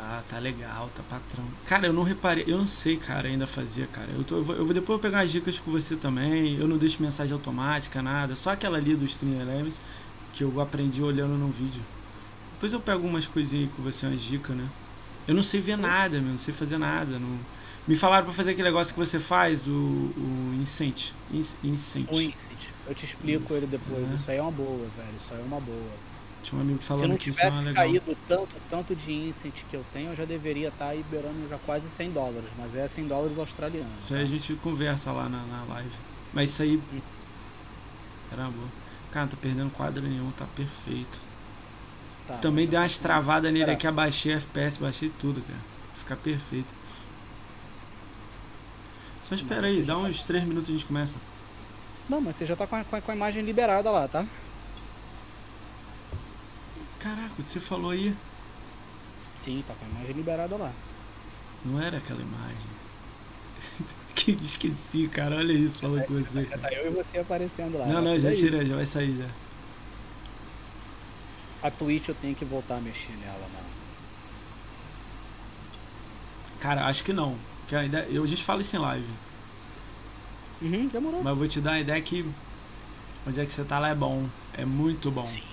tá, tá legal, tá patrão. Cara, eu não reparei, eu não sei, cara, ainda fazia, cara. Eu, tô, eu, vou, eu vou depois pegar as dicas com você também. Eu não deixo mensagem automática, nada. Só aquela ali do Stream Elements que eu aprendi olhando no vídeo. Depois eu pego umas coisinhas com você, umas dicas, né? Eu não sei ver nada, meu, não sei fazer nada. Não... Me falaram pra fazer aquele negócio que você faz, o, o Incent. Incent. O Incent. Eu te explico Isso. ele depois. É. Isso aí é uma boa, velho. Isso aí é uma boa. Tinha um amigo falando Se não que tivesse é caído tanto, tanto de Incent que eu tenho, eu já deveria estar tá liberando já quase 100 dólares. Mas é 100 dólares australianos. Isso aí a gente conversa lá na, na live. Mas isso aí. Hum. Era boa. Cara, não tô perdendo quadro nenhum, tá perfeito. Tá, Também deu umas travadas nele aqui, abaixei FPS, baixei tudo, cara. Fica perfeito. Só espera aí, dá uns 3 minutos e a gente começa. Não, mas você já tá com a, com a imagem liberada lá, tá? Caraca, o que você falou aí? Sim, tá com a imagem liberada lá. Não era aquela imagem. que esqueci, cara. Olha isso, falando com você. Tá eu e você aparecendo lá. Não, não, já tirei, já vai sair já. A Twitch eu tenho que voltar a mexer nela, mano. Cara, acho que não. Que a, ideia, eu, a gente fala isso em live. Uhum, demorou. Mas eu vou te dar a ideia que onde é que você tá lá é bom. É muito bom. Sim,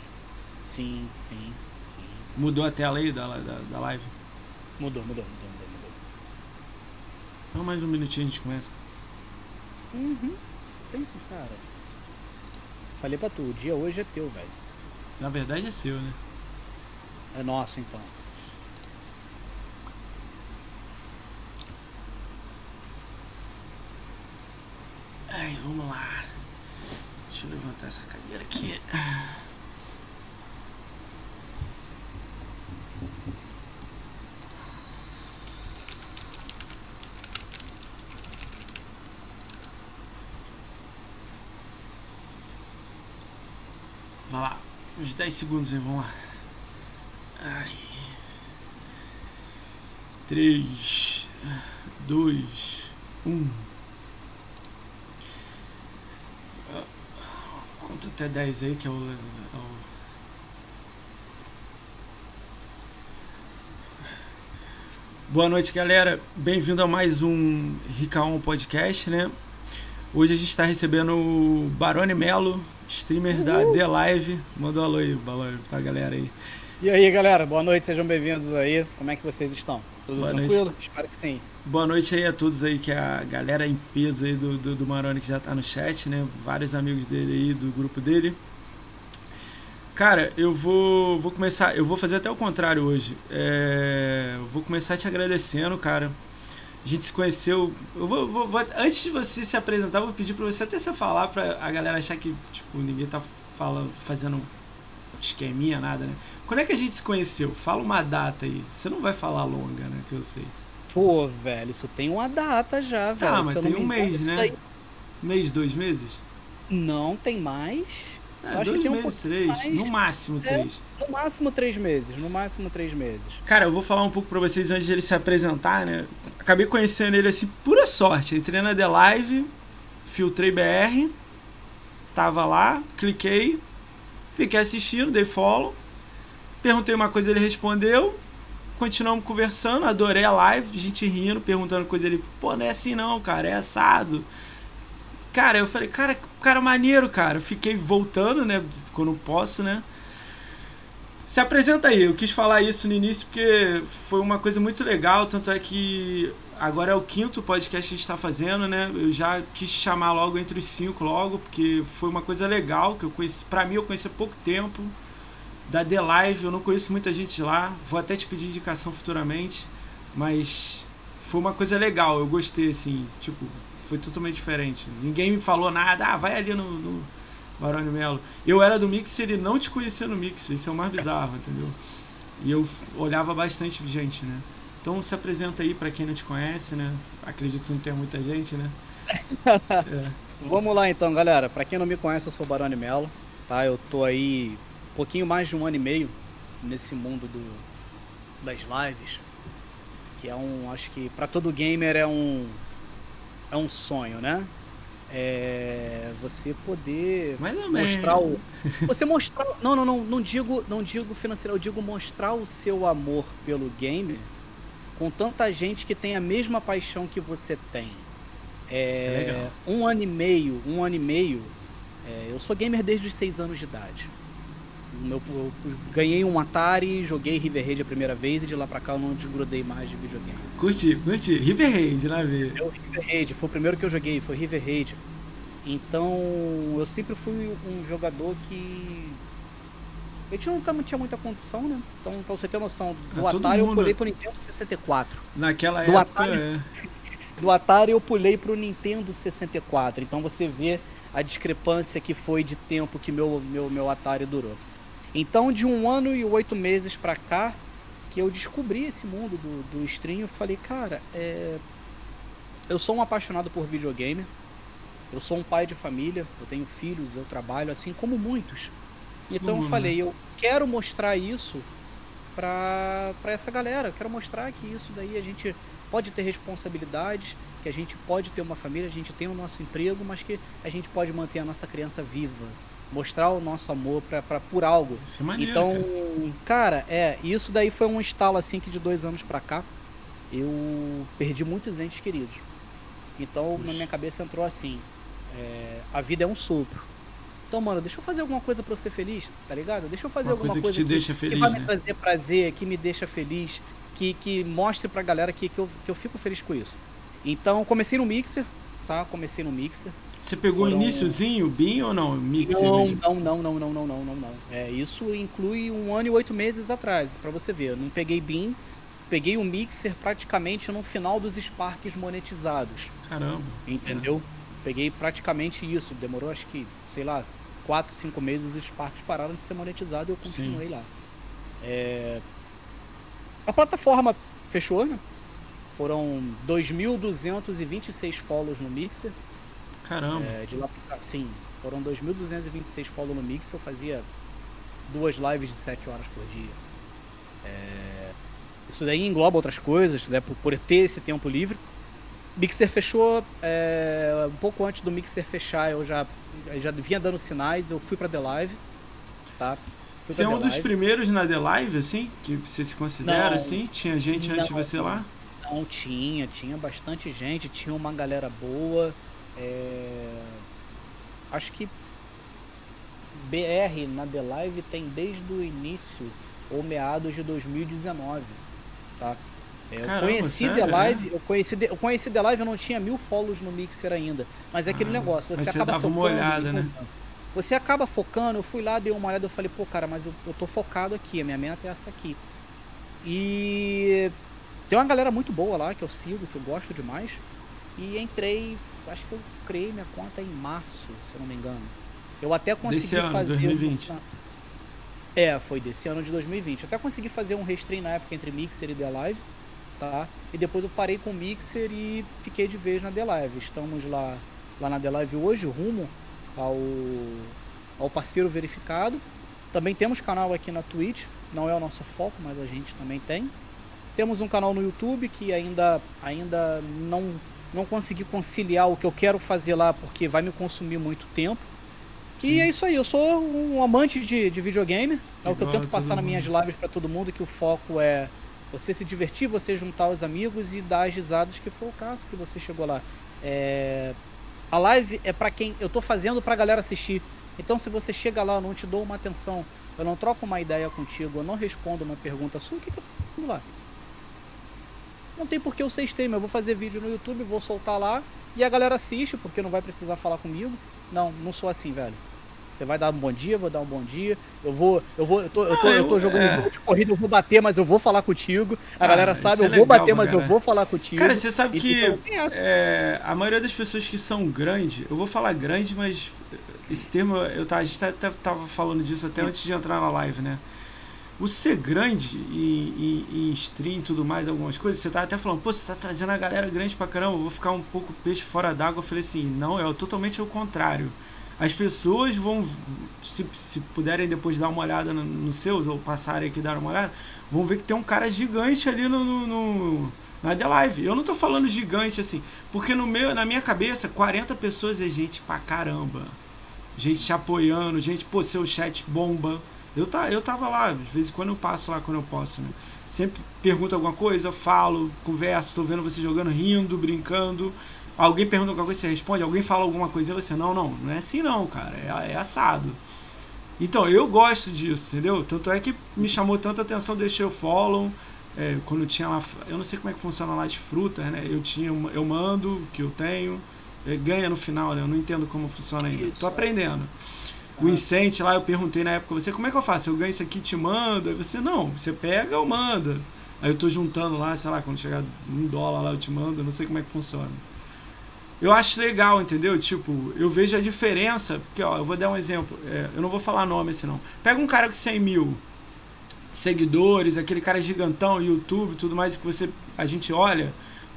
sim, sim. sim. Mudou a tela aí da, da, da live? Mudou, mudou, mudou, mudou, mudou. Então mais um minutinho a gente começa. Uhum. Tem que, cara. Falei pra tu, o dia hoje é teu, velho. Na verdade é seu, né? É nosso então. Ai, vamos lá. Deixa eu levantar essa cadeira aqui. Vai lá. Uns 10 segundos aí, vamos lá. Ai. 3, 2, 1. Conta até 10 aí, que é o, é o Boa noite, galera. Bem-vindo a mais um Ricaon Podcast, né? Hoje a gente está recebendo o Barone Melo, streamer da The Live. Mandou um alô aí, Barone, pra galera aí. E aí, galera, boa noite, sejam bem-vindos aí. Como é que vocês estão? Tudo boa tranquilo? Noite. Espero que sim. Boa noite aí a todos aí, que é a galera em peso aí do, do, do Maroni que já tá no chat, né? Vários amigos dele aí, do grupo dele. Cara, eu vou, vou começar, eu vou fazer até o contrário hoje. É, vou começar te agradecendo, cara a gente se conheceu. Eu vou, vou, vou, antes de você se apresentar, vou pedir para você até você falar para a galera achar que tipo, ninguém tá falando, fazendo esqueminha, nada, né? Quando é que a gente se conheceu? Fala uma data aí. Você não vai falar longa, né? Que eu sei. Pô, velho, isso tem uma data já, velho. Ah, mas tem um mês, né? Daí... Mês, dois meses? Não, tem mais. É, dois meses, um três. Mais. No máximo é, três. No máximo três meses. No máximo três meses. Cara, eu vou falar um pouco pra vocês antes de ele se apresentar, né? Acabei conhecendo ele assim, pura sorte. Entrei na The Live, filtrei BR, tava lá, cliquei, fiquei assistindo, dei follow. Perguntei uma coisa, ele respondeu. Continuamos conversando, adorei a live, gente rindo, perguntando coisa. Ele, pô, não é assim não, cara, é assado cara, eu falei, cara, cara maneiro, cara. fiquei voltando, né? Quando posso, né? Se apresenta aí, eu quis falar isso no início porque foi uma coisa muito legal, tanto é que agora é o quinto podcast que a gente está fazendo, né? Eu já quis chamar logo entre os cinco logo, porque foi uma coisa legal que eu conheci, para mim eu conheci há pouco tempo da The Live, eu não conheço muita gente lá, vou até te pedir indicação futuramente, mas foi uma coisa legal, eu gostei assim, tipo, foi totalmente diferente. Ninguém me falou nada, ah, vai ali no, no Barone Melo. Eu era do Mixer e não te conhecia no Mixer, isso é o mais bizarro, entendeu? E eu olhava bastante gente, né? Então se apresenta aí para quem não te conhece, né? Acredito que não tem muita gente, né? é. Vamos lá então, galera. Para quem não me conhece, eu sou o Barone Melo, tá? Eu tô aí um pouquinho mais de um ano e meio nesse mundo do, das lives, que é um, acho que para todo gamer é um é um sonho, né? É você poder mostrar o você mostrar não não não não digo não digo financeiro eu digo mostrar o seu amor pelo game com tanta gente que tem a mesma paixão que você tem. É, é um ano e meio, um ano e meio. É, eu sou gamer desde os seis anos de idade. Meu, eu ganhei um Atari, joguei River Raid a primeira vez e de lá pra cá eu não desgrudei mais de videogame. Curti, curti. River Raid, lá ver. Eu, River Raid, foi o primeiro que eu joguei, foi River Raid. Então eu sempre fui um jogador que. A gente não tinha muita condição, né? Então, pra você ter noção, do ah, Atari mundo... eu pulei pro Nintendo 64. Naquela do época. Atari, é. Do Atari eu pulei pro Nintendo 64. Então você vê a discrepância que foi de tempo que meu, meu, meu Atari durou. Então, de um ano e oito meses pra cá, que eu descobri esse mundo do, do stream, eu falei, cara, é... eu sou um apaixonado por videogame, eu sou um pai de família, eu tenho filhos, eu trabalho, assim como muitos. Então uhum. eu falei, eu quero mostrar isso pra, pra essa galera, eu quero mostrar que isso daí a gente pode ter responsabilidades, que a gente pode ter uma família, a gente tem o nosso emprego, mas que a gente pode manter a nossa criança viva, mostrar o nosso amor pra, pra, por algo. Isso é maneiro, então, cara. cara, é, isso daí foi um estalo assim que de dois anos pra cá eu perdi muitos entes queridos. Então na minha cabeça entrou assim, é, a vida é um sopro. Então, mano, deixa eu fazer alguma coisa para eu ser feliz, tá ligado? Deixa eu fazer Uma alguma coisa, coisa que, te deixa feliz, que vai né? me trazer prazer, que me deixa feliz, que, que mostre pra galera que, que, eu, que eu fico feliz com isso. Então, comecei no Mixer, tá? Comecei no Mixer. Você pegou o iníciozinho, BIM ou não? Mixer não, não, não, não, não, não, não, não, não. É, isso inclui um ano e oito meses atrás, para você ver. Eu não peguei BIM, peguei o um Mixer praticamente no final dos Sparks monetizados. Caramba. Entendeu? É. Peguei praticamente isso. Demorou acho que, sei lá, quatro, cinco meses os Sparks pararam de ser monetizados e eu continuei Sim. lá. É... A plataforma fechou, né? Foram 2.226 follows no Mixer. Caramba. É, de lá pra sim, foram 2.226 follows no Mixer. Eu fazia duas lives de 7 horas por dia. É... Isso daí engloba outras coisas, né? Por, por ter esse tempo livre. Mixer fechou é, um pouco antes do Mixer fechar, eu já, eu já vinha dando sinais, eu fui pra The Live, tá? Fui você é um dos primeiros na The Live, assim? Que você se considera, não, assim? Tinha gente antes de você lá? Não, tinha, tinha bastante gente, tinha uma galera boa. É... Acho que BR na The Live tem desde o início ou meados de 2019, tá? É, eu Caramba, conheci sério? The Live, eu conheci, eu conheci The Live, eu não tinha mil follows no Mixer ainda. Mas é aquele ah, negócio, você acaba dava focando, uma olhada, né? Você acaba focando, eu fui lá, dei uma olhada, eu falei, pô, cara, mas eu, eu tô focado aqui, a minha meta é essa aqui. E tem uma galera muito boa lá que eu sigo, que eu gosto demais. E entrei, acho que eu criei minha conta em março, se eu não me engano. Eu até consegui desse ano, fazer. 2020. É, foi desse ano de 2020. Eu até consegui fazer um restream na época entre Mixer e The Live tá? E depois eu parei com o Mixer e fiquei de vez na The Live. Estamos lá, lá na The Live hoje, rumo ao, ao parceiro verificado. Também temos canal aqui na Twitch, não é o nosso foco, mas a gente também tem. Temos um canal no YouTube que ainda, ainda não, não consegui conciliar o que eu quero fazer lá porque vai me consumir muito tempo. Sim. E é isso aí, eu sou um amante de, de videogame, é o que eu tento passar nas minhas lives para todo mundo, que o foco é você se divertir, você juntar os amigos e dar as risadas, que foi o caso que você chegou lá. É... A live é para quem eu tô fazendo pra galera assistir. Então se você chega lá, eu não te dou uma atenção, eu não troco uma ideia contigo, eu não respondo uma pergunta sua, o que, que eu tô fazendo lá? Não tem por que eu ser streamer, eu vou fazer vídeo no YouTube, vou soltar lá e a galera assiste porque não vai precisar falar comigo. Não, não sou assim, velho. Você vai dar um bom dia, vou dar um bom dia. Eu vou, eu vou, eu tô, eu tô, ah, eu tô jogando é... de corrida, eu vou bater, mas eu vou falar contigo. A ah, galera sabe, eu é vou legal, bater, mas cara. eu vou falar contigo. Cara, você sabe que é, a maioria das pessoas que são grandes, eu vou falar grande, mas esse termo, eu tá, a gente tá, tá, tava falando disso até antes de entrar na live, né? O ser grande em stream e tudo mais, algumas coisas, você tá até falando, pô, você tá trazendo a galera grande pra caramba, vou ficar um pouco peixe fora d'água. Eu falei assim, não, é totalmente o contrário as pessoas vão, se, se puderem depois dar uma olhada no, no seu, ou passarem aqui dar uma olhada, vão ver que tem um cara gigante ali no, no, no na The Live. Eu não tô falando gigante assim, porque no meu, na minha cabeça, 40 pessoas é gente pra caramba. Gente te apoiando, gente, pô, seu chat bomba. Eu, tá, eu tava lá, às vezes quando eu passo lá, quando eu posso, né? sempre pergunta alguma coisa, eu falo, converso, tô vendo você jogando, rindo, brincando. Alguém pergunta alguma coisa, você responde, alguém fala alguma coisa, e você, não, não, não é assim não, cara, é, é assado. Então, eu gosto disso, entendeu? Tanto é que me chamou tanta atenção, deixei o follow, é, quando tinha lá, eu não sei como é que funciona lá de fruta, né? Eu tinha, eu mando, que eu tenho, é, ganha no final, né? Eu não entendo como funciona ainda. Isso, Tô aprendendo. É. O incente lá, eu perguntei na época, você, como é que eu faço? Eu ganho isso aqui te mando? Aí você, não, você pega ou manda. Aí eu tô juntando lá, sei lá, quando chegar um dólar lá eu te mando, não sei como é que funciona. Eu acho legal, entendeu? Tipo, eu vejo a diferença, porque ó, eu vou dar um exemplo, é, eu não vou falar nome assim não. Pega um cara com 100 mil, seguidores, aquele cara gigantão, YouTube tudo mais que você a gente olha,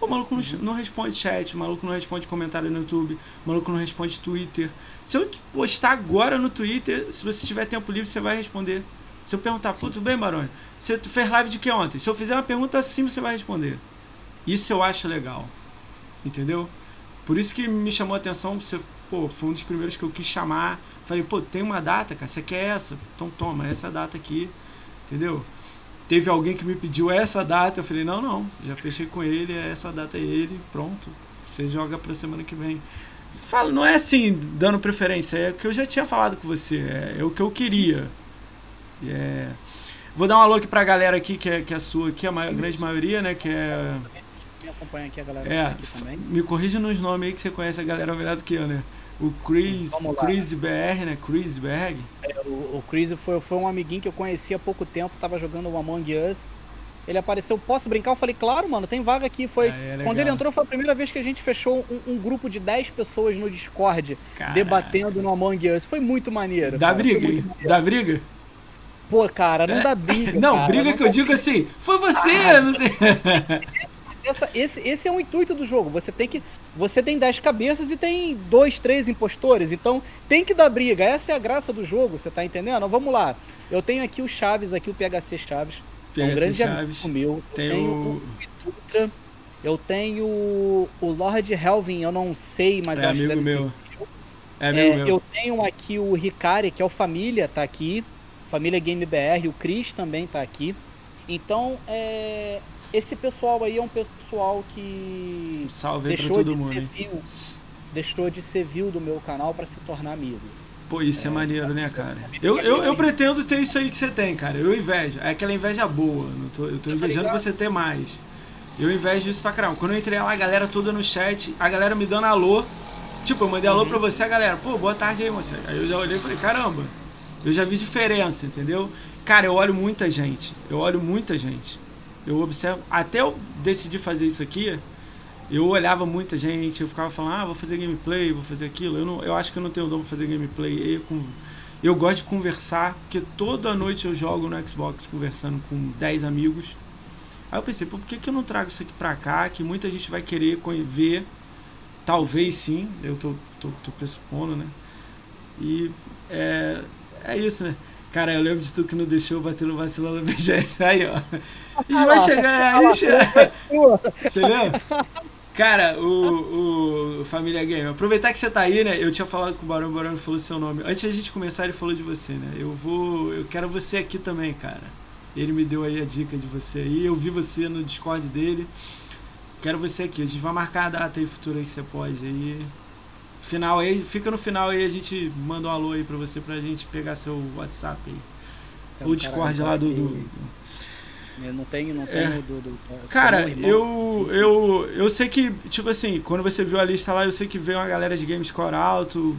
o maluco não, responde chat, o maluco não responde comentário no YouTube, o maluco não responde Twitter. Se eu postar agora no Twitter, se você tiver tempo livre, você vai responder. Se eu perguntar, pô, tudo bem, Barone? Você fez live de que ontem? Se eu fizer uma pergunta assim, você vai responder. Isso eu acho legal. Entendeu? Por isso que me chamou a atenção, você, pô, foi um dos primeiros que eu quis chamar. Falei, pô, tem uma data, cara, você quer essa? Então toma, essa data aqui entendeu? Teve alguém que me pediu essa data, eu falei, não, não, já fechei com ele, essa data é ele, pronto. Você joga pra semana que vem. Falo, não é assim, dando preferência, é o que eu já tinha falado com você, é, é o que eu queria. É... Vou dar um alô aqui pra galera aqui, que é, que é a sua aqui, a, maior, grande maioria, né, que é... Me acompanha aqui a galera é, Me corrija nos nomes aí que você conhece a galera melhor do que eu, né? O Chris, Chris BR, né? Chris Berg. É, o, o Chris foi, foi um amiguinho que eu conheci há pouco tempo, tava jogando o Among Us. Ele apareceu, posso brincar? Eu falei, claro, mano, tem vaga aqui. Foi ah, é Quando ele entrou, foi a primeira vez que a gente fechou um, um grupo de 10 pessoas no Discord Caraca. debatendo no Among Us. Foi muito maneiro. Dá cara. briga. Dá briga? Pô, cara, não é. dá briga. Não, cara, briga não que eu digo assim, foi você, ah, não sei. essa, esse, esse é o intuito do jogo. Você tem que. Você tem 10 cabeças e tem dois, três impostores. Então tem que dar briga. Essa é a graça do jogo, você tá entendendo? Vamos lá. Eu tenho aqui o Chaves, aqui o PHC Chaves. PHC é um grande Chaves. amigo meu. Eu tenho o Dutra. Eu tenho o Lord Helvin, eu não sei, mas é acho que deve meu. ser. É amigo é, meu. Eu tenho aqui o Ricari, que é o Família, tá aqui. Família Game BR, o Chris também tá aqui. Então, é, esse pessoal aí é um pessoal que Salve deixou de mundo, ser view, deixou de ser view do meu canal para se tornar amigo. Pô, isso é, é maneiro, né, cara? Eu, eu, eu pretendo ter isso aí que você tem, cara. Eu invejo. É aquela inveja boa. Não tô, eu tô invejando você ter mais. Eu invejo isso pra caramba. Quando eu entrei lá, a galera toda no chat, a galera me dando alô. Tipo, eu mandei alô uhum. pra você, a galera, pô, boa tarde aí, você. Aí eu já olhei e falei, caramba, eu já vi diferença, entendeu? Cara, eu olho muita gente. Eu olho muita gente eu observo. Até eu decidir fazer isso aqui, eu olhava muita gente, eu ficava falando, ah, vou fazer gameplay, vou fazer aquilo. Eu, não, eu acho que eu não tenho dom pra fazer gameplay. Eu, com, eu gosto de conversar, porque toda noite eu jogo no Xbox conversando com 10 amigos. Aí eu pensei, por que, que eu não trago isso aqui pra cá? Que muita gente vai querer ver. Talvez sim, eu tô, tô, tô pressupondo, né? E é, é isso, né? Cara, eu lembro de tu que não deixou bater no vacilão da BGS. Aí, ó. A gente vai chegar. A gente... Você lembra? Cara, o, o Família Game, aproveitar que você tá aí, né? Eu tinha falado com o Barão, o Barão falou seu nome. Antes da gente começar, ele falou de você, né? Eu vou. Eu quero você aqui também, cara. Ele me deu aí a dica de você aí. Eu vi você no Discord dele. Quero você aqui. A gente vai marcar a data aí futura aí que você pode aí. Final aí, fica no final aí, a gente manda um alô aí pra você pra gente pegar seu WhatsApp aí. É o Discord lá do, do, Eu não tenho, não tenho é. do, do, Cara, eu, eu, eu sei que, tipo assim, quando você viu a lista lá, eu sei que veio uma galera de games score alto,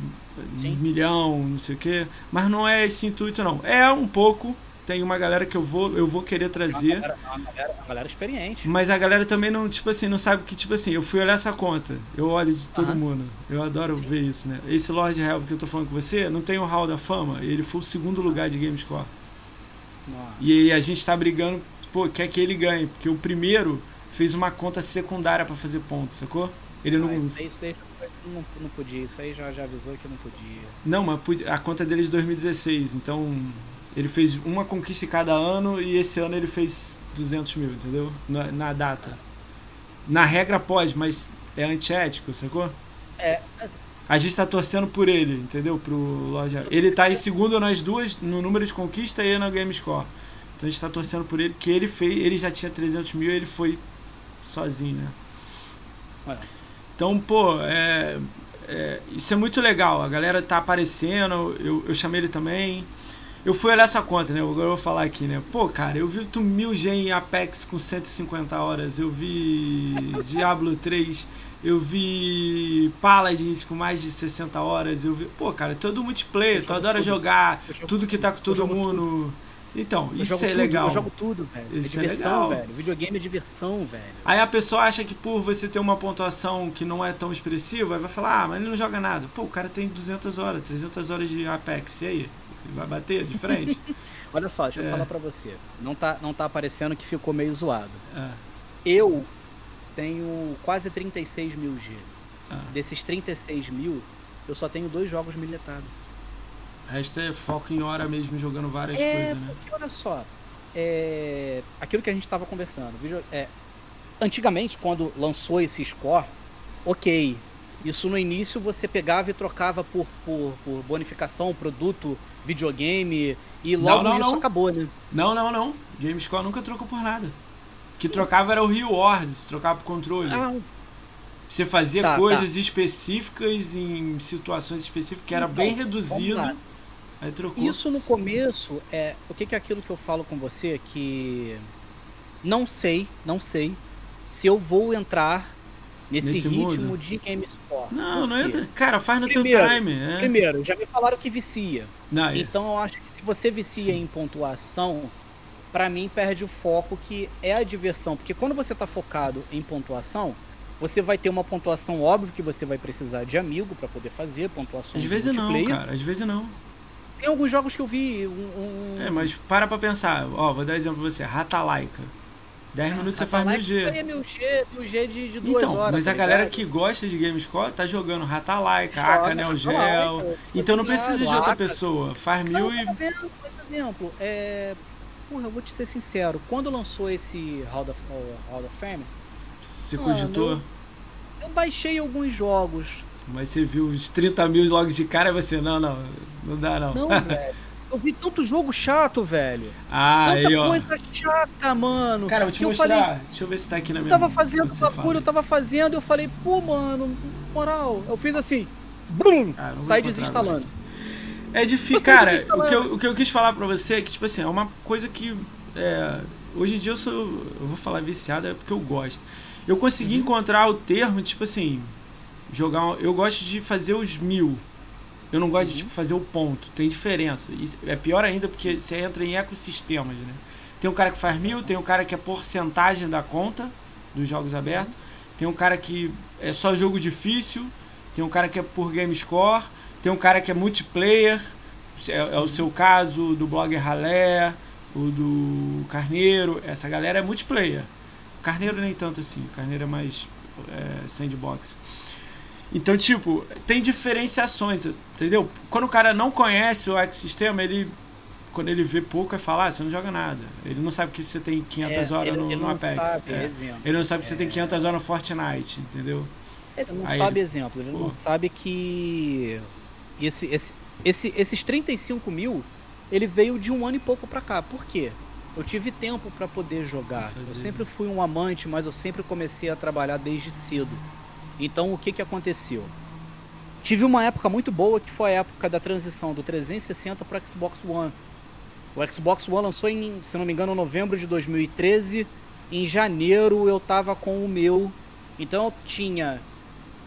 Sim. milhão, não sei o quê. Mas não é esse intuito, não. É um pouco, tem uma galera que eu vou, eu vou querer trazer. Uma galera, uma galera, uma galera experiente. Mas a galera também não, tipo assim, não sabe que, tipo assim, eu fui olhar essa conta. Eu olho de todo mundo. Eu adoro Sim. ver isso, né? Esse Lord Helv que eu tô falando com você, não tem o Hall da Fama. Ele foi o segundo lugar de Gamescore. Nossa. E a gente tá brigando, pô, quer que ele ganhe. Porque o primeiro fez uma conta secundária para fazer pontos, sacou? Ele não. Mas isso daí não, não podia, isso aí já, já avisou que não podia. Não, mas a conta dele é de 2016, então ele fez uma conquista cada ano e esse ano ele fez 200 mil, entendeu? Na, na data. Na regra pode, mas é antiético, sacou? É. A gente tá torcendo por ele, entendeu? Pro loja. Ele tá em segundo nas duas, no número de conquista e no game score. Então a gente tá torcendo por ele, que ele fez, ele já tinha 300 mil ele foi sozinho, né? Olha. Então, pô, é, é, isso é muito legal. A galera tá aparecendo, eu, eu chamei ele também. Eu fui olhar sua conta, né? Agora eu vou falar aqui, né? Pô, cara, eu vi tu mil gen em Apex com 150 horas. Eu vi Diablo 3. Eu vi Paladins com mais de 60 horas. Eu vi. Pô, cara, todo multiplayer. Tu adora tudo. jogar. Jogo Tudo que tá com todo mundo. Então, Eu isso é tudo, legal. Eu jogo tudo, velho. Isso é é diversão, legal. velho. Videogame é diversão, velho. Aí a pessoa acha que por você ter uma pontuação que não é tão expressiva, vai falar, ah, mas ele não joga nada. Pô, o cara tem 200 horas, 300 horas de Apex, e aí? Vai bater de frente? Olha só, deixa eu É. falar pra você. Não tá, não tá aparecendo que ficou meio zoado. Ah, Eu tenho quase 36 mil G. ah. Desses 36 mil, eu só tenho dois jogos miletados. O resto é foco em hora mesmo, jogando várias É, coisas, né? porque olha só, é, aquilo que a gente estava conversando. é, antigamente, quando lançou esse score, ok. Isso no início você pegava e trocava por, por, por bonificação, produto, videogame, e Não, logo não, isso não. acabou, né? Não, não, não. GameScore nunca trocou por nada. O que trocava era o rewards, trocava por controle. Ah, Você fazia Tá, coisas específicas em situações específicas que era Então, bem vamos reduzido. Aí trocou. Isso no começo é o que, que é aquilo que eu falo com você que não sei, não sei se eu vou entrar nesse, Nesse ritmo mundo? de game Não, não entra. Cara, faz no Primeiro, teu time. É. Primeiro, já me falaram que vicia. Não, é. Então eu acho que se você vicia Sim. em pontuação, pra mim perde o foco que é a diversão, porque quando você tá focado em pontuação, você vai ter uma pontuação óbvio que você vai precisar de amigo pra poder fazer pontuações Às vezes não, cara. Às vezes não. Tem alguns jogos que eu vi um, um... É, mas para pra pensar. Ó, vou dar exemplo pra você. Ratalaika. 10 minutos você faz Ratalaika, mil Isso aí G. é mil G, mil G de, de duas Então, horas. mas tá a galera que gosta de GameScore tá jogando Ratalaika, Aka, Neo Geo. Então não precisa de outra pessoa. Faz Não, mil e. por exemplo, por exemplo, é... Porra, eu vou te ser sincero. Quando lançou esse Hall of, Hall of Fame, Você Mano, cogitou. eu baixei alguns jogos. Mas você viu os 30 mil logo de cara e você, não, não, não dá não. Não, velho. Eu vi tanto jogo chato, velho. ah, Tanta aí, ó. coisa chata, mano. Cara, vou te eu mostrar. falei, Deixa eu ver se tá aqui na eu minha tava fazendo você bagulho, eu tava fazendo, eu falei, pô, mano, moral, eu fiz assim. Brum, Ah, encontrar desinstalando. É difícil, cara. O que, eu, o que eu quis falar pra você é que, tipo assim, é uma coisa que. é, hoje em dia eu sou. Eu vou falar viciado é porque eu gosto. Eu consegui Uhum. encontrar o termo, tipo assim. Jogar. Eu gosto de fazer os mil. Eu não gosto de Uhum. tipo, fazer o ponto. Tem diferença. Isso é pior ainda porque você entra em ecossistemas, né? Tem um cara que faz mil, tem um cara que é porcentagem da conta dos jogos abertos. Tem um cara que é só jogo difícil. Tem um cara que é por game score. Tem um cara que é multiplayer. É, é o seu caso, do blogger Ralé, o do Carneiro. Essa galera é multiplayer. O Carneiro nem tanto assim. O Carneiro é mais é, sandbox. Então, tipo, tem diferenciações, entendeu? Quando o cara não conhece o ecossistema, ele. Quando ele vê pouco, vai falar, ah, você não joga nada. Ele não sabe que você tem 500 É, horas ele, no, ele no Apex. sabe, é. Ele não sabe que você tem É. 500 horas no Fortnite, entendeu? Ele não Aí sabe ele- exemplo, ele Pô. não sabe que esse, esse, esse, esses 35 mil, ele veio de um ano e pouco pra cá. Por quê? Eu tive tempo pra poder jogar. Eu sempre fui um amante, mas eu sempre comecei a trabalhar desde cedo. Então o que que aconteceu? Tive uma época muito boa que foi a época da transição do 360 para Xbox One. O Xbox One lançou em, se não me engano, novembro de 2013. Em janeiro eu tava com o meu. Então eu tinha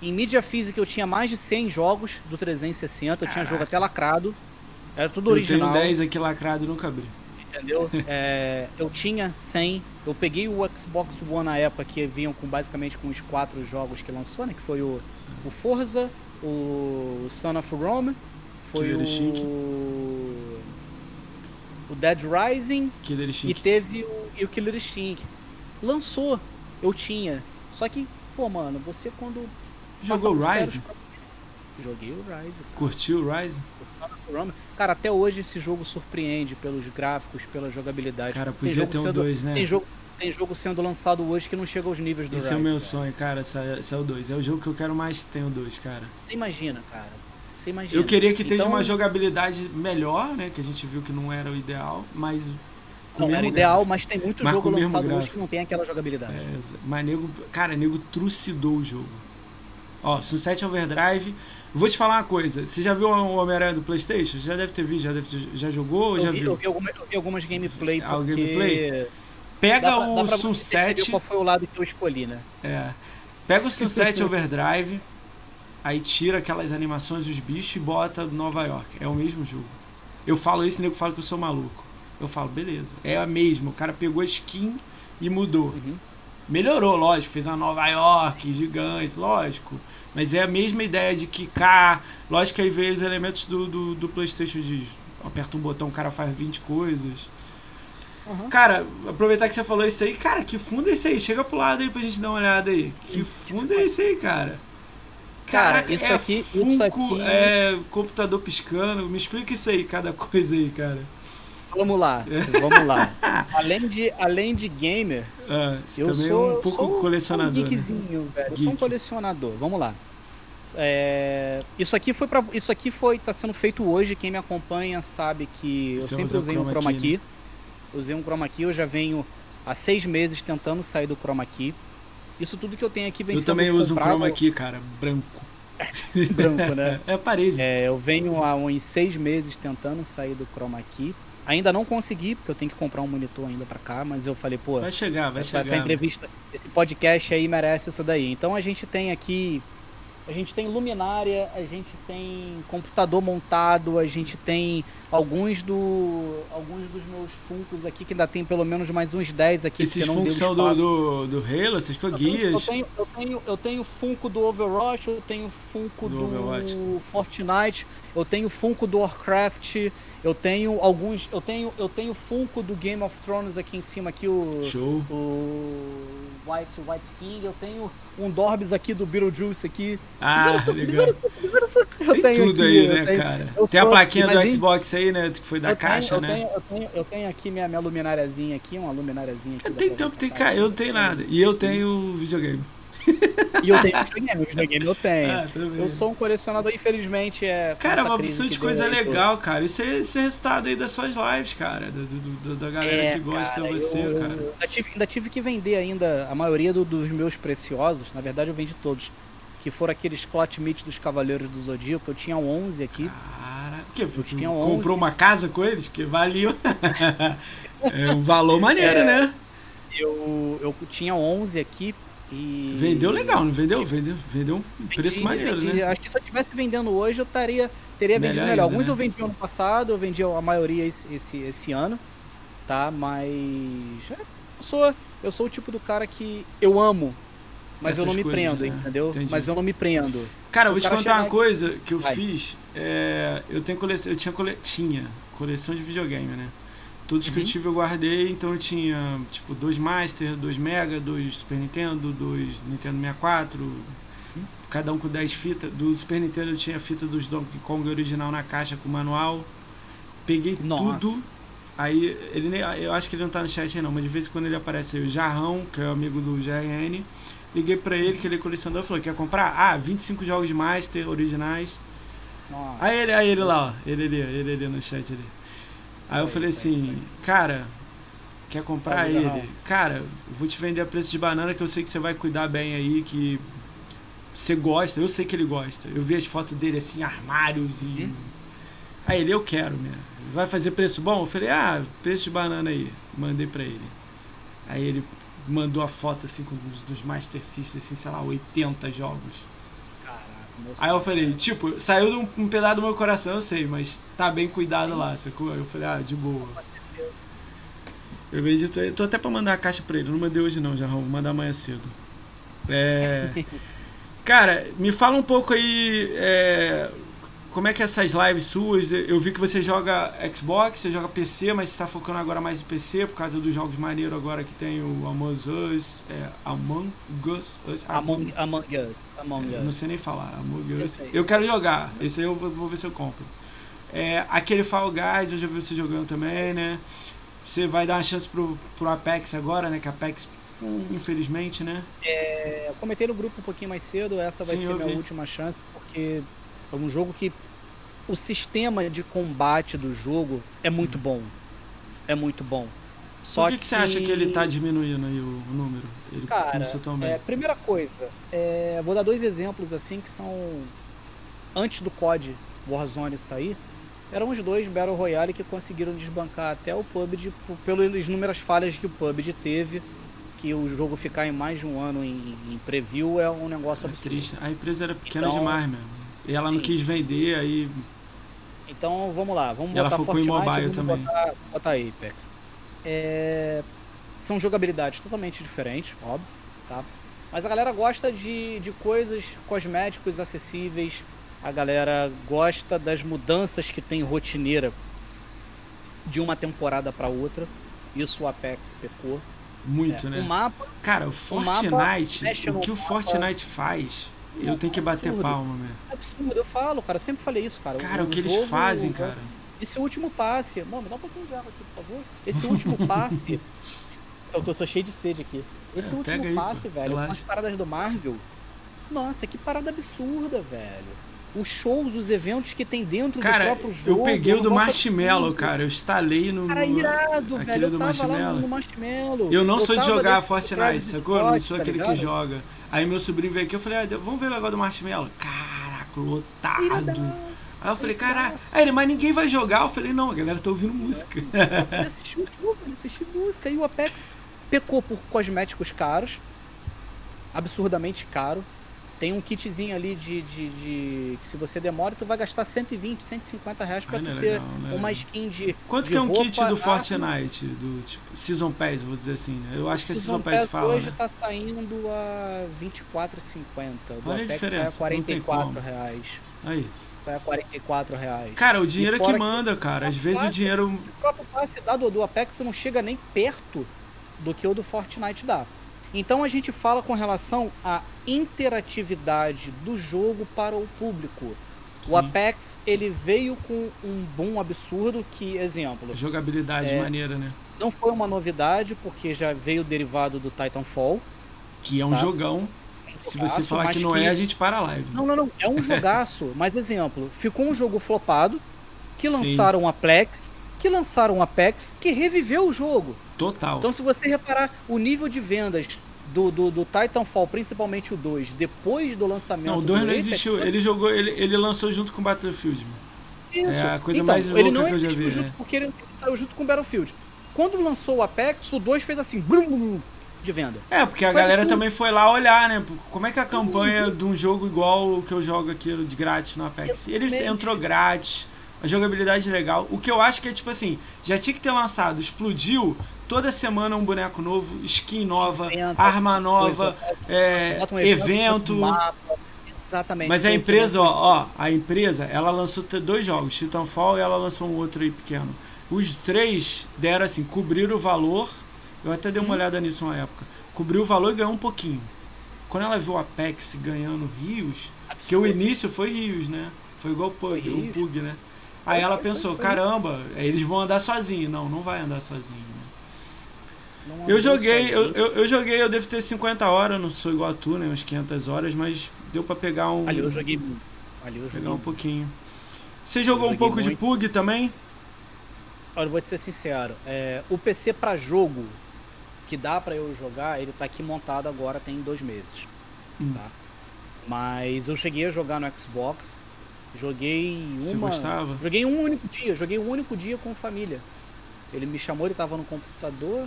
em mídia física eu tinha mais de 100 jogos do 360, eu tinha jogo Caraca. até lacrado. Era tudo Eu original. tenho 10 aqui lacrado e nunca abri. Entendeu? É, eu tinha 100. Eu peguei o Xbox One na época que vinham com basicamente com os quatro jogos que lançou, né? Que foi o, o Forza, o Son of Rome, foi Killer o o Dead Rising Killer e teve o, e o Killer Instinct. Lançou, eu tinha. Só que, pô, mano, você quando Jogou Rise? pra- Joguei o Rise. Curtiu o Rise? Rome. Cara, até hoje esse jogo surpreende pelos gráficos, pela jogabilidade. Cara, podia ter um sendo- 2, né? Tem jogo, tem jogo sendo lançado hoje que não chega aos níveis do Esse Rise. é o meu cara. sonho, cara. Esse é, o 2. É o jogo que eu quero mais ter o 2, cara. Você imagina, cara. Você imagina. Eu queria que tenha Então, uma jogabilidade melhor, né? Que a gente viu que não era o ideal, mas não era ideal, gráfico. mas tem muito mas jogo lançado hoje que não tem aquela jogabilidade. É, mas nego, cara, nego trucidou o jogo. Ó, Sunset Overdrive. Vou te falar uma coisa. Você já viu o Homem-Aranha do Playstation? Já deve ter visto, já, deve ter, já jogou? Eu já vi, viu? Eu vi, algumas, eu vi algumas gameplay ah, porque... gameplay? Pega dá o Sunset... qual foi o lado que eu escolhi, né? É. Pega o Sunset Overdrive, aí tira aquelas animações dos bichos e bota Nova York. É o mesmo jogo. Eu falo isso e nego fala que eu sou maluco. Eu falo, beleza, é a mesma. O cara pegou a skin e mudou. Uhum. Melhorou, lógico, fez uma Nova York gigante, lógico. Mas é a mesma ideia de quicar. Lógico que aí veio os elementos do, do, do PlayStation de aperta um botão, o cara faz 20 coisas. Uhum. Cara, aproveitar que você falou isso aí, cara, que fundo é esse aí? Chega pro lado aí pra gente dar uma olhada aí. Que fundo é esse aí, cara? Caraca, isso é aqui, Funko, isso aqui é computador piscando. Me explica isso aí, cada coisa aí, cara. Vamos lá, vamos lá. além, de, além de gamer, ah, eu sou é um pouco sou colecionador. Um né? geekzinho, né? velho. Geek. Eu sou um colecionador. Vamos lá. É, isso aqui foi para isso aqui foi tá sendo feito hoje. Quem me acompanha sabe que eu Você sempre usei um chroma key. Né? Usei um chroma key. Eu já venho há seis meses tentando sair do chroma key. Isso tudo que eu tenho aqui vem Eu também uso um chroma key, cara, branco. branco, né? É a parede. É, eu venho há uns seis meses tentando sair do chroma key. Ainda não consegui, porque eu tenho que comprar um monitor ainda para cá, mas eu falei, pô, vai chegar, vai essa, chegar. Essa entrevista, esse podcast aí merece isso daí. Então a gente tem aqui a gente tem luminária, a gente tem computador montado, a gente tem alguns do alguns dos meus funcos aqui que ainda tem pelo menos mais uns 10 aqui Esses funcos são do, do, do Halo, essas eu guias? eu tenho, eu tenho eu tenho funko do Overwatch, eu tenho funko do, do Fortnite, eu tenho funko do Warcraft, eu tenho alguns. Eu tenho, eu tenho Funko do Game of Thrones aqui em cima, aqui o. Show. O White, White King. Eu tenho um Dorbs aqui do Beetlejuice aqui. Ah, legal. Eu tem tudo aqui, aí, né, tenho, cara? Tem a plaquinha do Xbox aí, né? Que foi da caixa, né? Tenho, eu, tenho, eu tenho aqui minha, minha lumináriazinha aqui, uma lumináriazinha aqui. Tem tempo, tem, cara, eu não tenho nada. E eu tenho videogame. E eu tenho videogame, videogame eu tenho. Ah, eu sou um colecionador, infelizmente. É, cara, é uma opção de coisa legal, cara. Isso é esse resultado aí das suas lives, cara. Do, do, do da galera é, que gosta de você, eu, cara. Eu ainda, tive, ainda tive que vender ainda a maioria do, dos meus preciosos. Na verdade, eu vendi todos. Que foram aqueles clot meat dos Cavaleiros do Zodíaco. Eu tinha 11 aqui. Cara, o que? Eu tinha 11. Comprou uma casa com eles? Que valeu. é um valor maneiro, é, né? Eu, eu tinha 11 aqui e... Vendeu legal, não vendeu? Vendeu, vendeu um preço vendi, maneiro, vendi. né? Acho que se eu estivesse vendendo hoje, eu estaria, teria melhor vendido melhor. Ainda, Alguns né? eu vendi ano passado, eu vendi a maioria esse, esse, esse ano, tá? Mas é, eu sou, eu sou o tipo do cara que eu amo, mas Essas eu não me coisas, prendo, né? entendeu? Entendi. Mas eu não me prendo. Cara, vou te contar uma coisa que eu Vai. fiz. É, eu tenho coleção, eu tinha, cole, tinha coleção de videogame, né? Todos uhum. que eu tive eu guardei, então eu tinha tipo dois Master, dois Mega, dois Super Nintendo, dois Nintendo 64, uhum. cada um com 10 fitas. Do Super Nintendo eu tinha a fita dos Donkey Kong original na caixa com manual. Peguei Nossa. tudo. Aí ele eu acho que ele não tá no chat aí não, mas de vez em quando ele aparece aí o Jarrão, que é o amigo do GRN. Liguei pra ele, que ele é colecionador, falou: quer comprar? Ah, 25 jogos de Master originais. Nossa. Aí ele, aí ele lá, ó, ele ali, ele ali no chat ali. Aí eu falei assim, cara, quer comprar ele? Cara, vou te vender a preço de banana que eu sei que você vai cuidar bem aí, que você gosta, eu sei que ele gosta. Eu vi as fotos dele assim, armários e. Hum? Aí ele, eu quero, né? Vai fazer preço bom? Eu falei, ah, preço de banana aí. Mandei pra ele. Aí ele mandou a foto assim com os dos Master System, assim, sei lá, 80 jogos. Aí eu falei, tipo, saiu um, um pedaço do meu coração, eu sei, mas tá bem cuidado lá, sacou? Aí eu falei, ah, de boa. Eu vejo, tô, tô até pra mandar a caixa pra ele, não mandei hoje não, já vou mandar amanhã cedo. É. Cara, me fala um pouco aí é, como é que é essas lives suas? Eu vi que você joga Xbox, você joga PC, mas você está focando agora mais em PC por causa dos jogos maneiros agora que tem o Among Us, é, Among Us, Us Among, Among Us, Among é, Us. Não sei nem falar, Among Us. Eu, eu quero jogar, esse aí eu vou, vou ver se eu compro. É, aquele Fall Guys, eu já vi você jogando também, né? Você vai dar uma chance pro, pro Apex agora, né? Que Apex, infelizmente, né? É, eu comentei no grupo um pouquinho mais cedo, essa vai Sim, ser minha vi. última chance, porque é um jogo que o sistema de combate do jogo é muito bom. É muito bom. Só Por que, que você acha que ele tá diminuindo aí o, o número? Ele Cara, é, primeira coisa, é, vou dar dois exemplos assim que são antes do COD Warzone sair, eram os dois Battle Royale que conseguiram desbancar até o PUBG pelas inúmeras falhas que o PUBG teve, que o jogo ficar em mais de um ano em, em preview é um negócio É absurdo. triste. A empresa era pequena Então- demais mesmo. E ela não Sim. quis vender, aí. Então vamos lá, vamos E ela botar focou em Fortnite, mobile vamos também. Botar, botar Apex. É, são jogabilidades totalmente diferentes, óbvio, tá? Mas a galera gosta de, de coisas cosméticos acessíveis. A galera gosta das mudanças que tem rotineira de uma temporada para outra. Isso o Apex pecou. Muito, É, né? O mapa, Cara, o mapa Fortnite, o no que o mapa. Fortnite faz, eu tenho que bater absurdo. palma, mesmo. é absurdo, eu falo, cara, eu sempre falei isso, cara. Cara, o que eles jogo- fazem, cara. Esse último passe. Mano, me dá um pouquinho de água aqui, por favor. Esse último passe. eu, tô, tô cheio de sede aqui. Esse É, último aí, passe, pô, velho, relaxa. as paradas do Marvel. Nossa, que parada absurda, velho. Os shows, os eventos que tem dentro Cara, do próprio jogo. eu peguei é o do Marshmallow, cara. Eu instalei no. Cara, no- irado, velho. Eu tava lá no Marshmallow. Eu não sou de jogar Fortnite, sacou? Eu não sou tá aquele que ligado? joga. Aí meu sobrinho veio aqui, eu falei, ah, vamos ver o negócio do Marshmallow. Caraca, lotado. Aí eu falei, caraca. Aí ele, mas ninguém vai jogar. Eu falei, não, a galera tá ouvindo música. Ele assistiu jogo, ele assistiu música. E o Apex pecou por cosméticos caros, absurdamente caro. Tem um kitzinho ali de, de, de- que se você demora, tu vai gastar 120, 150 reais pra Ah, é ter legal, é uma skin de. Quanto de que é um kit do. Fortnite? Do tipo, Season Pass, vou dizer assim, né? Eu acho que é Season Pass que fala, hoje né? tá saindo a 24,50. Do Olha a Apex sai diferença, a não tem 44 como. reais. Aí. Sai a 44 reais. Cara, o dinheiro é que que- manda, cara. Às vezes o dinheiro. O próprio passe dado do Apex não chega nem perto do que o do Fortnite dá. Então a gente fala com relação à interatividade do jogo para o público. Sim. O Apex ele veio com um boom absurdo que, exemplo, Jogabilidade É. maneira, né? não foi uma novidade porque já veio derivado do Titanfall. Que é um Tá. jogão. Se você falar que não é, a gente para a live. Não, não, não. É um jogaço. mas, exemplo, ficou um jogo flopado, que Sim. lançaram um Apex, que lançaram um Apex, que reviveu o jogo. Total. Então, se você reparar o nível de vendas do, do, do Titanfall, principalmente o 2, depois do lançamento não, o do 2 não Apex, existiu. Ele jogou, ele, ele lançou junto com Battlefield. isso. é a coisa então, mais ele não que eu já vi, junto né? porque ele saiu junto com o Battlefield. Quando lançou o Apex, o 2 fez assim, brum, brum, de venda. É, porque a galera absurdo. também foi lá olhar, né? Como é que é a campanha de um jogo igual o que eu jogo aqui de grátis no Apex? Ele entrou grátis, a jogabilidade legal. O que eu acho que é tipo assim, já tinha que ter lançado, explodiu, toda semana um boneco novo, skin nova, Evento, arma nova, coisa, é, um evento. mapa. Exatamente. Mas a empresa, lançou. ó, ó, a empresa, ela lançou dois jogos, Titanfall e ela lançou um outro aí pequeno. Os três deram assim, cobriram o valor. Eu até dei uma Hum. olhada nisso uma época. Cobriu o valor e ganhou um pouquinho. Quando ela viu o Apex ganhando Rios, que o início foi Rios, né? Foi igual o Pug, o. Pug, né? Aí ela pensou, caramba, eles vão andar sozinhos. Não, não vai andar sozinho. Não Eu joguei, eu, eu, eu joguei, eu devo ter 50 horas, não sou igual a tu, né? Uns 500 horas, mas deu pra pegar um. Ali eu joguei. Ali eu joguei Pegar um pouquinho. Você jogou um pouco de muito. Pug também? Olha, eu vou te ser sincero. é, o PC pra jogo que dá pra eu jogar, ele tá aqui montado agora tem dois meses. Hum. Tá? Mas eu cheguei a jogar no Xbox. Joguei Você uma. gostava? Joguei um único dia, joguei um único dia com família. Ele me chamou, ele tava no computador.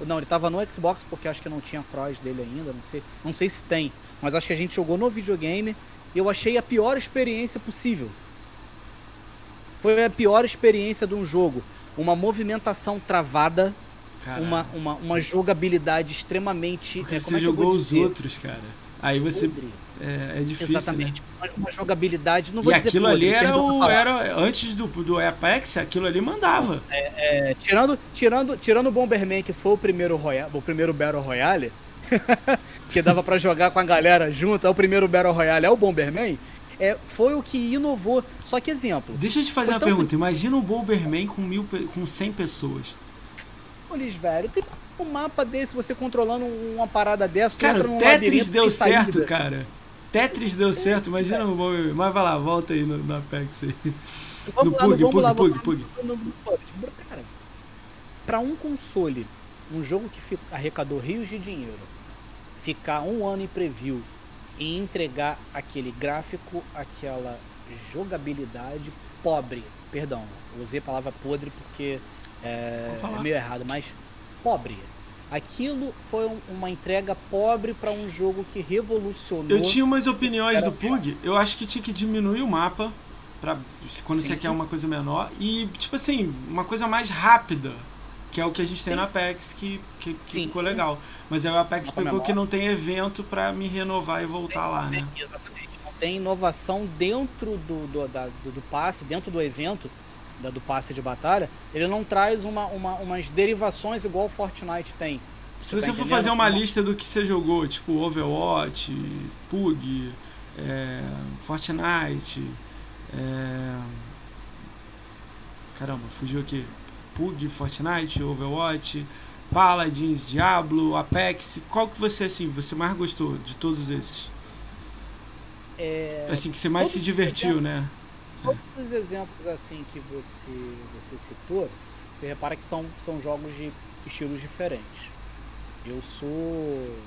Não, ele tava no Xbox porque acho que não tinha cross dele ainda, não sei. Não sei se tem. Mas acho que a gente jogou no videogame e eu achei a pior experiência possível. Foi a pior experiência de um jogo. Uma movimentação travada, uma, uma, uma jogabilidade extremamente. porque é, você é jogou os outros, cara. Aí você. Podre. É, é difícil. Exatamente. Né? Uma, jogabilidade. Não vou E dizer aquilo ali era o. Era, antes do, do Apex, aquilo ali mandava. É, tirando, tirando, tirando o Bomberman, que foi o primeiro, Roya, o primeiro Battle Royale, que dava pra jogar com a galera junto, é o primeiro Battle Royale, é o Bomberman, é, foi o que inovou. Só que exemplo, Deixa eu te fazer uma tão- pergunta. Imagina um Bomberman com, mil, com 100 pessoas. Olha, velho, tem um mapa desse, você controlando uma parada dessa, Cara, entra o num Tetris deu certo, cara. Tetris deu certo, imagina um Bomberman. Mas vai lá, volta aí no, no Apex aí. Vamos No lá, Pug, lá, Pug, Pug, lá, no- no- no- Cara, para um console, um jogo que arrecadou rios de dinheiro, ficar um ano em preview e entregar aquele gráfico, aquela jogabilidade pobre, perdão, usei a palavra podre porque é, é meio errado, mas pobre. Aquilo foi um, uma entrega pobre para um jogo que revolucionou. Eu tinha umas opiniões do Pug. Eu acho que tinha que diminuir o mapa para quando Sim. você quer uma coisa menor e tipo assim uma coisa mais rápida que é o que a gente Sim. tem no Apex que, que, que ficou legal mas aí o Apex pegou que não tem evento para me renovar e voltar lá né exatamente não tem inovação dentro do, do, da, do, do passe dentro do evento da, do passe de batalha ele não traz uma, uma, umas derivações igual o Fortnite tem se você, tá for fazer uma lista do que você jogou tipo Overwatch Pug é, Fortnite é... Caramba, fugiu aqui. Pug, Fortnite, Overwatch, Paladins, Diablo, Apex. Qual que você assim, você mais gostou de todos esses? É... Assim que você mais todos se divertiu, né? Todos os exemplos assim que você você citou, você repara que são são jogos de estilos diferentes. Eu sou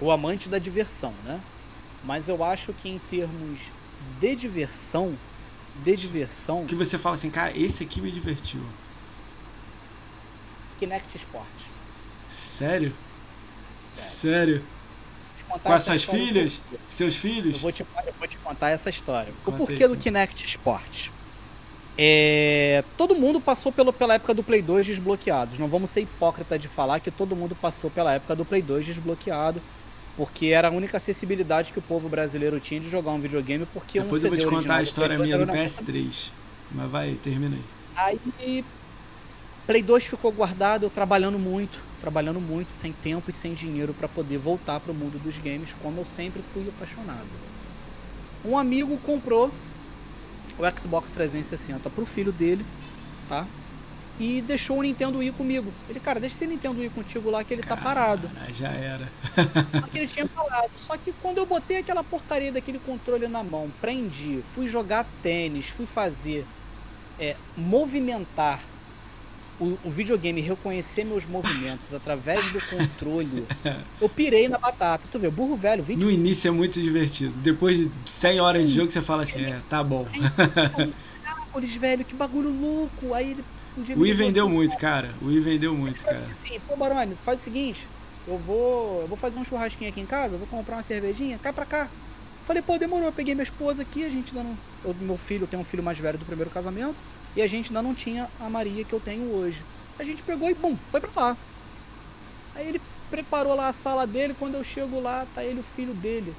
o amante da diversão, né? Mas eu acho que em termos de diversão, de diversão. Que você fala assim, cara, esse aqui me divertiu. Kinect Sport. Sério? Sério? Sério? Com as suas filhas? Seus filhos? Eu vou, te, eu vou te contar essa história. O porquê do Kinect Sport? É, todo mundo passou pelo, pela época do Play 2 desbloqueados. Não vamos ser hipócrita de falar que todo mundo passou pela época do Play 2 desbloqueado porque era a única acessibilidade que o povo brasileiro tinha de jogar um videogame, porque Depois um eu vou te contar a história minha do PS3, mas vai, termina aí. Aí, Play 2 ficou guardado, eu trabalhando muito, trabalhando muito, sem tempo e sem dinheiro para poder voltar para o mundo dos games, como eu sempre fui apaixonado. Um amigo comprou o Xbox 360 para o filho dele, tá? e deixou o Nintendo Wii comigo. Ele, cara, deixa esse Nintendo Wii contigo lá que ele tá parado. Já era. Só que ele tinha falado. Só que quando eu botei aquela porcaria daquele controle na mão, prendi, fui jogar tênis, fui fazer é, movimentar o, o, videogame, reconhecer meus movimentos através do controle, eu pirei na batata. Tu vê, burro velho, 20 No início é muito divertido. Depois de 100 horas de jogo, você fala assim: é, tá bom. Caracoles, velho, que bagulho louco. Aí ele o Wii vendeu muito, cara. O Wii vendeu muito, cara. Assim, pô, Barone, faz o seguinte. Eu vou, eu vou fazer um churrasquinho aqui em casa, vou comprar uma cervejinha, cai pra cá. Falei, pô, demorou. Eu peguei minha esposa aqui, a gente. Eu, meu filho tem um filho mais velho do primeiro casamento. E a gente ainda não tinha a Maria que eu tenho hoje. A gente pegou e, bum, foi pra lá. Aí ele preparou lá a sala dele. Quando eu chego lá, tá ele o filho dele.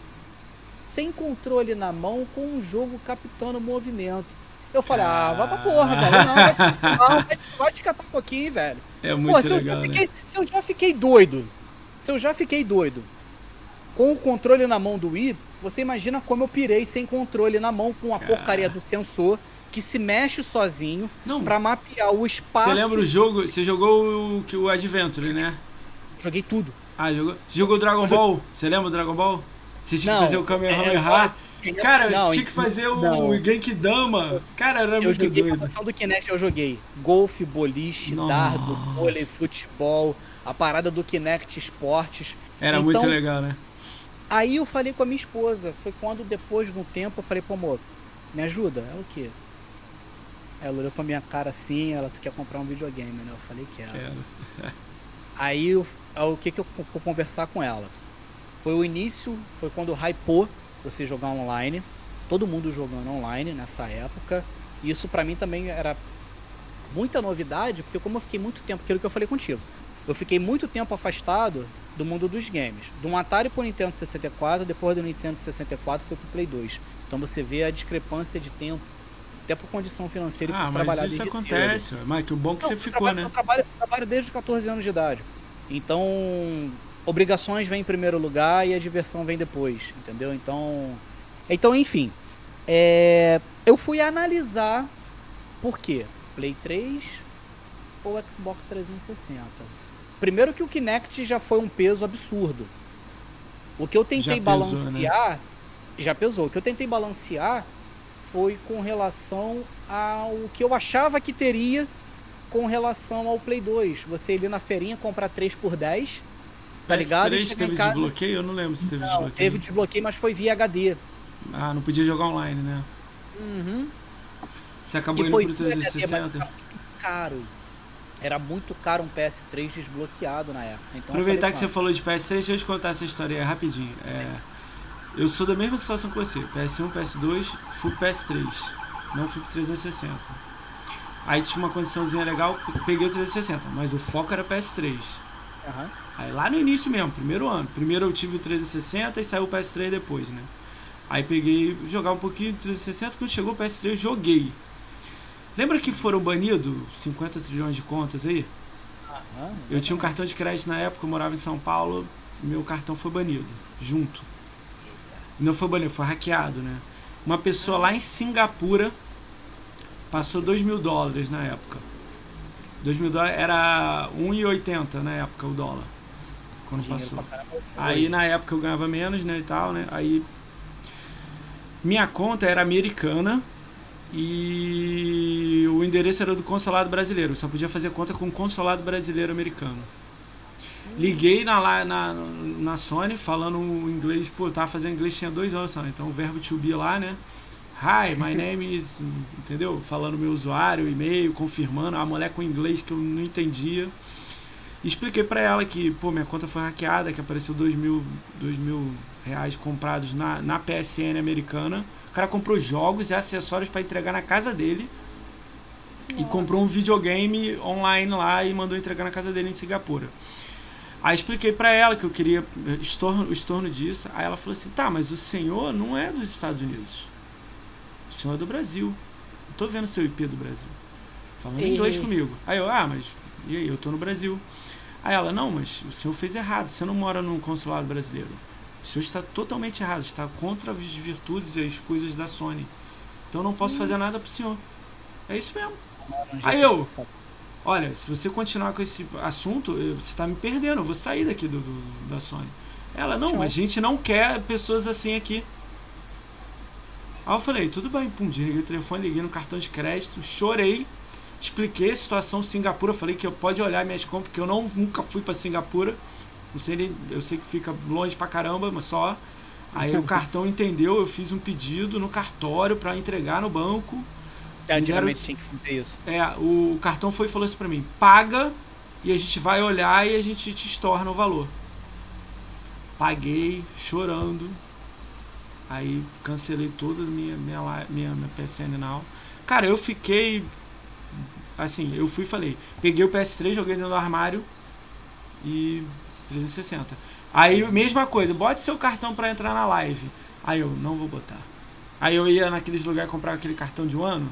Sem controle na mão, com um jogo captando movimento. Eu falei, ah, vai pra porra, velho. Não, vai, vai, vai te catar um pouquinho, velho. É muito Pô, se legal, eu fiquei, né? Se eu já fiquei doido, se eu já fiquei doido com o controle na mão do Wii, você imagina como eu pirei sem controle na mão com a Cara. porcaria do sensor que se mexe sozinho Não. para mapear o espaço. Você lembra o jogo? Você jogou o, o Adventure, né? Joguei tudo. Ah, jogou? Você jogou Dragon Ball? Você lembra o Dragon Ball? Você tinha que fazer o Kamehameha. É, Cara, não, tinha que fazer o Genkidama. Cara, era eu muito joguei doido. A do Kinect eu joguei golfe, boliche, Nossa. dardo, vôlei, futebol, a parada do Kinect Esportes. Era então, muito legal, né? Aí eu falei com a minha esposa, foi quando depois de um tempo eu falei, pô amor, me ajuda. Ela o quê? Ela olhou pra minha cara assim, ela, tu quer comprar um videogame, né? Eu falei, quero. quero. Aí o que que eu vou conversar com ela? Foi o início, foi quando hypou você jogar online, todo mundo jogando online nessa época. E isso para mim também era muita novidade, porque como eu fiquei muito tempo, aquilo que eu falei contigo, eu fiquei muito tempo afastado do mundo dos games. Do Atari pro Nintendo 64, depois do Nintendo 64 foi pro Play 2. Então você vê a discrepância de tempo, até por condição financeira ah, por trabalhar mas isso acontece, mas que o bom que Não, você ficou, trabalho, né? Eu trabalho, eu trabalho desde os 14 anos de idade. Então, obrigações vêm em primeiro lugar e a diversão vem depois, entendeu? Então, então enfim, é, eu fui analisar por quê? Play 3 ou Xbox 360? Primeiro que o Kinect já foi um peso absurdo. O que eu tentei pesou, né? balancear né? já pesou. O que eu tentei balancear foi com relação ao que eu achava que teria com relação ao Play 2. Você ir na feirinha comprar 3 por 10 tá ligado? PS3 teve casa... desbloqueio? Eu não lembro se teve não, desbloqueio. teve desbloqueio, mas foi via HD. Ah, não podia jogar online, né? Uhum. Você acabou e indo pro 360? HD, era muito caro. Era muito caro um PS3 desbloqueado na época. Então Aproveitar que você falou de PS3, deixa eu te contar essa história rapidinho. É, eu sou da mesma situação que você. PS1, PS2, fui pro PS3. Não fui pro 360. Aí tinha uma condiçãozinha legal, peguei o 360, mas o foco era PS3. Uhum. Aí lá no início mesmo, primeiro ano. Primeiro eu tive o 360 e saiu o PS3 depois, né? Aí peguei, jogar um pouquinho do 360, quando chegou o PS3 eu joguei. Lembra que foram banidos 50 trilhões de contas aí? Uhum, eu tinha um cartão de crédito na época, eu morava em São Paulo, meu cartão foi banido, junto. Não foi banido, foi hackeado, né? Uma pessoa lá em Singapura passou 2 mil dólares na época. 2 mil dólares era 1,80 na época o dólar quando Dinheiro passou. Aí na época eu ganhava menos, né, e tal, né? Aí minha conta era americana e o endereço era do consulado brasileiro. Eu só podia fazer conta com o consulado brasileiro americano. Liguei na, na, na Sony falando inglês, pô, eu tava fazendo inglês tinha dois anos só, então o verbo to be lá, né? Hi, my name is. Entendeu? Falando meu usuário, e-mail, confirmando. A mulher com inglês que eu não entendia. Expliquei para ela que, pô, minha conta foi hackeada, que apareceu dois mil, dois mil reais comprados na, na PSN americana. O cara comprou jogos e acessórios para entregar na casa dele. Nossa. E comprou um videogame online lá e mandou entregar na casa dele em Singapura. Aí expliquei para ela que eu queria estorno, o estorno disso. Aí ela falou assim: tá, mas o senhor não é dos Estados Unidos. O senhor é do Brasil. Eu tô vendo seu IP do Brasil. Falando e... inglês comigo. Aí eu, ah, mas e aí? Eu tô no Brasil. Aí ela, não, mas o senhor fez errado, você não mora num consulado brasileiro. O senhor está totalmente errado, está contra as virtudes e as coisas da Sony. Então não posso fazer nada pro senhor. É isso mesmo. Aí eu, olha, se você continuar com esse assunto, você está me perdendo, eu vou sair daqui do, do da Sony. Ela, não, a gente não quer pessoas assim aqui. Aí eu falei, tudo bem, pum, desliguei o telefone, liguei no cartão de crédito, chorei expliquei a situação Singapura, falei que eu pode olhar minhas compras, porque eu não, nunca fui para Singapura. Não sei, eu sei que fica longe pra caramba, mas só. Aí o cartão entendeu, eu fiz um pedido no cartório para entregar no banco. É, antigamente tinha que fazer isso. É, o cartão foi e falou assim para mim: paga e a gente vai olhar e a gente te estorna o valor. Paguei, chorando. Aí cancelei toda a minha, minha, minha, minha PSN Now. Cara, eu fiquei Assim, eu fui e falei, peguei o PS3, joguei dentro do armário e 360. Aí, mesma coisa, bote seu cartão para entrar na live. Aí eu, não vou botar. Aí eu ia naqueles lugares comprar aquele cartão de um ano.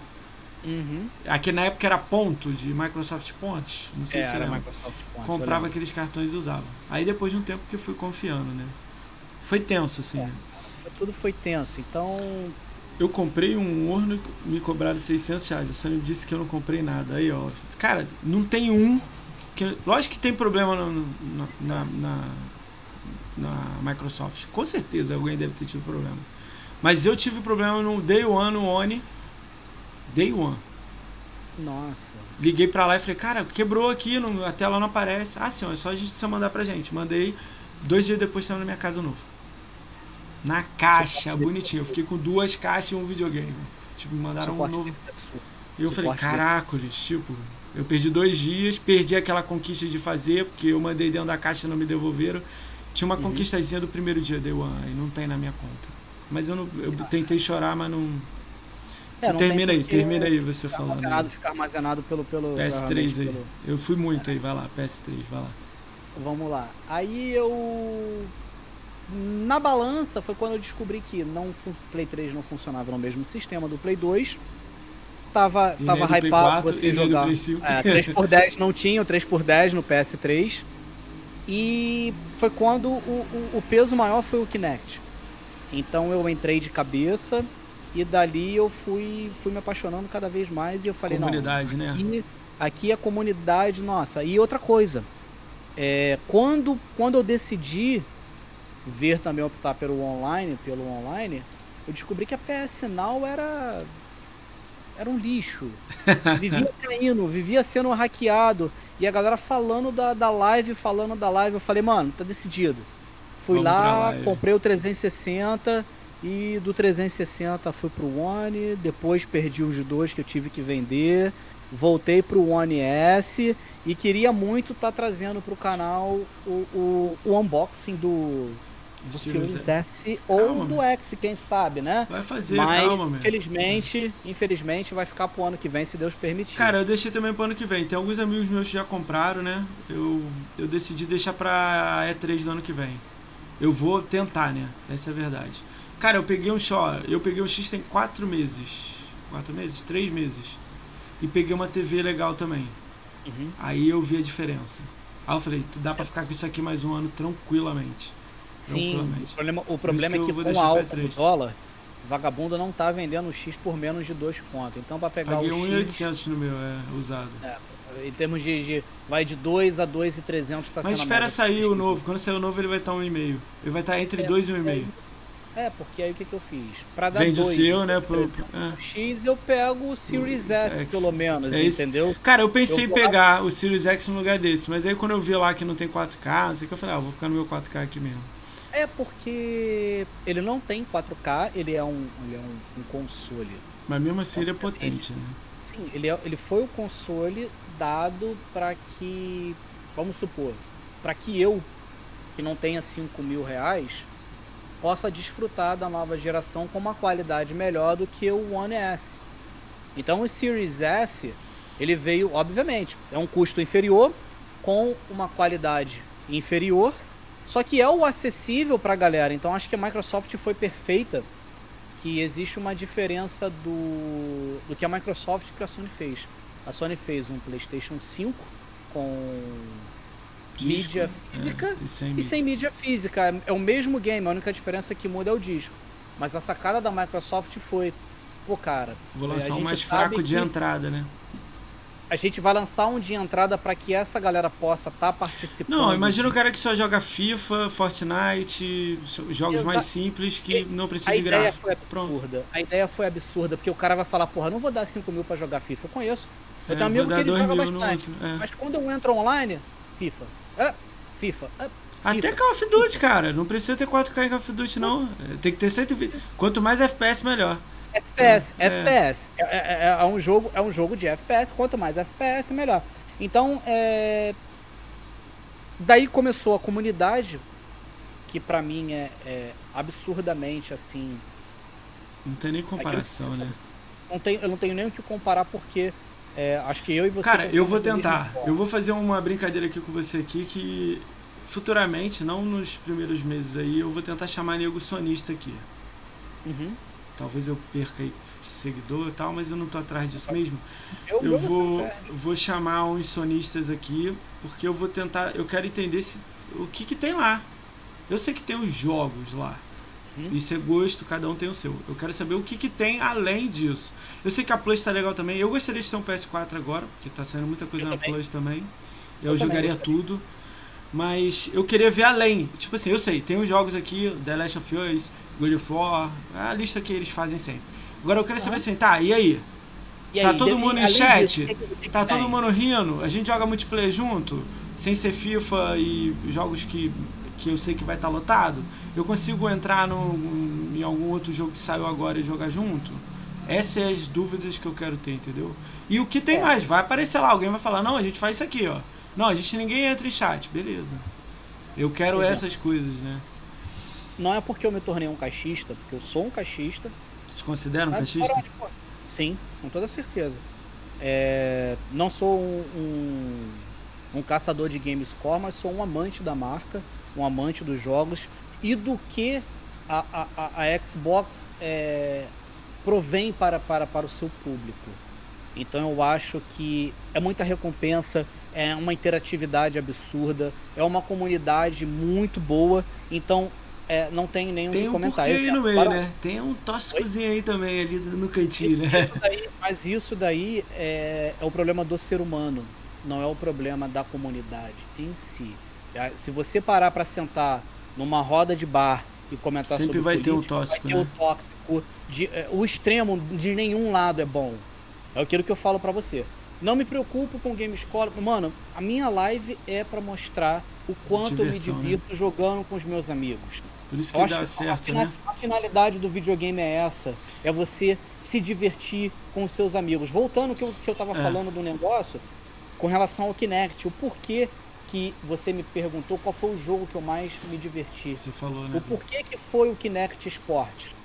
Uhum. Aqui na época era ponto de Microsoft Pontos. Não sei é, se era Microsoft Pontos. Comprava aqueles cartões e usava. Aí depois de um tempo que eu fui confiando, né? Foi tenso, assim. É. Né? Tudo foi tenso. Então, eu comprei um horno me cobraram 600 reais. A Sony disse que eu não comprei nada. Aí, ó. Cara, não tem um. Que, lógico que tem problema no, na, na, na, Microsoft. Com certeza alguém deve ter tido problema. Mas eu tive problema no Day One, no One. Day One. Nossa. Liguei pra lá e falei, cara, quebrou aqui, não, a tela não aparece. Ah, senhor, é só a gente só mandar pra gente. Mandei. Dois dias depois saiu na minha casa novo. Na caixa, bonitinho. Eu fiquei com duas caixas e um videogame. Tipo, me mandaram um novo. E eu falei, caracoles, tipo, eu perdi dois dias, perdi aquela conquista de fazer, porque eu mandei dentro da caixa e não me devolveram. Tinha uma uhum. conquistazinha do primeiro dia, Day One, e não tem na minha conta. Mas eu, não, eu tentei chorar, mas não. É, termina aí, termina aí você falando. Armazenado, ficar armazenado pelo, pelo PS3 aí. Pelo... Eu fui muito é. aí, vai lá, PS3, vai lá. Vamos lá. Aí eu na balança foi quando eu descobri que não o Play 3 não funcionava no mesmo sistema do Play 2. Tava, tava hypado você jogar. É, 3x10 não tinha o 3x10 no PS3. E foi quando o, o, o, peso maior foi o Kinect. Então eu entrei de cabeça e dali eu fui, fui me apaixonando cada vez mais e eu falei, comunidade, não, aqui, né? aqui a comunidade, nossa. E outra coisa, é, quando, quando eu decidi ver também optar pelo online, pelo online, eu descobri que a PS Now era era um lixo. Vivia caindo, vivia sendo hackeado. E a galera falando da, da live, falando da live. Eu falei, mano, tá decidido. Fui Vamos lá, comprei o 360 e do 360 fui pro One, depois perdi os dois que eu tive que vender, voltei pro One S e queria muito estar tá trazendo pro canal o, o, o unboxing do, do Series S ou do X, quem sabe, né? Vai fazer, Mas, calma, infelizmente, infelizmente vai ficar pro ano que vem, se Deus permitir. Cara, eu deixei também pro ano que vem. Tem alguns amigos meus que já compraram, né? Eu, eu decidi deixar pra E3 do ano que vem. Eu vou tentar, né? Essa é a verdade. Cara, eu peguei um Shaw, eu peguei um X tem 4 meses. 4 meses? 3 meses. E peguei uma TV legal também. Uhum. Aí eu vi a diferença. Aí eu falei, dá pra ficar com isso aqui mais um ano tranquilamente. Sim, o problema, o problema é que, com a alta do dólar, vagabundo não tá vendendo o X por menos de 2 contos. Então para pegar Paguei o X... 1.800 no meu, é, usado. É, em termos de, de, vai de 2 a 2,300 tá Mas espera sair o novo. Quando sair o novo ele vai estar 1,5. Ele vai estar entre 2 é, e 1,5. É, porque aí o que, que eu fiz? Pra dar Vende dois, o seu, né? Pro, é. X eu pego o Series o S, X. pelo menos, é entendeu? Cara, eu pensei eu em pegar o Series X no lugar desse, mas aí quando eu vi lá que não tem 4K, não sei que eu falei, ah, vou ficar no meu 4K aqui mesmo. É porque ele não tem 4K, ele é um, ele é um, um console. Mas mesmo assim ele é potente, né? Sim, ele, é, ele foi o console dado para que, vamos supor, para que eu, que não tenha 5 mil reais, possa desfrutar da nova geração com uma qualidade melhor do que o One S. Então o Series S, ele veio, obviamente, é um custo inferior, com uma qualidade inferior, só que é o acessível para a galera. Então acho que a Microsoft foi perfeita, que existe uma diferença do, do que a Microsoft e que a Sony fez. A Sony fez um PlayStation 5 com mídia é, física é, e, sem, e mídia. sem mídia física. É o mesmo game, a única diferença que muda é o disco. Mas a sacada da Microsoft foi, pô, cara. Vou lançar um mais fraco de entrada, né? A gente vai lançar um de entrada para que essa galera possa estar tá participando. Não, imagina o cara que só joga FIFA, Fortnite, jogos Exa... mais simples que e... não precisa de gráfico. Foi absurda. Pronto. A ideia foi absurda, porque o cara vai falar, porra, não vou dar 5 mil para jogar FIFA. Eu conheço. Eu é, tenho um amigo que ele joga bastante. É. Mas quando eu entro online, FIFA. É, FIFA. É, Até Call of Duty, cara. Não precisa ter 4K em Call of Duty, não. É, tem que ter 120. Quanto mais FPS, melhor. FPS, é. FPS. É, é, é, um jogo, é um jogo de FPS. Quanto mais FPS, melhor. Então, é... daí começou a comunidade, que pra mim é, é absurdamente assim. Não tem nem comparação, né? Não tem, eu não tenho nem o que comparar porque é, acho que eu e você. Cara, eu vou tentar. Eu vou fazer uma brincadeira aqui com você aqui que futuramente, não nos primeiros meses aí, eu vou tentar chamar nego sonista aqui. Uhum. Talvez eu perca aí seguidor e tal, mas eu não tô atrás disso mesmo. Eu, eu vou, vou chamar uns sonistas aqui, porque eu vou tentar, eu quero entender se, o que que tem lá. Eu sei que tem os jogos lá. Hum? Isso é gosto, cada um tem o seu. Eu quero saber o que, que tem além disso. Eu sei que a Plus está legal também. Eu gostaria de ter um PS4 agora, porque está saindo muita coisa eu na também. Plus também. Eu, eu jogaria tudo. Mas eu queria ver além. Tipo assim, eu sei, tem os jogos aqui, The Last of Us, God of War, a lista que eles fazem sempre. Agora eu quero saber assim, tá, e aí? E tá aí, todo mundo em chat? Disso, que que tá todo mundo rindo? A gente joga multiplayer junto? Sem ser FIFA e jogos que que eu sei que vai estar tá lotado, eu consigo entrar no, em algum outro jogo que saiu agora e jogar junto? Essas são as dúvidas que eu quero ter, entendeu? E o que tem é. mais? Vai aparecer lá, alguém vai falar, não, a gente faz isso aqui, ó. Não, a gente ninguém entra em chat, beleza. Eu quero essas coisas, né? Não é porque eu me tornei um caixista, porque eu sou um caixista. Você se considera um caixista? Sim, com toda certeza. É, não sou um, um, um caçador de gamescore, mas sou um amante da marca um amante dos jogos e do que a, a, a Xbox é, provém para, para, para o seu público. Então eu acho que é muita recompensa, é uma interatividade absurda, é uma comunidade muito boa. Então é, não tem nenhum tem um comentário. Tem um aí no meio, para... né? Tem um tóxicozinho aí também ali no cantinho, né? Isso daí, mas isso daí é, é o problema do ser humano, não é o problema da comunidade em si. É, se você parar para sentar numa roda de bar e comentar Sempre sobre vai política, ter o tóxico, vai ter né? o tóxico. De, é, o extremo de nenhum lado é bom. É aquilo que eu falo para você. Não me preocupo com Game Escola. Mano, a minha live é para mostrar o quanto Diversão, eu me né? divirto né? jogando com os meus amigos. Por isso que eu dá que certo, a, né? A finalidade do videogame é essa. É você se divertir com os seus amigos. Voltando ao que eu, que eu tava é. falando do negócio, com relação ao Kinect, o porquê que você me perguntou qual foi o jogo que eu mais me diverti. Você falou, né? O porquê que foi o Kinect Sports.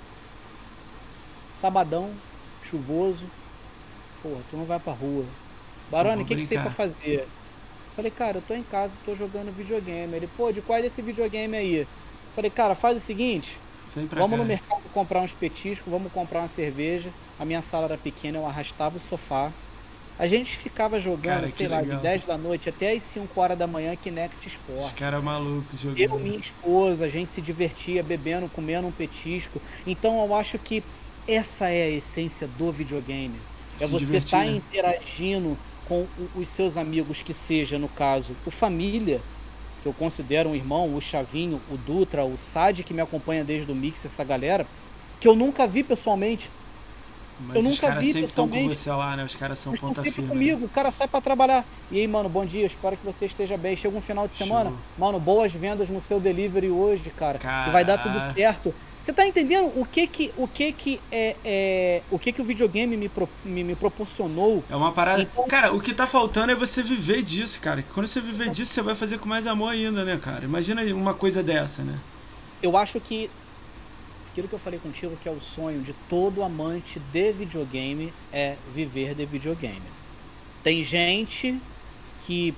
Sabadão, chuvoso. Porra, tu não vai pra rua. Barone, o que, que tem pra fazer? Falei, cara, eu tô em casa, tô jogando videogame. Ele, pô, de qual é esse videogame aí? Falei, cara, faz o seguinte. Vamos cá. no mercado comprar uns petiscos, vamos comprar uma cerveja. A minha sala era pequena, eu arrastava o sofá. A gente ficava jogando, cara, sei lá, legal. de 10 da noite até as 5 horas da manhã, Kinect Sport. Os caras malucos jogando. Eu e minha esposa, a gente se divertia bebendo, comendo um petisco. Então eu acho que essa é a essência do videogame. É se você estar tá né? interagindo com os seus amigos, que seja, no caso, o família, que eu considero um irmão, o Chavinho, o Dutra, o Sad, que me acompanha desde o Mix, essa galera, que eu nunca vi pessoalmente. Mas eu nunca vi sempre pessoalmente. Estão com você lá, né? Os caras são ponta sempre firme. comigo, o cara sai para trabalhar. E aí, mano, bom dia, espero que você esteja bem. Chega um final de semana, Show. mano, boas vendas no seu delivery hoje, cara. Car... Que vai dar tudo certo. Você tá entendendo o que que o que que é, é o que que o videogame me, pro, me, me, proporcionou? É uma parada. Então, cara, o que tá faltando é você viver disso, cara. Quando você viver disso, você vai fazer com mais amor ainda, né, cara? Imagina uma coisa dessa, né? Eu acho que aquilo que eu falei contigo que é o sonho de todo amante de videogame é viver de videogame. Tem gente que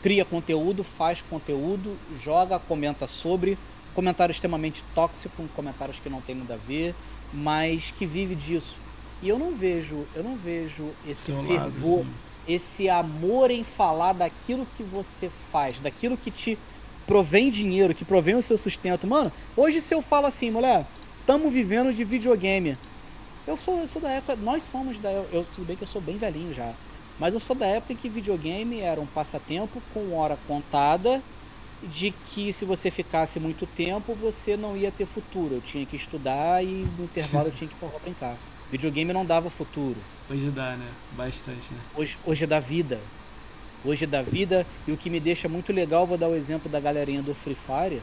cria conteúdo, faz conteúdo, joga, comenta sobre, comentário extremamente tóxico, comentários que não tem nada a ver, mas que vive disso. E eu não vejo, eu não vejo esse Seu fervor, lado, esse amor em falar daquilo que você faz, daquilo que te provém dinheiro, que provém o seu sustento. Mano, hoje se eu falo assim, mulher, estamos vivendo de videogame. Eu sou, eu sou da época, nós somos da eu tudo bem que eu sou bem velhinho já, mas eu sou da época em que videogame era um passatempo com hora contada de que se você ficasse muito tempo, você não ia ter futuro. Eu tinha que estudar e no intervalo eu tinha que ir pra brincar. Videogame não dava futuro. Hoje dá, né? Bastante, né? Hoje, hoje é da vida. Hoje é da vida. E o que me deixa muito legal, vou dar o exemplo da galerinha do Free Fire.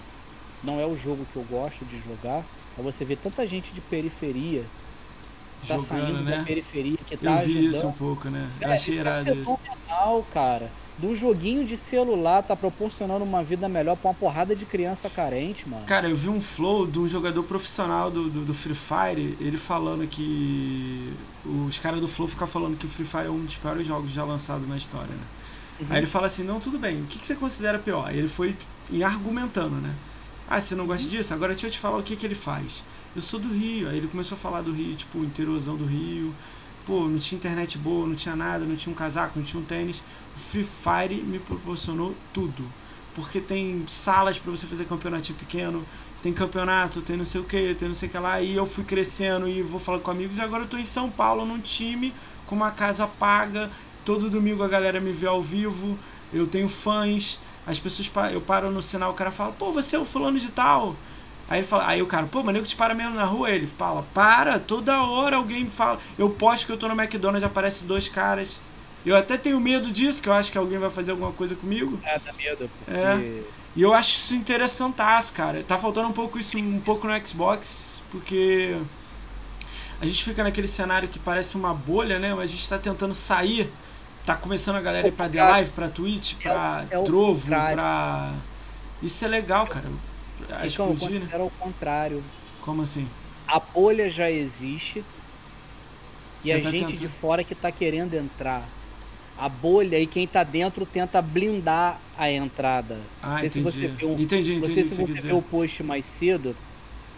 Não é o jogo que eu gosto de jogar. É você ver tanta gente de periferia tá Jogando, saindo né? da periferia que tá eu vi ajudando. isso um pouco, né? Eu achei isso irado é fenomenal, cara do joguinho de celular tá proporcionando uma vida melhor pra uma porrada de criança carente, mano. Cara, eu vi um flow de um jogador profissional do, do, do Free Fire, ele falando que. Os caras do Flow ficam falando que o Free Fire é um dos piores jogos já lançados na história, né? Uhum. Aí ele fala assim: não, tudo bem, o que, que você considera pior? Aí ele foi argumentando, né? Ah, você não gosta uhum. disso? Agora deixa eu te falar o que, que ele faz. Eu sou do Rio. Aí ele começou a falar do Rio, tipo, interiorzão do Rio. Pô, não tinha internet boa, não tinha nada, não tinha um casaco, não tinha um tênis. Free Fire me proporcionou tudo. Porque tem salas para você fazer campeonato pequeno, tem campeonato, tem não sei o que, tem não sei o que lá. E eu fui crescendo e vou falando com amigos. E agora eu tô em São Paulo num time com uma casa paga. Todo domingo a galera me vê ao vivo. Eu tenho fãs. As pessoas eu paro no sinal, o cara fala, pô, você é o fulano de tal. Aí, fala, aí o cara, pô, mas nego te para mesmo na rua. Ele fala, para, toda hora alguém me fala. Eu posto que eu tô no McDonald's, aparece dois caras. Eu até tenho medo disso, que eu acho que alguém vai fazer alguma coisa comigo. É, dá medo, porque... É. E eu acho isso interessantaço, cara. Tá faltando um pouco isso um pouco no Xbox, porque a gente fica naquele cenário que parece uma bolha, né? Mas a gente tá tentando sair. Tá começando a galera ir pra The Live, pra Twitch, pra é, é Trovo, pra. Isso é legal, cara. A então, explodir, né? o contrário. Como assim? A bolha já existe. Você e a tá gente tentando... de fora que tá querendo entrar a bolha e quem tá dentro tenta blindar a entrada. Ah, não sei entendi. se você viu, entendi, entendi, você, se você viu o post mais cedo.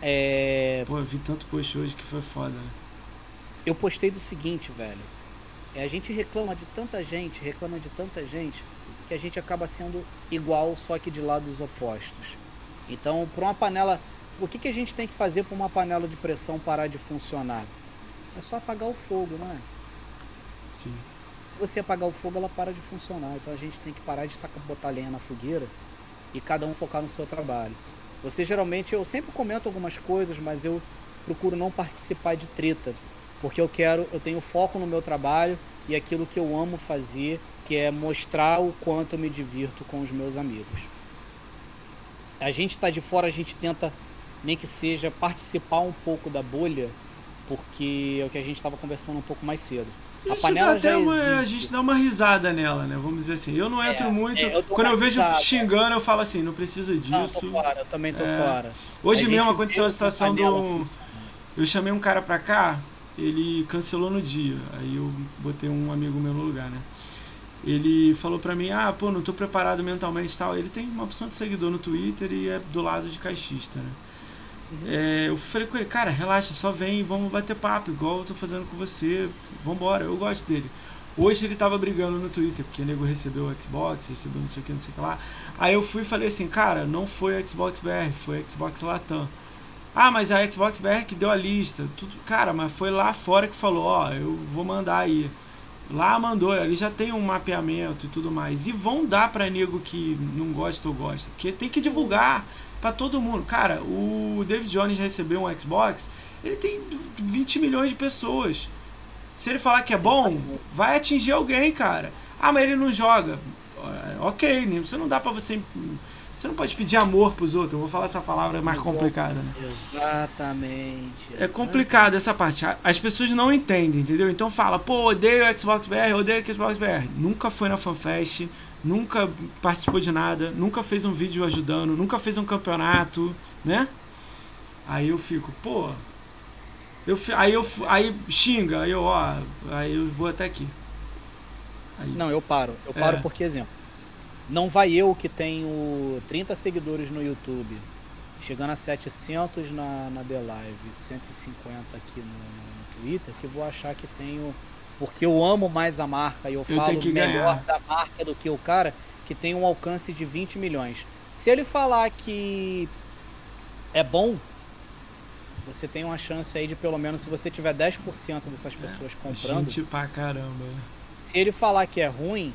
É... Pô, eu vi tanto post hoje que foi foda. Né? Eu postei do seguinte, velho. É, a gente reclama de tanta gente, reclama de tanta gente, que a gente acaba sendo igual, só que de lados opostos. Então, para uma panela. O que, que a gente tem que fazer para uma panela de pressão parar de funcionar? É só apagar o fogo, não é? Sim você apagar o fogo, ela para de funcionar. Então a gente tem que parar de botar lenha na fogueira e cada um focar no seu trabalho. Você geralmente, eu sempre comento algumas coisas, mas eu procuro não participar de treta. Porque eu quero, eu tenho foco no meu trabalho e aquilo que eu amo fazer, que é mostrar o quanto eu me divirto com os meus amigos. A gente está de fora, a gente tenta nem que seja participar um pouco da bolha, porque é o que a gente estava conversando um pouco mais cedo. A panela já uma, A gente dá uma risada nela, né? Vamos dizer assim. Eu não entro é, muito. É, eu quando eu vejo risada. xingando, eu falo assim, não precisa disso. Não, tô fora, eu também tô é. fora. Hoje a mesmo aconteceu a situação do. Eu chamei um cara pra cá, ele cancelou no dia. Aí eu botei um amigo meu no lugar, né? Ele falou pra mim, ah, pô, não tô preparado mentalmente e tal. Ele tem uma opção de seguidor no Twitter e é do lado de caixista, né? É, eu falei com ele, cara, relaxa, só vem, vamos bater papo, igual eu tô fazendo com você, vambora, eu gosto dele. Hoje ele tava brigando no Twitter, porque o nego recebeu o Xbox, recebeu não sei o que, não sei o que lá. Aí eu fui e falei assim, cara, não foi Xbox BR, foi Xbox Latam. Ah, mas a Xbox BR que deu a lista. Tudo, cara, mas foi lá fora que falou, ó, eu vou mandar aí. Lá mandou, ali já tem um mapeamento e tudo mais. E vão dar pra nego que não gosta ou gosta. Porque tem que divulgar para todo mundo. Cara, o David Jones recebeu um Xbox, ele tem 20 milhões de pessoas. Se ele falar que é bom, vai atingir alguém, cara. Ah, mas ele não joga. Ok, né? você não dá para você. Você não pode pedir amor pros outros. Eu vou falar essa palavra mais complicada, né? Exatamente. É complicado essa parte. As pessoas não entendem, entendeu? Então fala, pô, odeio o Xbox BR, odeio o Xbox BR. Nunca foi na FanFest, nunca participou de nada, nunca fez um vídeo ajudando, nunca fez um campeonato, né? Aí eu fico, pô. Eu, aí eu aí xinga, aí eu, ó, aí eu vou até aqui. Aí, não, eu paro. Eu paro é. porque, exemplo, não vai eu que tenho 30 seguidores no YouTube, chegando a 700 na, na The Live, 150 aqui no, no Twitter, que vou achar que tenho porque eu amo mais a marca e eu, eu falo melhor ganhar. da marca do que o cara que tem um alcance de 20 milhões. Se ele falar que é bom, você tem uma chance aí de pelo menos, se você tiver 10% dessas pessoas é, comprando. Gente pra caramba. Se ele falar que é ruim,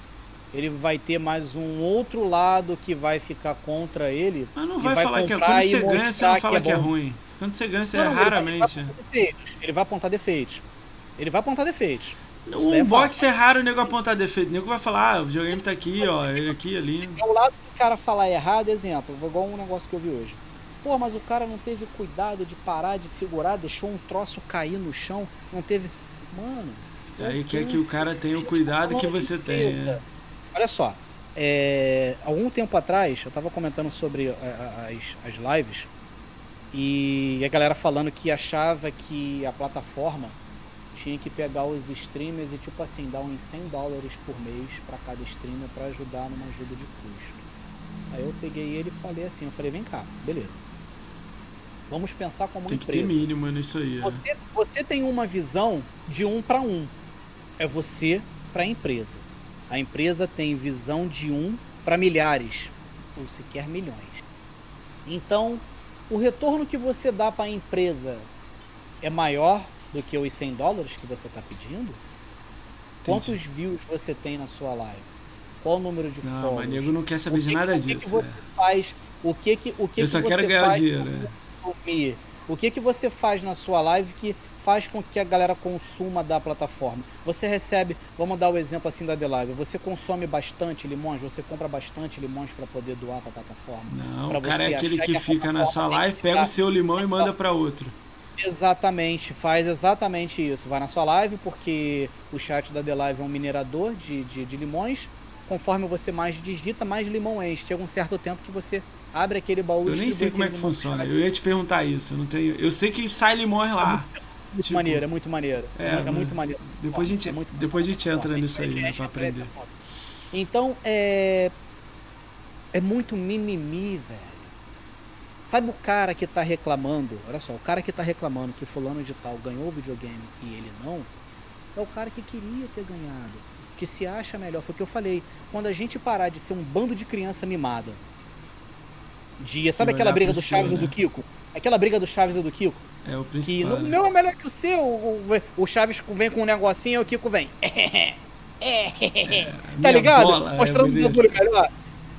ele vai ter mais um outro lado que vai ficar contra ele. Mas não vai, vai falar que é quando você ganha, você não fala que é, que é ruim. Quando você ganha, você não, é não, raramente. Ele vai, ele vai apontar defeitos. Ele vai apontar defeitos. O unbox é, é raro o nego apontar defeito. O nego vai falar, ah, o videogame tá aqui, ó, ele aqui, ali. É o lado do cara falar errado, exemplo, igual um negócio que eu vi hoje. Pô, mas o cara não teve cuidado de parar, de segurar, deixou um troço cair no chão, não teve. Mano. É aí quer que o cara tenha o cuidado que você tem. É. Olha só, é, algum tempo atrás eu tava comentando sobre as, as lives e a galera falando que achava que a plataforma tinha que pegar os streamers e tipo assim, dar uns 100 dólares por mês para cada streamer para ajudar numa ajuda de custo. Aí eu peguei ele e falei assim, eu falei, vem cá, beleza. Vamos pensar como tem empresa. Tem que ter mínimo nisso aí. É. Você, é. você tem uma visão de um para um. É você para a empresa. A empresa tem visão de um para milhares, ou sequer milhões. Então, o retorno que você dá para a empresa é maior do que os 100 dólares que você está pedindo? Entendi. Quantos views você tem na sua live? Qual o número de não, follows? Não, nego não quer saber de nada o que, disso. O que, você é. faz? O que que o que Eu só que quero você ganhar faz dinheiro. É. O que que você faz na sua live que faz com que a galera consuma da plataforma? Você recebe, vamos dar o exemplo assim da The Live, você consome bastante limões, você compra bastante limões para poder doar para a plataforma? Não, o cara é aquele que, que fica na sua live, pega o seu limão e manda para outro. Exatamente, faz exatamente isso. Vai na sua live, porque o chat da The Live é um minerador de, de, de limões. Conforme você mais digita, mais limão enche. Chega um certo tempo que você abre aquele baú. Eu nem sei como é que funciona. Eu ia te perguntar isso. Eu não tenho. Eu sei que sai limões lá. Muito, tipo... maneiro, é muito maneiro. É, é muito maneiro. Depois a gente, é muito, depois a gente entra bom, nisso aí, né, pra aprender. Então, é. É muito mimimi, velho. Sabe o cara que está reclamando? Olha só, o cara que está reclamando que fulano de tal ganhou o videogame e ele não, é o cara que queria ter ganhado, que se acha melhor. Foi o que eu falei. Quando a gente parar de ser um bando de criança mimada, dia, sabe aquela briga do Chaves né? e do Kiko? Aquela briga do Chaves e do Kiko? É o principal. Que no meu é melhor que o seu. O, o Chaves vem com um negocinho e o Kiko vem. É, tá ligado? Bola, é Mostrando é o melhor.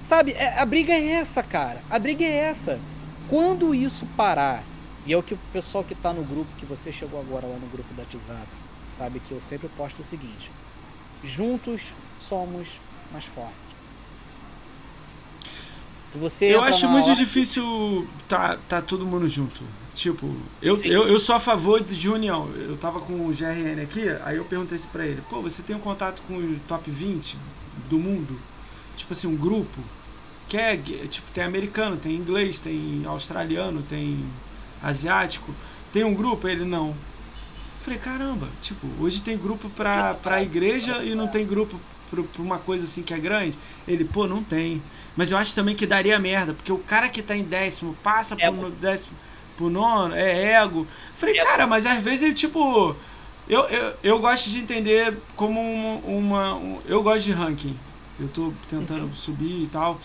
Sabe, a briga é essa, cara. A briga é essa. Quando isso parar E é o que o pessoal que está no grupo, que você chegou agora lá no grupo da WhatsApp, sabe que eu sempre posto o seguinte: juntos somos mais fortes. Se você eu acho muito hora... difícil tá, tá todo mundo junto. Tipo, eu, eu, eu sou a favor de união. Eu tava com o GRN aqui, aí eu perguntei isso pra ele: pô, você tem um contato com o top 20 do mundo? Tipo assim, um grupo? Que é, tipo, tem americano, tem inglês, tem australiano, tem asiático. Tem um grupo? Ele não. Falei, caramba, tipo, hoje tem grupo pra, pra igreja e não tem grupo pra, pra uma coisa assim que é grande? Ele, pô, não tem. Mas eu acho também que daria merda, porque o cara que tá em décimo passa é pro décimo pro nono, é ego. Falei, é. cara, mas às vezes tipo. Eu, eu, eu gosto de entender como uma. uma eu gosto de ranking. Eu tô tentando uhum. subir e tal.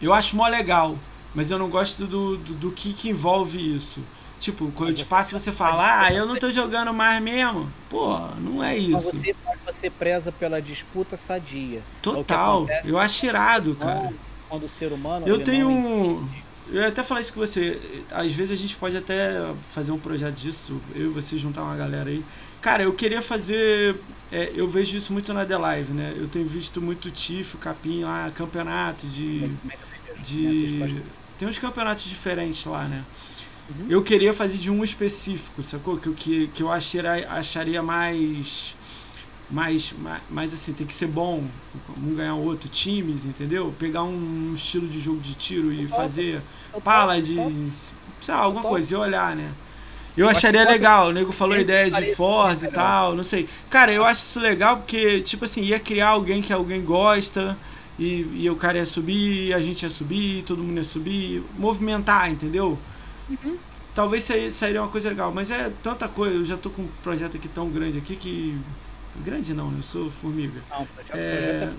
Eu acho mó legal, mas eu não gosto do, do, do que, que envolve isso. Tipo, quando eu te passo você fala, ah, eu não tô jogando mais mesmo. Pô, não é isso. Mas você, você preza pela disputa sadia. Total. É eu acho irado, cara. Quando o ser humano. Eu tenho. Um... Eu até falei isso com você. Às vezes a gente pode até fazer um projeto disso, eu e você juntar uma galera aí. Cara, eu queria fazer. É, eu vejo isso muito na The Live, né? Eu tenho visto muito Tifo, Capim lá, campeonato de. De. Tem uns campeonatos diferentes lá, né? Uhum. Eu queria fazer de um específico, sacou? Que, que, que eu acharia, acharia mais, mais, mais. Mais assim, tem que ser bom. Um ganhar outro, times, entendeu? Pegar um estilo de jogo de tiro e fazer Paladins, sei lá, alguma coisa, e olhar, né? Eu acharia legal, o nego falou ideia de Forza e tal, não sei. Cara, eu acho isso legal porque, tipo assim, ia criar alguém que alguém gosta e, e o cara ia subir, a gente ia subir, todo mundo ia subir, movimentar, entendeu? Uhum. Talvez sairia uma coisa legal, mas é tanta coisa. Eu já tô com um projeto aqui tão grande aqui que. Grande não, né? Eu sou formiga. Não, projeto, é...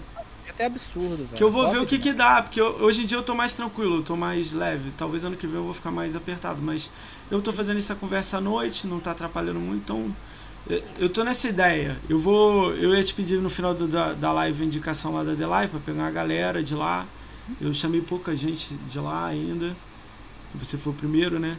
é absurdo, velho. Que eu vou ver o que que dá, porque eu, hoje em dia eu tô mais tranquilo, eu tô mais leve. Talvez ano que vem eu vou ficar mais apertado, mas eu tô fazendo essa conversa à noite, não tá atrapalhando muito, então eu tô nessa ideia. Eu vou. Eu ia te pedir no final do, da, da live a indicação lá da The Live pra pegar uma galera de lá. Eu chamei pouca gente de lá ainda. Você foi o primeiro, né?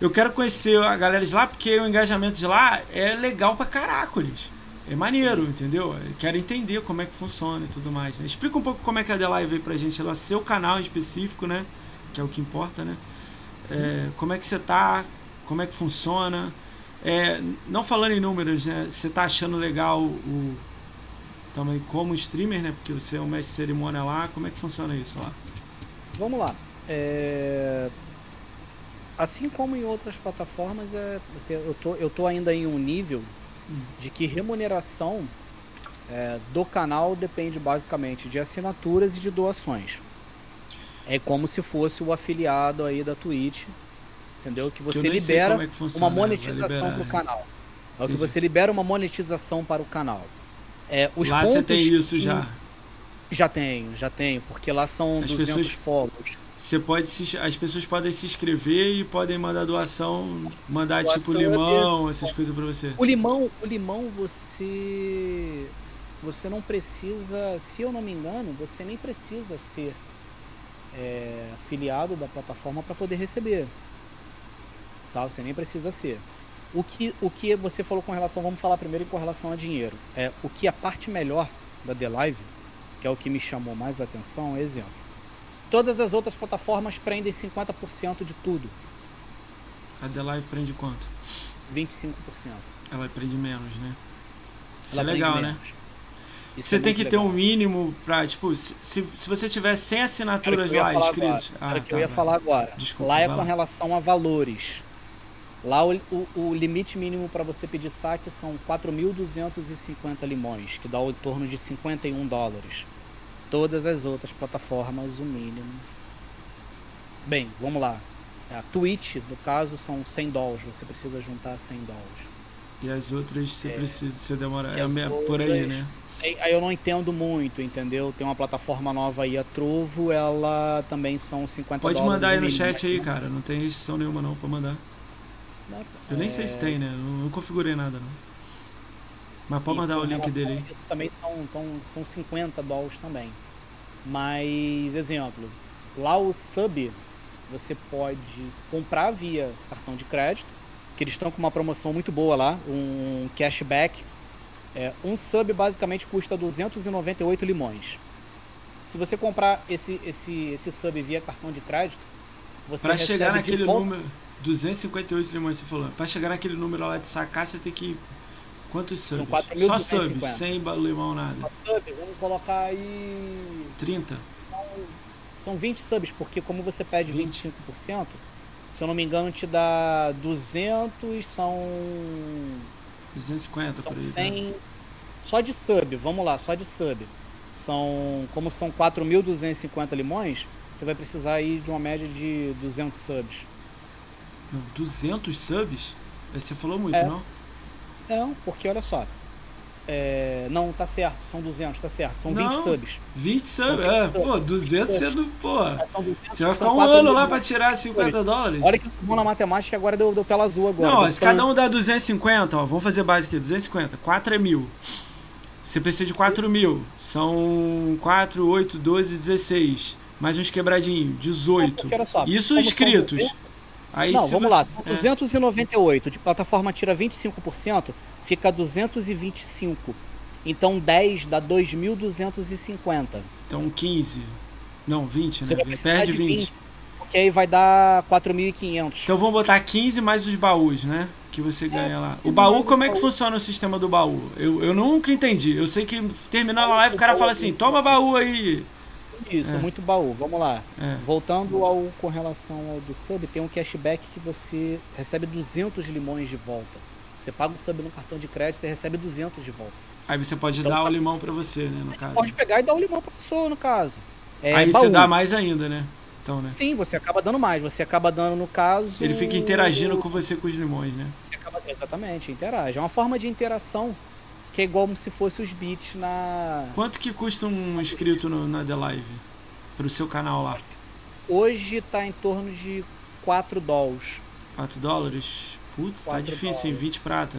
Eu quero conhecer a galera de lá porque o engajamento de lá é legal pra caracoles. É maneiro, entendeu? Eu quero entender como é que funciona e tudo mais. Né? Explica um pouco como é que a The Live veio pra gente. Ela seu canal em específico, né? Que é o que importa, né? É, como é que você tá? Como é que funciona? É, não falando em números, né? Você tá achando legal o também como streamer, né? Porque você é um mestre de cerimônia lá. Como é que funciona isso lá? Vamos lá. É... Assim como em outras plataformas, é, assim, eu, tô, eu tô ainda em um nível de que remuneração é, do canal depende basicamente de assinaturas e de doações. É como se fosse o afiliado aí da Twitch, entendeu? Que você que libera é que funciona, uma monetização para o canal. É o que você libera uma monetização para o canal. É, os lá você tem isso já? Já tenho, já tenho, porque lá são As 200 pessoas... fogos. Você pode se, as pessoas podem se inscrever e podem mandar doação, mandar doação tipo limão, essas coisas para você. O limão, o limão você você não precisa, se eu não me engano, você nem precisa ser é, afiliado da plataforma para poder receber. Tá? Você nem precisa ser. O que, o que você falou com relação, vamos falar primeiro com relação a dinheiro. É, o que a parte melhor da The Live, que é o que me chamou mais atenção, é exemplo Todas as outras plataformas prendem 50% de tudo. A The Live prende quanto? 25%. Ela prende menos, né? Isso Ela é legal, né? Isso você é tem que legal. ter um mínimo pra, tipo, se, se você tiver 100 assinaturas lá inscritas. Ah, Era que tá, eu ia vai. falar agora. Desculpa, lá é com relação a valores. Lá o, o, o limite mínimo para você pedir saque são 4.250 limões, que dá em torno de 51 dólares todas as outras plataformas o mínimo. Bem, vamos lá. A Twitch, no caso, são 100 dólares. Você precisa juntar 100 dólares. E as outras você é, precisa, você demora. É por aí, né? Aí eu não entendo muito, entendeu? Tem uma plataforma nova aí, a Trovo, ela também são 50 Pode mandar aí no chat aí, cara. Não tem restrição nenhuma não pra mandar. Eu nem sei se é. tem, né? Não, não configurei nada não. Mas pode mandar o link dele aí. Também são, então, são 50 dólares também. Mas, exemplo, lá o sub você pode comprar via cartão de crédito, que eles estão com uma promoção muito boa lá, um cashback. É, um sub basicamente custa 298 limões. Se você comprar esse, esse, esse sub via cartão de crédito, você Pra chegar naquele número, 258 limões você falou. Pra chegar naquele número lá de sacar, você tem que. Quantos subs? Só subs, sem limão nada. Só sub, vamos colocar aí. 30. São, são 20 subs, porque como você pede 20. 25%, se eu não me engano, te dá 200, são. 250 são por aí. 100. Né? Só de sub, vamos lá, só de sub. São. Como são 4.250 limões, você vai precisar aí de uma média de 200 subs. Não, 200 subs? Você falou muito, é. não? Não, porque olha só. É... Não, tá certo, são 200, tá certo. São não, 20 subs. 20 subs? É, subs. pô, 200 você não. Pô. É, 200, você vai ficar um ano lá pra tirar 50 subs. dólares. Olha que bom na matemática agora deu, deu tela azul agora. Não, se cada um dá 250, ó, vamos fazer base aqui: 250. 4 é mil. Você precisa de 4 mil. São 4, 8, 12, 16. Mais uns quebradinhos, 18. Só, Isso inscritos. Aí, não, vamos você... lá. É. 298. De plataforma tira 25%, fica 225. Então 10 dá 2.250. Então 15. Não, 20, né? Perde 20. 20. Porque aí vai dar 4.500. Então vamos botar 15 mais os baús, né? Que você ganha é, lá. O baú, como é que funciona o sistema do baú? Eu, eu nunca entendi. Eu sei que terminando a live o cara fala assim: toma baú aí. Isso, é. muito baú. Vamos lá. É. Voltando ao com relação ao do sub, tem um cashback que você recebe 200 limões de volta. Você paga o sub no cartão de crédito, você recebe 200 de volta. Aí você pode então, dar o limão para você, né, no caso. Pode pegar e dar o limão para pessoa, no caso. É, Aí baú. você dá mais ainda, né? Então, né? Sim, você acaba dando mais. Você acaba dando, no caso. Ele fica interagindo com você com os limões, né? Acaba... Exatamente, interage. É uma forma de interação que é igual se fosse os bits na. Quanto que custa um inscrito no, na The Live? Pro seu canal lá? Hoje tá em torno de 4 dólares. 4 dólares? Putz, tá difícil, em 20 prata.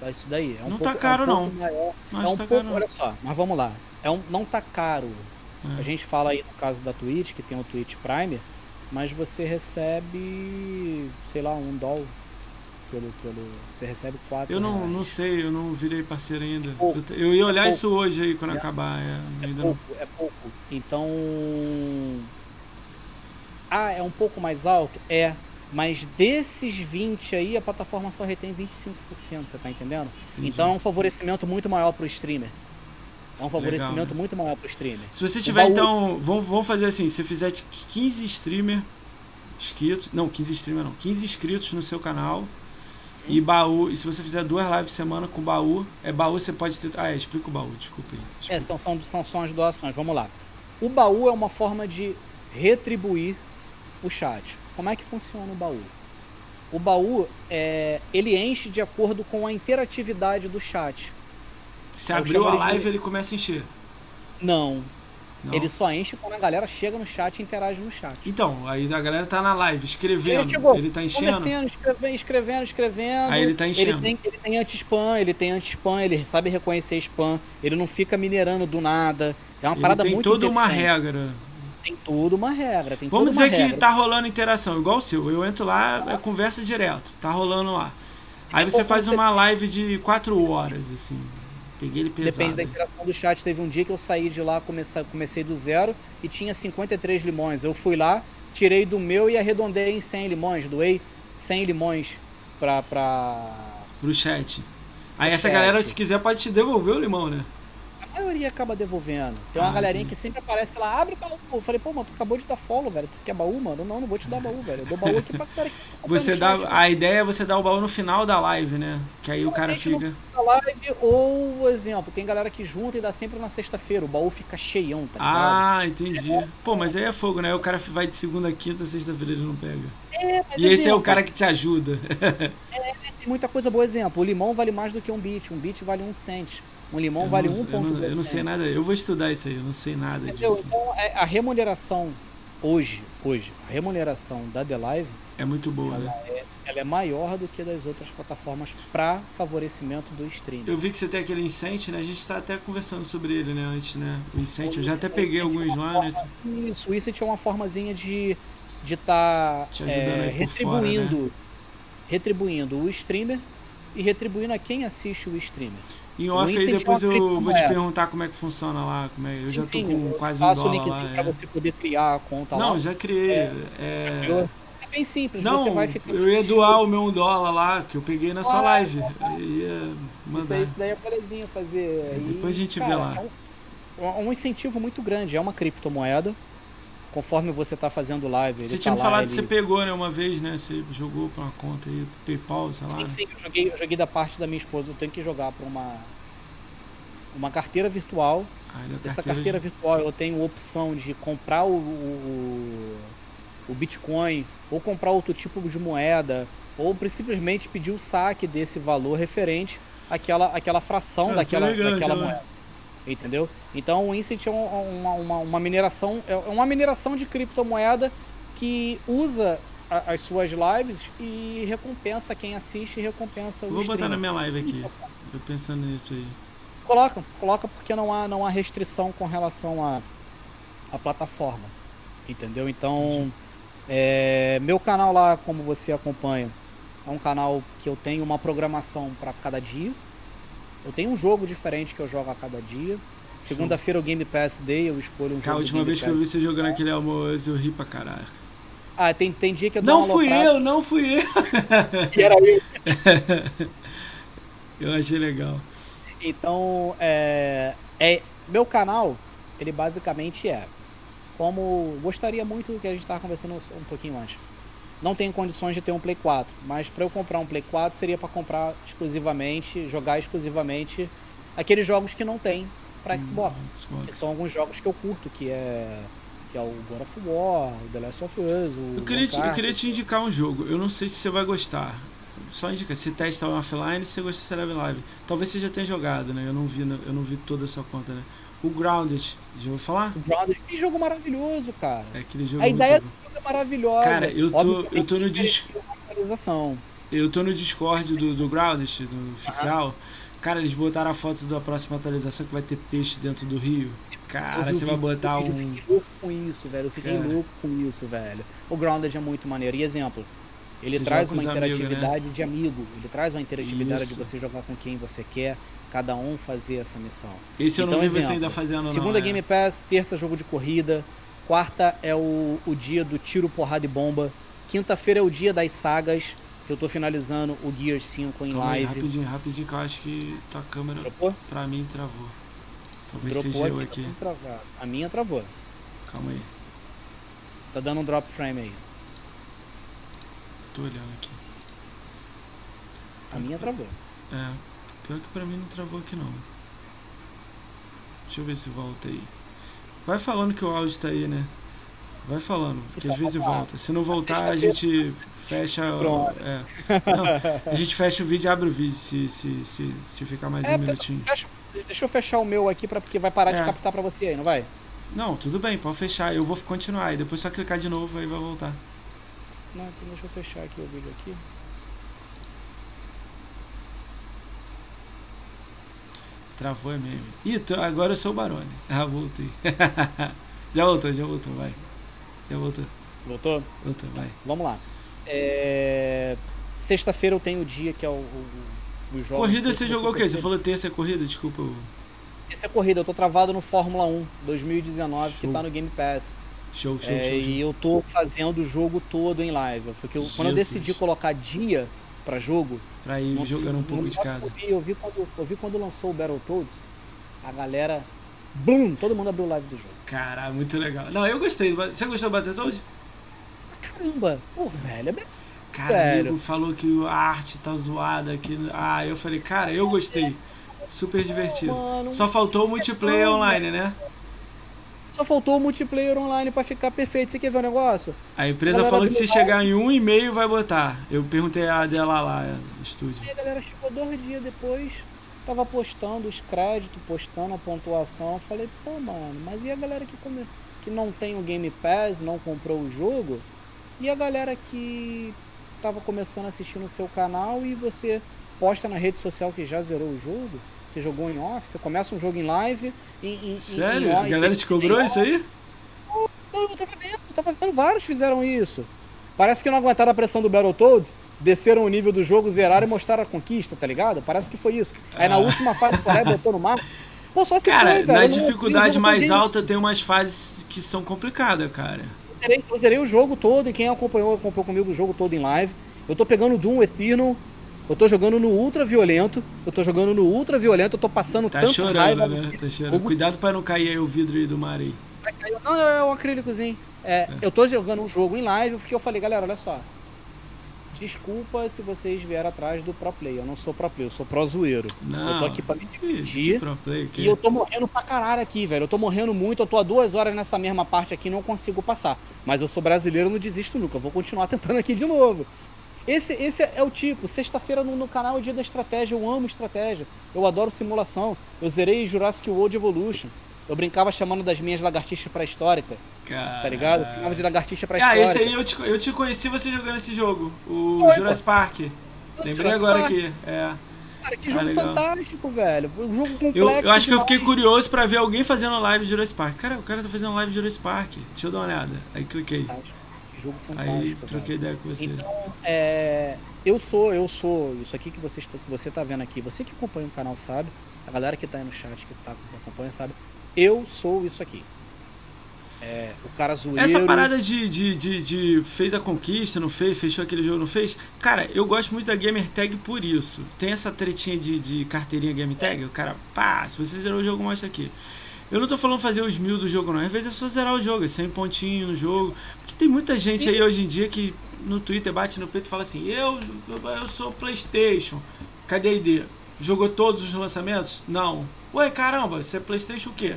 Ah, isso daí. É um não pouco, tá caro, é um não. Maior. Não é um tá pouco, caro, olha só, mas vamos lá. É um, não tá caro. É. A gente fala aí no caso da Twitch, que tem o Twitch Prime, mas você recebe, sei lá, um dólar pelo, pelo. Você recebe 4 Eu não, reais. não sei, eu não virei parceiro ainda. É eu, eu, ia olhar é isso hoje aí quando é, acabar. É, é pouco, não... é pouco. Então. Ah, é um pouco mais alto? É. Mas desses 20 aí, a plataforma só retém 25%, você tá entendendo? Entendi. Então é um favorecimento muito maior pro streamer. É um favorecimento Legal, né? muito maior pro streamer. Se você tiver, baú... então, vamos, vamos fazer assim, se fizer 15 streamer inscritos, não, 15 streamer não, 15 inscritos no seu canal, e baú, e se você fizer duas lives por semana com baú, é baú você pode ter. Ah, é, explica o baú, desculpa aí. É, são, são, são, são as doações, vamos lá. O baú é uma forma de retribuir o chat. Como é que funciona o baú? O baú, é, ele enche de acordo com a interatividade do chat. Se abriu a live, de... ele começa a encher. Não, não. Ele só enche quando a galera chega no chat e interage no chat. Então, aí a galera tá na live escrevendo. Ele, chegou, ele tá enchendo. Escrevendo, escrevendo, escrevendo. Aí ele tá enchendo. Ele tem, ele tem anti-spam, ele tem anti-spam, ele sabe reconhecer spam. Ele não fica minerando do nada. É uma ele parada tem muito toda uma regra. Tem tudo uma regra. Tem Vamos dizer regra. que tá rolando interação, igual o seu. Eu entro lá, é conversa direto. Tá rolando lá. Aí você faz uma live de 4 horas, assim. Peguei ele pesado. Depende da interação do chat. Teve um dia que eu saí de lá, comecei, comecei do zero e tinha 53 limões. Eu fui lá, tirei do meu e arredondei em 100 limões. Doei 100 limões pra. pra... Pro chat. Aí essa chat. galera, se quiser, pode te devolver o limão, né? A maioria acaba devolvendo. Tem uma ah, galerinha que sempre aparece lá, abre baú. Eu falei, pô, mano, tu acabou de dar follow, velho. Tu quer baú, mano? Não, não vou te dar baú, velho. Eu dou baú aqui pra cara que tá Você dá. Chat, a ideia é você dar o baú no final da live, né? Que aí o cara fica. Live, ou, exemplo, tem galera que junta e dá sempre na sexta-feira. O baú fica cheião, tá ligado? Ah, entendi. Pô, mas aí é fogo, né? O cara vai de segunda a quinta, sexta-feira ele não pega. É, e esse é o cara que te ajuda. é, tem muita coisa boa. Exemplo, o limão vale mais do que um bit. Um bit vale um cent. Um limão eu vale não, um ponto. Eu, não, eu não sei nada, eu vou estudar isso aí, eu não sei nada Entendeu? disso. Então é, a remuneração hoje, hoje, a remuneração da The Live é muito boa, ela né? É, ela é maior do que das outras plataformas para favorecimento do streaming. Eu vi que você tem aquele Incent, né? A gente está até conversando sobre ele, né? Antes, né? O Incent, eu já até peguei alguns lá, né? Isso, o Incent é uma formazinha de de estar Te ajudando é, fora, retribuindo, né? retribuindo o streamer e retribuindo a quem assiste o streamer. Em off aí depois é eu vou te criptomoeda. perguntar como é que funciona lá. Como é, eu Sim, já tô sim, com quase um dólar lá. pra é. você poder criar a conta Não, lá. já criei. É, É bem simples, Não, você vai ficar. eu ia doar o meu um dólar lá, que eu peguei na sua Ah, live. Eu ia Isso, mandar. aí, isso daí é molezinha fazer. É, aí, depois a gente cara, vê lá. É um, é um incentivo muito grande, é uma criptomoeda. Conforme você tá fazendo live. Você tinha tá me lá, falado que ele- você pegou, né, uma vez, né? Você jogou pra uma conta aí, PayPal, sei lá. Sim, sim, eu joguei, eu joguei da parte da minha esposa. Eu tenho que jogar para uma uma carteira virtual. Ah, é Essa carteira carteira de- virtual eu tenho a opção de comprar o, o, o Bitcoin ou comprar outro tipo de moeda ou simplesmente pedir o saque desse valor referente àquela, àquela fração Ah, daquela, legal, daquela já. moeda. Entendeu? Então o Incent é um- uma, uma, uma mineração, é uma mineração de criptomoeda que usa a- as suas lives e recompensa quem assiste e recompensa o Vou botar na streamer. minha live aqui. Eu pensando nisso aí. Coloca, coloca porque não há, não há restrição com relação à à plataforma. Entendeu? Então, é, meu canal lá, como você acompanha, é um canal que eu tenho uma programação para cada dia. Eu tenho um jogo diferente que eu jogo a cada dia. Segunda-feira o Game Pass Day, eu escolho um Cara, a jogo. do última vez que eu Pass. vi você jogando aquele almoço, eu ri pra caralho. Ah, tem, tem dia que eu dou Não fui eu, não fui eu. e era eu. Eu achei legal. Então, é, é meu canal, ele basicamente é como gostaria muito que a gente estava conversando um pouquinho antes. Não tenho condições de ter um Play 4, mas para eu comprar um Play 4 seria para comprar exclusivamente, jogar exclusivamente aqueles jogos que não tem para Xbox. Xbox. Que são alguns jogos que eu curto, que é que é o God of War, o The Last of Us, o Eu queria, te, eu queria te indicar um jogo. Eu não sei se você vai gostar. Só indica. Se testa offline, se você gosta, em live. Talvez você já tenha jogado, né? Eu não vi, eu não vi toda a sua conta, né? O Grounded, já ouviu falar? O Grounded, que jogo maravilhoso, cara. É aquele jogo A ideia é maravilhosa. Cara, eu tô- eu tô no eles dis- merecia uma atualização. Eu tô no Discord do, do Grounded, do oficial. Cara, eles botaram a foto da próxima atualização que vai ter peixe dentro do rio. Eu Cara, você vai botar eu um. fiquei louco com isso, velho. Eu fiquei Cara. louco com isso, velho. O Grounded é muito maneiro. E exemplo, ele Você traz uma amigos, interatividade de amigo. Ele traz uma interatividade Isso. de você jogar com quem você quer, cada um fazer essa missão. Esse eu não Então, vi você exemplo, ainda fazendo, não. Segunda é. Game Pass, terça jogo de corrida, quarta é o, o dia do tiro, porrada e bomba, quinta-feira é o dia das sagas, que eu tô finalizando o Gears 5 em Calma aí, live. rapidinho, rapidinho, que eu acho que tua câmera, Dropou? pra mim, travou. Talvez Dropou seja eu aqui, tá. A minha travou. Calma aí, Tá dando um drop frame aí. tô olhando aqui. A minha travou. É, pior que pra mim não travou aqui não. Deixa eu ver se volta aí. Vai falando que o áudio tá aí, né? Vai falando, porque às vezes volta. Se não voltar, a gente fecha. É. Não, a gente fecha o vídeo e abre o vídeo se, se, se, se ficar mais É, um minutinho. Fecha- deixa eu fechar o meu aqui, pra, porque vai parar de É. captar pra você aí, não vai? Não, tudo bem, pode fechar. Eu vou continuar e depois só clicar de novo aí vai voltar. Não, então deixa eu fechar aqui o vídeo aqui. Travou é meme. Ih, tô- agora eu sou o Barone. Ah, voltei. já voltou, já voltou, vai. Já voltou, Voltou? voltou, vai. Vamos lá. É, Sexta-feira eu tenho o dia que é o, o, o jogo. Corrida você jogou o quê? Você falou terça é corrida? Desculpa. eu- Essa é corrida, eu tô travado no Fórmula 1 2019, que Show. tá no Game Pass. Show, show, É, show. E eu tô fazendo o jogo todo em live. Porque eu- quando eu decidi colocar dia pra jogo, Pra ir jogando um pouco de cada. ouvir, Eu vi, quando, eu vi quando lançou o Battletoads, a galera. Blum! Todo mundo abriu live do jogo. Caralho, muito legal. Não, eu gostei. Você gostou do Battletoads? Caramba! Pô, velho, é Cara, amigo falou que a arte tá zoada aqui. Ah, eu falei, cara, eu gostei. Super divertido. Só faltou o multiplayer online, né? Só faltou o multiplayer online pra ficar perfeito. Você quer ver o negócio? A empresa Galera falou que se chegar em um e meio vai botar. Eu perguntei a dela lá no estúdio. Aí a galera chegou dois dias depois, tava postando os créditos, postando a pontuação. Eu falei, pô, mano, mas e a galera que, come... que não tem o Game Pass, não comprou o jogo? E a galera que tava começando a assistir no seu canal e você posta na rede social que já zerou o jogo? Você jogou em off, você começa um jogo em live. Em, em, Sério? em A galera te cobrou isso aí? Não, eu tava vendo, eu tava vendo vários fizeram isso. Parece que não aguentaram a pressão do Battletoads, desceram o nível do jogo, zeraram e mostraram a conquista, tá ligado? Parece que foi isso. Aí na Ah. última fase o Coreia botou no mar. Pô, só se Cara, foi, na Eu dificuldade eu mais alta tem umas fases que são complicadas, cara. Eu zerei, eu zerei o jogo todo, e quem acompanhou, acompanhou comigo o jogo todo em live. Eu tô pegando Doom Eternal, eu tô jogando no Ultra Violento, eu tô jogando no Ultra Violento, eu tô passando Tá tanta chorando, raiva. né? Tá chorando. Cuidado pra não cair aí o vidro aí do mar aí. Não, é um acrílicozinho. É, Eu tô jogando um jogo em live porque eu falei, galera, olha só. Desculpa se vocês vieram atrás do pro player. Eu não sou pro player, eu sou pro zoeiro. Não. Eu tô aqui pra me divertir. play. E eu tô morrendo pra caralho aqui, velho. Eu tô morrendo muito, eu tô há duas horas nessa mesma parte aqui e não consigo passar. Mas eu sou brasileiro, não desisto nunca. Eu vou continuar tentando aqui de novo. Esse, esse é o tipo, sexta-feira no, no canal é o dia da estratégia, eu amo estratégia. Eu adoro simulação. Eu zerei Jurassic World Evolution. Eu brincava chamando das minhas lagartixas pré-históricas, Cara... tá ligado? Eu chamava de lagartixa Ah, pré-histórica. esse aí eu te, eu te conheci você jogando esse jogo, o Foi, Jurassic Park. Lembrei Jurassic agora Park. aqui. É. Cara, que Ah, jogo legal. fantástico, velho. Um jogo complexo. Eu, eu acho que eu fiquei curioso pra ver alguém fazendo live de Jurassic Park. Cara, o cara tá fazendo live de Jurassic Park. Deixa eu dar uma olhada. Aí cliquei. Fantástico. Jogo fantástico. Aí troquei ideia com você. Então, é, eu sou, eu sou, isso aqui que você, está- que você tá vendo aqui, você que acompanha o canal sabe, a galera que tá aí no chat, que, tá, que acompanha sabe, eu sou isso aqui. É, o cara zoeiro. Essa parada de, de, de, de fez a conquista, não fez, fechou aquele jogo, não fez. Cara, eu gosto muito da Gamer Tag por isso. Tem essa tretinha de, de carteirinha Gamer Tag, o cara, pá, se você zerou o jogo, mostra aqui. Eu não tô falando fazer os mil do jogo, não. Às vezes é só zerar o jogo, é 100 pontinhos no jogo. Porque tem muita gente Sim. aí hoje em dia que no Twitter bate no peito e fala assim: eu, eu, sou PlayStation. Cadê a ID? Jogou todos os lançamentos? Não. Ué, caramba, você é PlayStation o quê?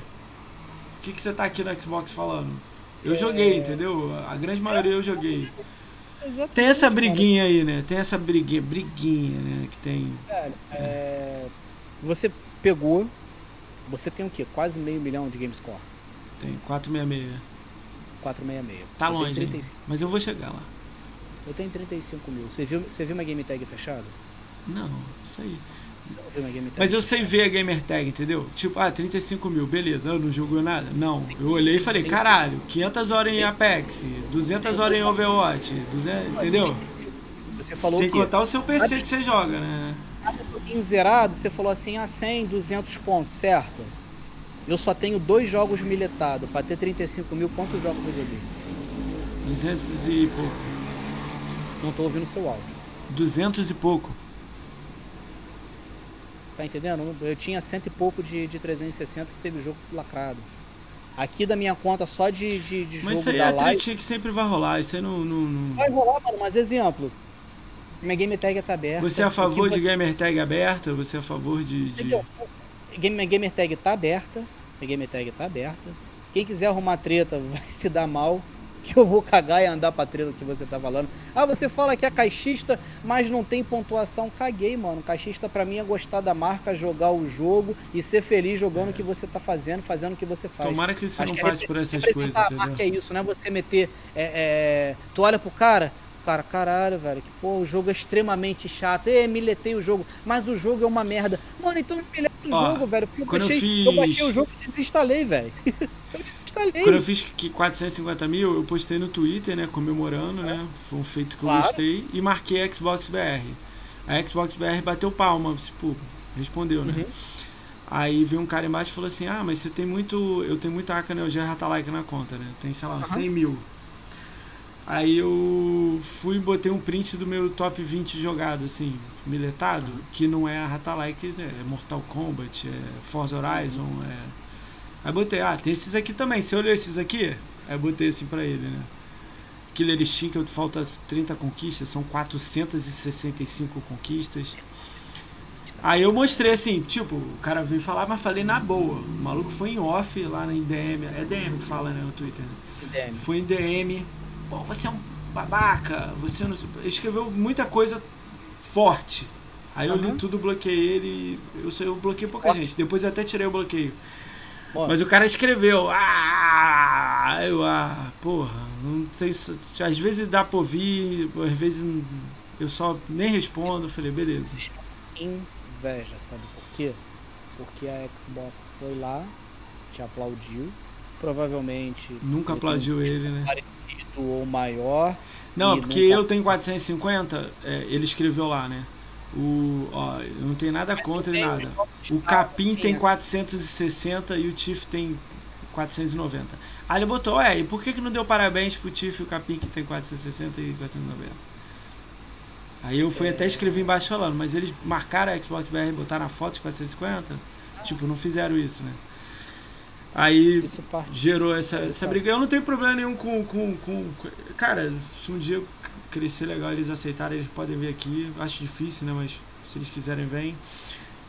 O que, que você tá aqui no Xbox falando? Eu É. joguei, entendeu? A grande maioria eu joguei. Exatamente, Tem essa cara. briguinha aí, né? Tem essa briguinha, briguinha, né? Que tem. Velho, é, você pegou, você tem o quê? Quase meio milhão de GameScore. Tem 466. 466. Tá Eu longe, hein? 35 Mas eu vou chegar lá. Eu tenho 35 mil. Você viu, você viu minha game tag fechada? Não, isso aí. Mas eu sei ver a gamer tag, entendeu? Tipo, ah, 35 mil, beleza, eu não jogou nada? Não, eu olhei e falei, caralho, 500 horas em Apex, 200 horas em Overwatch, 200, entendeu? Você falou Sem contar o seu PC que você joga, né? Cada pouquinho zerado, você falou assim, ah, 100, 200 pontos, certo? Eu só tenho dois jogos miletados. Pra ter 35 mil, quantos jogos eu joguei? 200 e pouco. Não tô ouvindo seu áudio. 200 e pouco. Tá entendendo? Eu tinha cento e pouco de, de 360 que teve jogo lacrado. Aqui da minha conta só de, de, de jogo Mas isso aí é a live. tretinha que sempre vai rolar, isso aí não... não, não- Vai rolar, mano, mas exemplo. Minha game tag tá aberta. Você é a favor de você- gamer tag aberta? Você é a favor de... de... Entendeu? Game, minha gamer tag tá aberta. Minha gamer tag tá aberta. Quem quiser arrumar treta vai se dar mal. Que eu vou cagar e andar pra treta que você tá falando. Ah, você fala que é caixista, mas não tem pontuação. Caguei, mano. Caixista pra mim é gostar da marca, jogar o jogo e ser feliz jogando o que você tá fazendo, fazendo o que você faz. Tomara que você Acho não que é passe por essas coisas, a entendeu? marca é isso, não é você meter. é, é, tu olha pro cara, cara, caralho, velho, que pô, o jogo é extremamente chato. É, miletei o jogo, mas o jogo é uma merda. Mano, então mileta o Ó, jogo, velho. Porque eu eu baixei, eu, fiz- baixei o jogo e desinstalei, velho. eu desinstalei. Quando eu fiz que 450 mil, eu postei no Twitter, né? Comemorando, né? Foi um feito que eu Claro. gostei. E marquei a Xbox BR. A Xbox BR bateu palma, tipo, respondeu, né? Uhum. Aí veio um cara embaixo e falou assim: Ah, mas você tem muito. Eu tenho muita Aka Neo Geo Ratalaika na conta, né? Tem, sei lá, Aham. 100 mil. Aí eu fui e botei um print do meu top 20 jogado, assim, miletado, que não é a Ratalaika, é Mortal Kombat, é Forza Horizon, é. Aí botei, ah, tem esses aqui também. Você olhou esses aqui? Aí botei assim pra ele, né? Killer Instinct, que falta as 30 conquistas, são 465 conquistas. Aí eu mostrei assim, tipo, o cara veio falar, mas falei na boa. O maluco foi em off lá na DM, é DM que fala, né, no Twitter. né? DM. Foi em DM, você é um babaca, você não sei. Ele escreveu muita coisa forte. Aí eu li tudo, bloqueei ele. Eu, só- eu bloqueei pouca gente. Depois eu até tirei o bloqueio. Mas o cara escreveu, ah, eu, ah, porra, não sei se, às vezes dá pra ouvir, às vezes eu só nem respondo, falei, beleza. inveja, sabe por quê? Porque a Xbox foi lá, te aplaudiu, provavelmente. Nunca aplaudiu ele, né? Parecido. Ou maior. Não, porque nunca... eu tenho 450, é, ele escreveu lá, né? O, ó, eu não tenho nada contra nem nada. O Capim tem 460 e o Tiff tem 490. Aí ele botou, é, e por que, que não deu parabéns pro Tiff e o Capim que tem 460 e 490? Aí eu fui é... até escrever embaixo falando, mas eles marcaram a Xbox BR e botaram a foto de 450? Tipo, não fizeram isso, né? Aí gerou essa, essa briga. Eu não tenho problema nenhum com, com, com. Cara, se um dia crescer legal eles aceitarem, eles podem vir aqui. Acho difícil, né? Mas se eles quiserem, vem.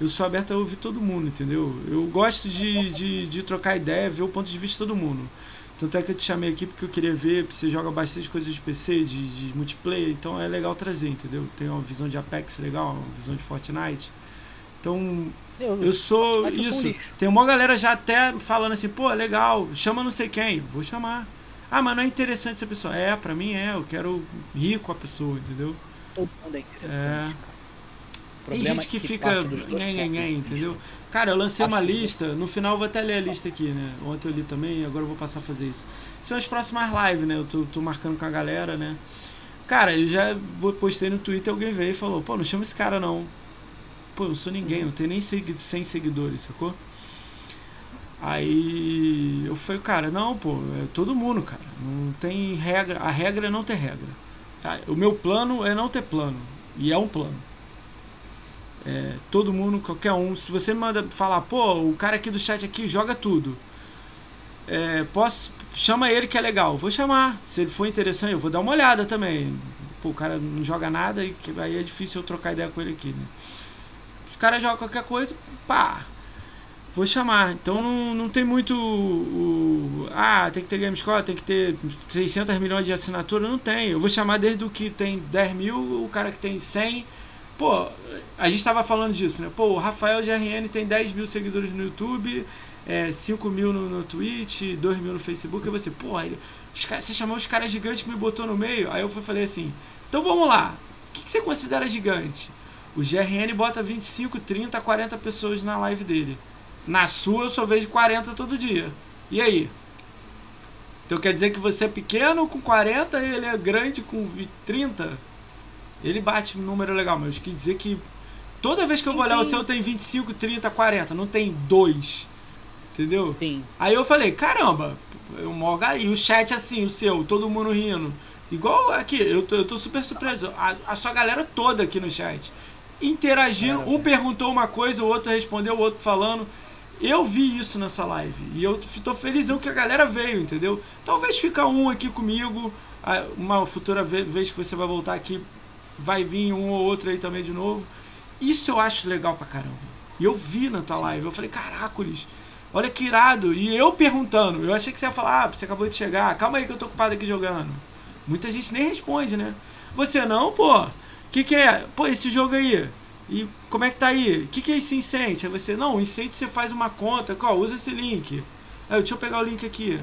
Eu sou aberto a ouvir todo mundo, entendeu? Eu gosto de, de, de trocar ideia, ver o ponto de vista de todo mundo. Tanto é que eu te chamei aqui porque eu queria ver, você joga bastante coisas de PC, de, de multiplayer, então é legal trazer, entendeu? Tem uma visão de Apex legal, uma visão de Fortnite. Então, eu, eu sou isso. Tem uma galera já até falando assim, pô, legal, chama não sei quem. Vou chamar. Ah, mas não é interessante essa pessoa. É, pra mim é, eu quero rir com a pessoa, entendeu? Todo mundo é interessante, é. Tem gente que, que fica. Nhen, entendeu? Cara, eu lancei uma lista, no final eu vou até ler a lista aqui, né? Ontem eu li também, agora eu vou passar a fazer isso. São as próximas lives, né? Eu tô, tô marcando com a galera, né? Cara, eu já postei no Twitter, alguém veio e falou, pô, não chama esse cara não. Pô, eu não sou ninguém, não tenho nem 100 seguidores, sacou? Aí eu falei, cara, não, pô, é todo mundo, cara. Não tem regra. A regra é não ter regra. Tá? O meu plano é não ter plano. E é um plano. É, todo mundo, qualquer um. Se você manda falar, pô, o cara aqui do chat aqui joga tudo. É, posso. Chama ele que é legal. Vou chamar. Se ele for interessante, eu vou dar uma olhada também. Pô, o cara não joga nada e aí é difícil eu trocar ideia com ele aqui, né? Os caras jogam qualquer coisa, pá, vou chamar. Então não, não tem muito. O, ah, tem que ter GameScore, tem que ter 600 milhões de assinatura. Não tem. Eu vou chamar desde o que tem 10 mil, o cara que tem 100. Pô, a gente estava falando disso, né? Pô, o Rafael GRN tem 10 mil seguidores no YouTube, é, 5 mil no, no Twitch, 2 mil no Facebook. E você, pô, ele, os cara, você chamou os caras gigantes e me botou no meio. Aí eu falei assim: então vamos lá. O que, que você considera gigante? O GRN bota 25, 30, 40 pessoas na live dele. Na sua eu só vejo 40 todo dia. E aí? Então quer dizer que você é pequeno com 40 e ele é grande com 30? Ele bate um número legal, mas quer dizer que toda vez que eu vou olhar o seu tem 25, 30, 40, não tem dois. Entendeu? Sim. Aí eu falei, caramba, eu mogo aí, o chat assim, o seu, todo mundo rindo. Igual aqui, eu tô, eu tô super surpreso. A, a sua galera toda aqui no chat interagindo. um perguntou uma coisa, o outro respondeu, o outro falando. Eu vi isso nessa live. E eu tô felizão que a galera veio, entendeu? Talvez ficar um aqui comigo. Uma futura vez que você vai voltar aqui, vai vir um ou outro aí também de novo. Isso eu acho legal pra caramba. E eu vi na tua live. Eu falei, caracoles, olha que irado. E eu perguntando. Eu achei que você ia falar, ah, você acabou de chegar. Calma aí que eu tô ocupado aqui jogando. Muita gente nem responde, né? Você não, pô que, que é? Pô, esse jogo aí. E como é que tá aí? O que, que é esse incêndio? Aí você, não, o incêndio você faz uma conta, qual? Usa esse link. Aí, deixa eu pegar o link aqui.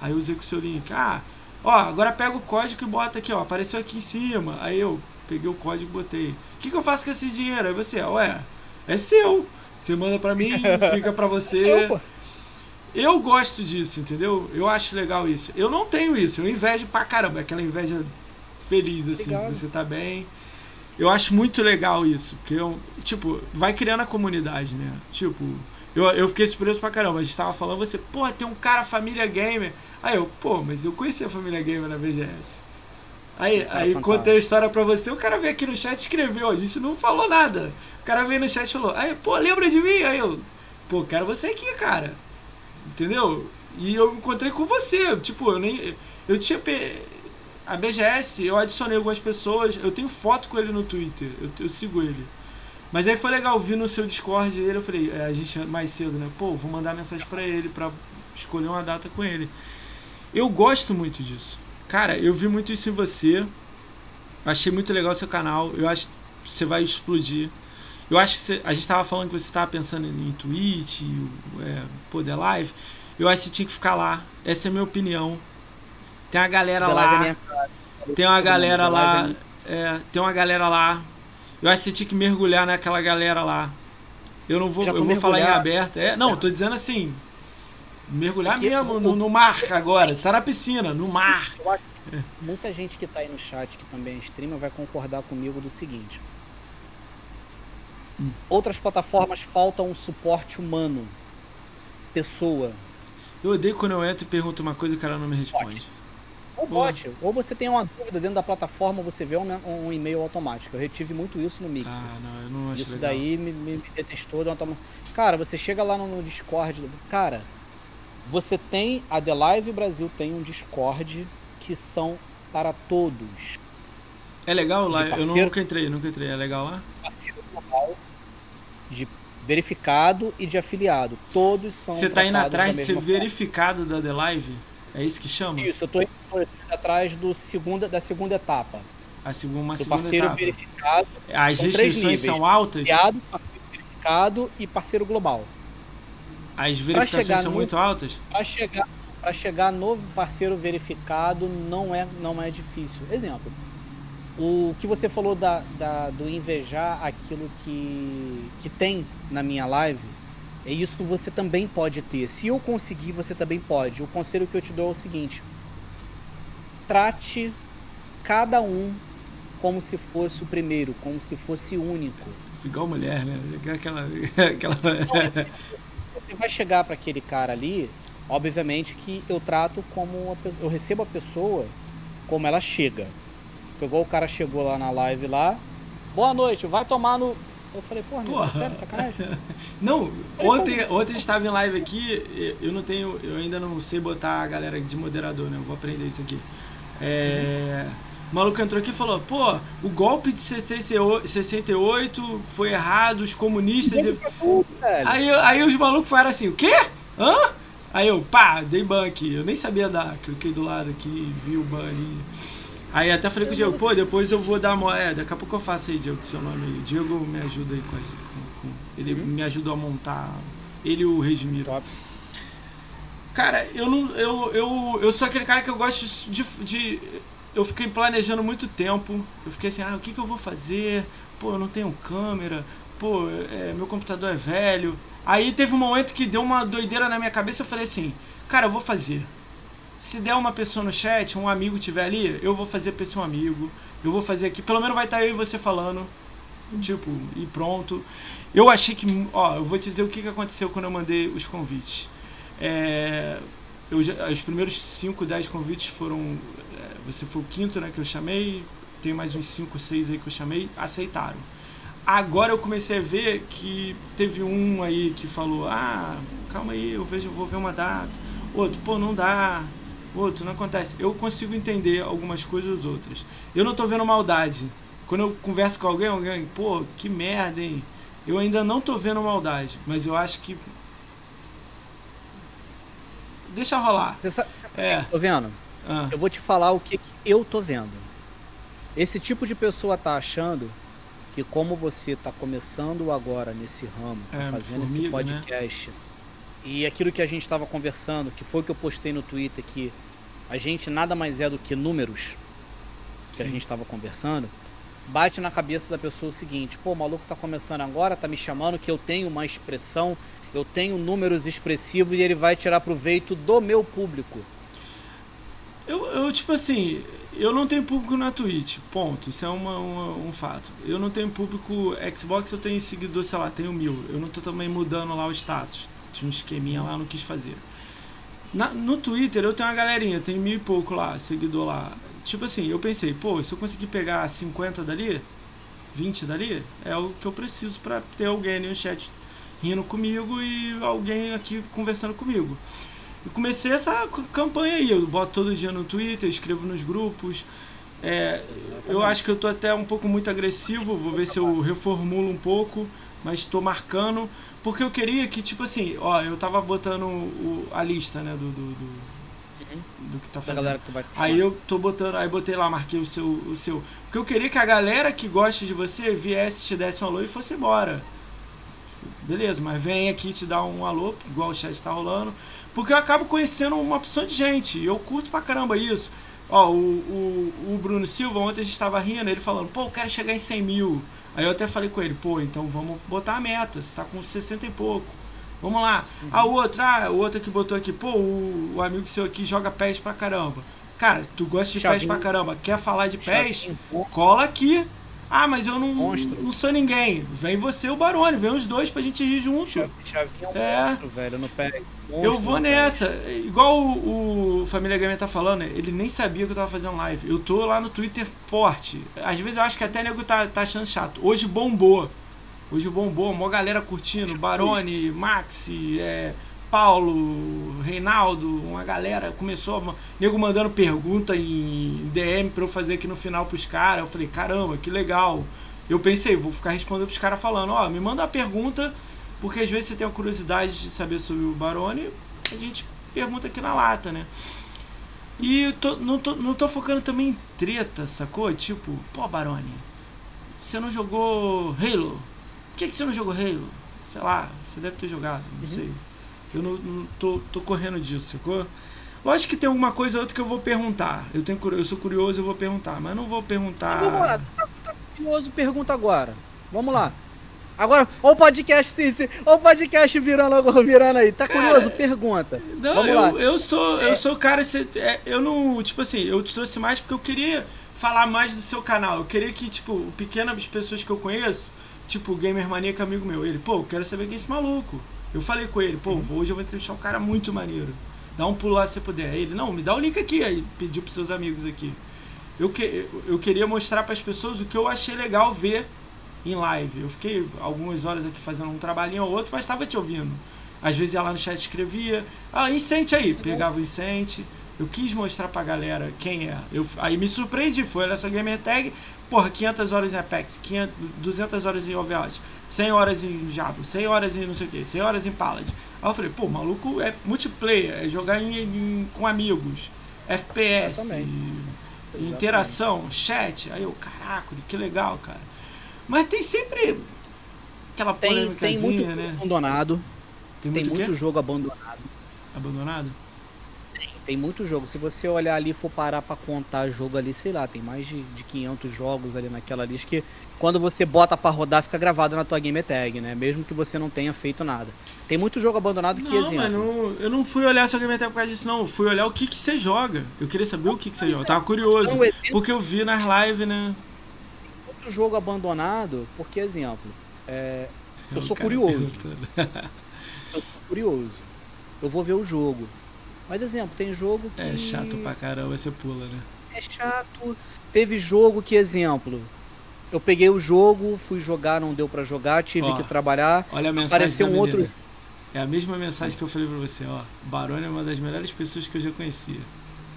Aí eu usei com o seu link. Ah, ó, agora pega o código e bota aqui, ó. Apareceu aqui em cima. Aí eu peguei o código e botei. O que, que eu faço com esse dinheiro? Aí você, ué, é seu. Você manda pra mim, fica pra você. Eu gosto disso, entendeu? Eu acho legal isso. Eu não tenho isso, eu invejo pra caramba. Aquela inveja feliz, assim. Você tá bem. Eu acho muito legal isso, porque eu, tipo, vai criando a comunidade, né? Tipo, eu, eu fiquei surpreso pra caramba. A gente tava falando, você, pô, tem um cara família gamer. Aí eu, pô, mas eu conheci a família gamer na BGS. Aí, é aí contei a história pra você, o cara veio aqui no chat e escreveu, a gente não falou nada. O cara veio no chat e falou, aí, pô, lembra de mim? Aí eu, pô, quero você aqui, cara. Entendeu? E eu encontrei com você, tipo, eu nem. Eu tinha a BGS, eu adicionei algumas pessoas, eu tenho foto com ele no Twitter, eu, eu sigo ele. Mas aí foi legal vir no seu Discord ele, eu falei, é, a gente mais cedo, né? Pô, vou mandar mensagem para ele para escolher uma data com ele. Eu gosto muito disso. Cara, eu vi muito isso em você. Achei muito legal seu canal. Eu acho que você vai explodir. Eu acho que você, a gente estava falando que você estava pensando em Twitch, é, poder live. Eu acho que você tinha que ficar lá. Essa é a minha opinião. Tem uma galera lá. Tem uma galera lá. É, tem uma galera lá. Eu acho que você tinha que mergulhar naquela galera lá. Eu não vou, eu vou falar em aberto. É, não, tô dizendo assim. Mergulhar mesmo no, no, mar agora. Tá na piscina, no mar. muita gente que tá aí no chat, que também é streamer, vai concordar comigo do seguinte. Hum. Outras plataformas faltam um suporte humano. Pessoa. Eu odeio quando eu entro e pergunto uma coisa e o cara não me responde. Ou bot. Ou você tem uma dúvida dentro da plataforma, você vê um, um e-mail automático. Eu retive muito isso no Mixer. Ah, não, eu não acho Isso legal. daí me, me, detestou. Cara, você chega lá no, no Discord. Cara, você tem. A The Live Brasil tem um Discord que são para todos. É legal lá? Eu nunca entrei, nunca entrei. É legal lá? Parceiro global de verificado e de afiliado. Todos são. Você tá indo atrás de ser forma. verificado da The Live? É isso que chama? Isso, eu indo atrás do segunda, da segunda etapa. A segunda, uma do segunda parceiro etapa. verificado. As restrições são altas? Afiliado, parceiro verificado e parceiro global. As verificações são no, muito altas? Para chegar, pra chegar no parceiro verificado não é, não é difícil. Exemplo, o que você falou da, da, do invejar aquilo que, que tem na minha live, é isso você também pode ter. Se eu conseguir, você também pode. O conselho que eu te dou é o seguinte: trate cada um como se fosse o primeiro, como se fosse único. Igual mulher, né? Aquela. aquela... Você vai chegar para aquele cara ali, obviamente que eu trato como. Eu recebo a pessoa como ela chega. Igual o cara chegou lá na live lá. Boa noite, vai tomar no. Eu falei, porra, meu, sério, sacanagem? Não, ontem, ontem a gente estava em live aqui, eu não tenho, eu ainda não sei botar a galera de moderador, né? Eu vou aprender isso aqui. É, o maluco entrou aqui e falou, pô, o golpe de 68 foi errado, os comunistas. Aí, aí os malucos falaram assim, o quê? Hã? Aí eu, pá, dei ban aqui. Eu nem sabia dar, cliquei do lado aqui, vi o ban ali. Aí até falei com o Diego, pô, depois eu vou dar uma. É, daqui a pouco eu faço aí, Diego, com seu nome aí. Diego me ajuda aí com, com, com Ele uhum. me ajudou a montar. Ele e o Regimiro. Top. Cara, eu não. Eu, eu, eu sou aquele cara que eu gosto de, de. Eu fiquei planejando muito tempo. Eu fiquei assim, ah, o que, que eu vou fazer? Pô, eu não tenho câmera. Pô, é, meu computador é velho. Aí teve um momento que deu uma doideira na minha cabeça. Eu falei assim, cara, eu vou fazer se der uma pessoa no chat, um amigo tiver ali, eu vou fazer pra esse um amigo. Eu vou fazer aqui. Pelo menos vai estar eu e você falando. Tipo, e pronto. Eu achei que. Ó, eu vou te dizer o que, que aconteceu quando eu mandei os convites. É, eu os primeiros 5, 10 convites foram. É, você foi o quinto né, que eu chamei. Tem mais uns 5, 6 aí que eu chamei. Aceitaram. Agora eu comecei a ver que teve um aí que falou: Ah, calma aí, eu vejo, vou ver uma data. Outro, pô, não dá outro, não acontece. Eu consigo entender algumas coisas outras. Eu não tô vendo maldade. Quando eu converso com alguém, alguém, pô, que merda, hein? Eu ainda não tô vendo maldade, mas eu acho que. Deixa rolar. Você sabe, você sabe é. que eu tô vendo? Ah. Eu vou te falar o que, que eu tô vendo. Esse tipo de pessoa tá achando que como você tá começando agora nesse ramo, é, fazendo formiga, esse né? podcast, né? E aquilo que a gente estava conversando, que foi o que eu postei no Twitter, que a gente nada mais é do que números que Sim. a gente estava conversando, bate na cabeça da pessoa o seguinte: pô, o maluco tá começando agora, tá me chamando que eu tenho uma expressão, eu tenho números expressivos e ele vai tirar proveito do meu público. Eu, eu tipo assim, eu não tenho público na Twitch, ponto. Isso é uma, uma, um fato. Eu não tenho público Xbox, eu tenho seguidor, sei lá, tenho mil. Eu não tô também mudando lá o status. Tinha um esqueminha lá, não quis fazer. Na, no Twitter eu tenho uma galerinha, tem mil e pouco lá, seguidor lá. Tipo assim, eu pensei, pô, se eu conseguir pegar 50 dali, 20 dali, é o que eu preciso para ter alguém no chat rindo comigo e alguém aqui conversando comigo. E comecei essa campanha aí, eu boto todo dia no Twitter, escrevo nos grupos. É, eu acho que eu tô até um pouco muito agressivo, vou ver se eu reformulo um pouco, mas estou marcando. Porque eu queria que, tipo assim, ó, eu tava botando o, a lista, né, do, do, do, uhum. do que tá fazendo. Que aí eu tô botando, aí botei lá, marquei o seu, o seu. Porque eu queria que a galera que gosta de você viesse, te desse um alô e fosse embora. Beleza, mas vem aqui te dar um alô, igual o chat tá rolando. Porque eu acabo conhecendo uma opção de gente. Eu curto pra caramba isso. Ó, o, o, o Bruno Silva, ontem a gente tava rindo, ele falando, pô, eu quero chegar em 100 mil. Aí eu até falei com ele, pô, então vamos botar a meta, você tá com 60 e pouco. Vamos lá. Uhum. A outra, ah, o outro que botou aqui, pô, o, o, amigo seu aqui joga pés pra caramba. Cara, tu gosta de Chavinho. pés pra caramba, quer falar de pés? Chavinho, pô. Cola aqui. Ah, mas eu não, Monstro. não sou ninguém. Vem você e o Barone, vem os dois pra gente rir junto. Chav- Chavinho é um É. monstro, velho, no pé. Eu Monstro vou nessa. Igual o, o Família Gamer tá falando, ele nem sabia que eu tava fazendo live. Eu tô lá no Twitter forte. Às vezes eu acho que até nego tá, tá achando chato. Hoje bombou. Hoje bombou, mó galera curtindo. Barone, Maxi, é, Paulo, Reinaldo, uma galera começou. a- Nego mandando pergunta em DM pra eu fazer aqui no final pros caras. Eu falei, caramba, que legal. Eu pensei, vou ficar respondendo pros caras falando, ó, me manda uma pergunta, porque às vezes você tem a curiosidade de saber sobre o Barone, a gente pergunta aqui na lata, né? E eu tô, não, tô, não tô focando também em treta, sacou? Tipo, pô, Barone, você não jogou Halo? Por que, que você não jogou Halo? Sei lá, você deve ter jogado, não Uhum. sei. Eu não, não tô, tô correndo disso, sacou? Lógico que tem alguma coisa ou outra que eu vou perguntar. Eu, tenho, eu sou curioso, eu vou perguntar, mas não vou perguntar. Vamos lá, tá, tá curioso, pergunta agora. Vamos lá. Agora, ó o podcast, sim, sim. Ó o podcast virando, virando aí. Tá Cara, curioso? Pergunta. Não, Vamos eu, lá. eu sou, eu sou o cara, é, eu não, tipo assim, eu te trouxe mais porque eu queria falar mais do seu canal. Eu queria que, tipo, pequenas pessoas que eu conheço, tipo, o Gamer Mania, que é amigo meu, ele, pô, eu quero saber quem é esse maluco. Eu falei com ele, pô, vou- hoje eu vou entrevistar um cara muito maneiro. Dá um pulo lá se você puder. Aí Ele, não, me dá o link aqui. Aí pediu pros seus amigos aqui. Eu, que, eu- queria mostrar para as pessoas o que eu achei legal ver em live. Eu fiquei algumas horas aqui fazendo um trabalhinho ou outro, mas estava te ouvindo. Às vezes ia lá no chat escrevia, ah, incente aí, pegava o incente. Eu quis mostrar pra galera quem é. Eu, aí me surpreendi, foi olha só gamer tag, porra, 500 horas em Apex, 500, 200 horas em Overwatch, 100 horas em Diablo, 100 horas em não sei o que, 100 horas em Paladin. Aí eu falei, pô, maluco é multiplayer, é jogar em, em- com amigos, FPS, e- interação, chat. Aí eu, caraca, que legal, cara. Mas tem sempre aquela jogo né? abandonado. Tem Tem muito, jogo abandonado. Abandonado? Tem muito jogo. Se você olhar ali e for parar pra contar jogo ali, sei lá, tem mais de, de 500 jogos ali naquela lista que quando você bota pra rodar fica gravado na tua game tag, né? Mesmo que você não tenha feito nada. Tem muito jogo abandonado que Não, exemplo. mas não, eu não fui olhar sua gameplay por causa disso, não. Eu fui olhar o que, que você joga. Eu queria saber o que, que você joga. Eu tava curioso. Então, Porque eu vi nas lives, né? muito jogo abandonado, porque exemplo, é, eu sou curioso. eu sou curioso. Eu vou ver o jogo. Mas exemplo, tem jogo que É chato pra caramba, você pula, né? é chato. Teve jogo que, exemplo, eu peguei o jogo, fui jogar, não deu pra jogar, tive Ó, que trabalhar. Olha a mensagem Apareceu um outro. É a mesma mensagem que eu falei pra você, ó. Barone é uma das melhores pessoas que eu já conhecia.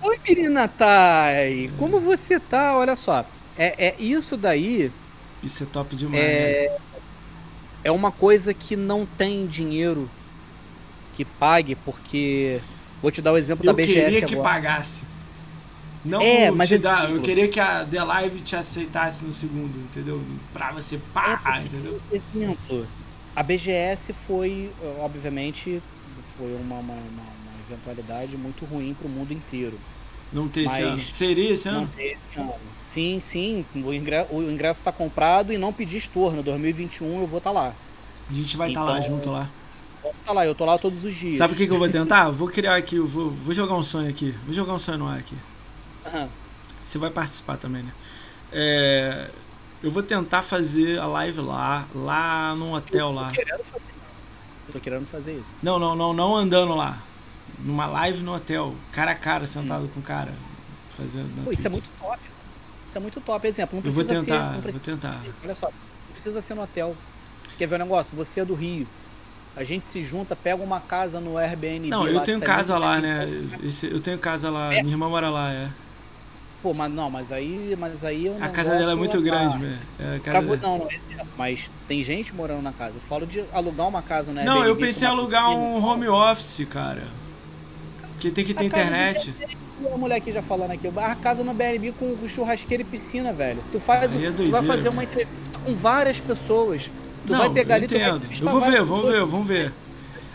Oi, menina Thay, como você tá? Olha só, é, é isso daí Isso é top demais, né? é, é uma coisa que não tem dinheiro que pague, porque vou te dar o exemplo Eu da BGS queria que agora. pagasse. Não É, mas te esse dar, eu queria que a The Live te aceitasse no segundo, entendeu? Pra você pá, É entendeu? Exemplo, a BGS foi, obviamente, foi uma, uma, uma- uma eventualidade muito ruim pro mundo inteiro. Não ter esse ano. Seria esse Não ano? teve ano. Sim, sim, o ingresso, o ingresso tá comprado e não pedi estorno. 2021 eu vou estar lá. A gente vai estar lá Então, junto lá. Vou tá lá, eu tô lá todos os dias. Sabe o que, que eu vou tentar? Vou criar aqui, vou, vou jogar um sonho aqui. Vou jogar um sonho no ar aqui. Aham. Você vai participar também, né? É, eu vou tentar fazer a live lá, lá num hotel lá. Querendo fazer. Eu tô querendo fazer isso. Não, não, não, não andando lá. Numa live no hotel, cara a cara, sentado com o cara. Fazendo. Pô, isso é muito top. Isso é muito top. Exemplo, não Eu vou precisa ser. tentar, Não vou precisa, tentar. olha só, não precisa ser no hotel. Você quer ver um negócio? Você é do Rio. A gente se junta, pega uma casa no Airbnb. Não, lá eu tenho 70, casa lá, né? 70. Esse- eu tenho casa lá, É. minha irmã mora lá, é. Pô, mas não, mas aí, mas aí eu não A casa dela é muito grande, velho. É, Pra casa dela- Não, não, exemplo, mas tem gente morando na casa. Eu falo de alugar uma casa, né? Não, eu pensei em alugar um home office, cara. Que tem que ter A internet. A mulher aqui já falando aqui, a casa no BNB com, churrasqueira e piscina, velho. Tu faz, é tu vai doideira, fazer uma entrevista com várias pessoas. Tu Não, vai pegar eu ali, tu vai entendo. Eu vou ver, pessoas. ver, vamos ver.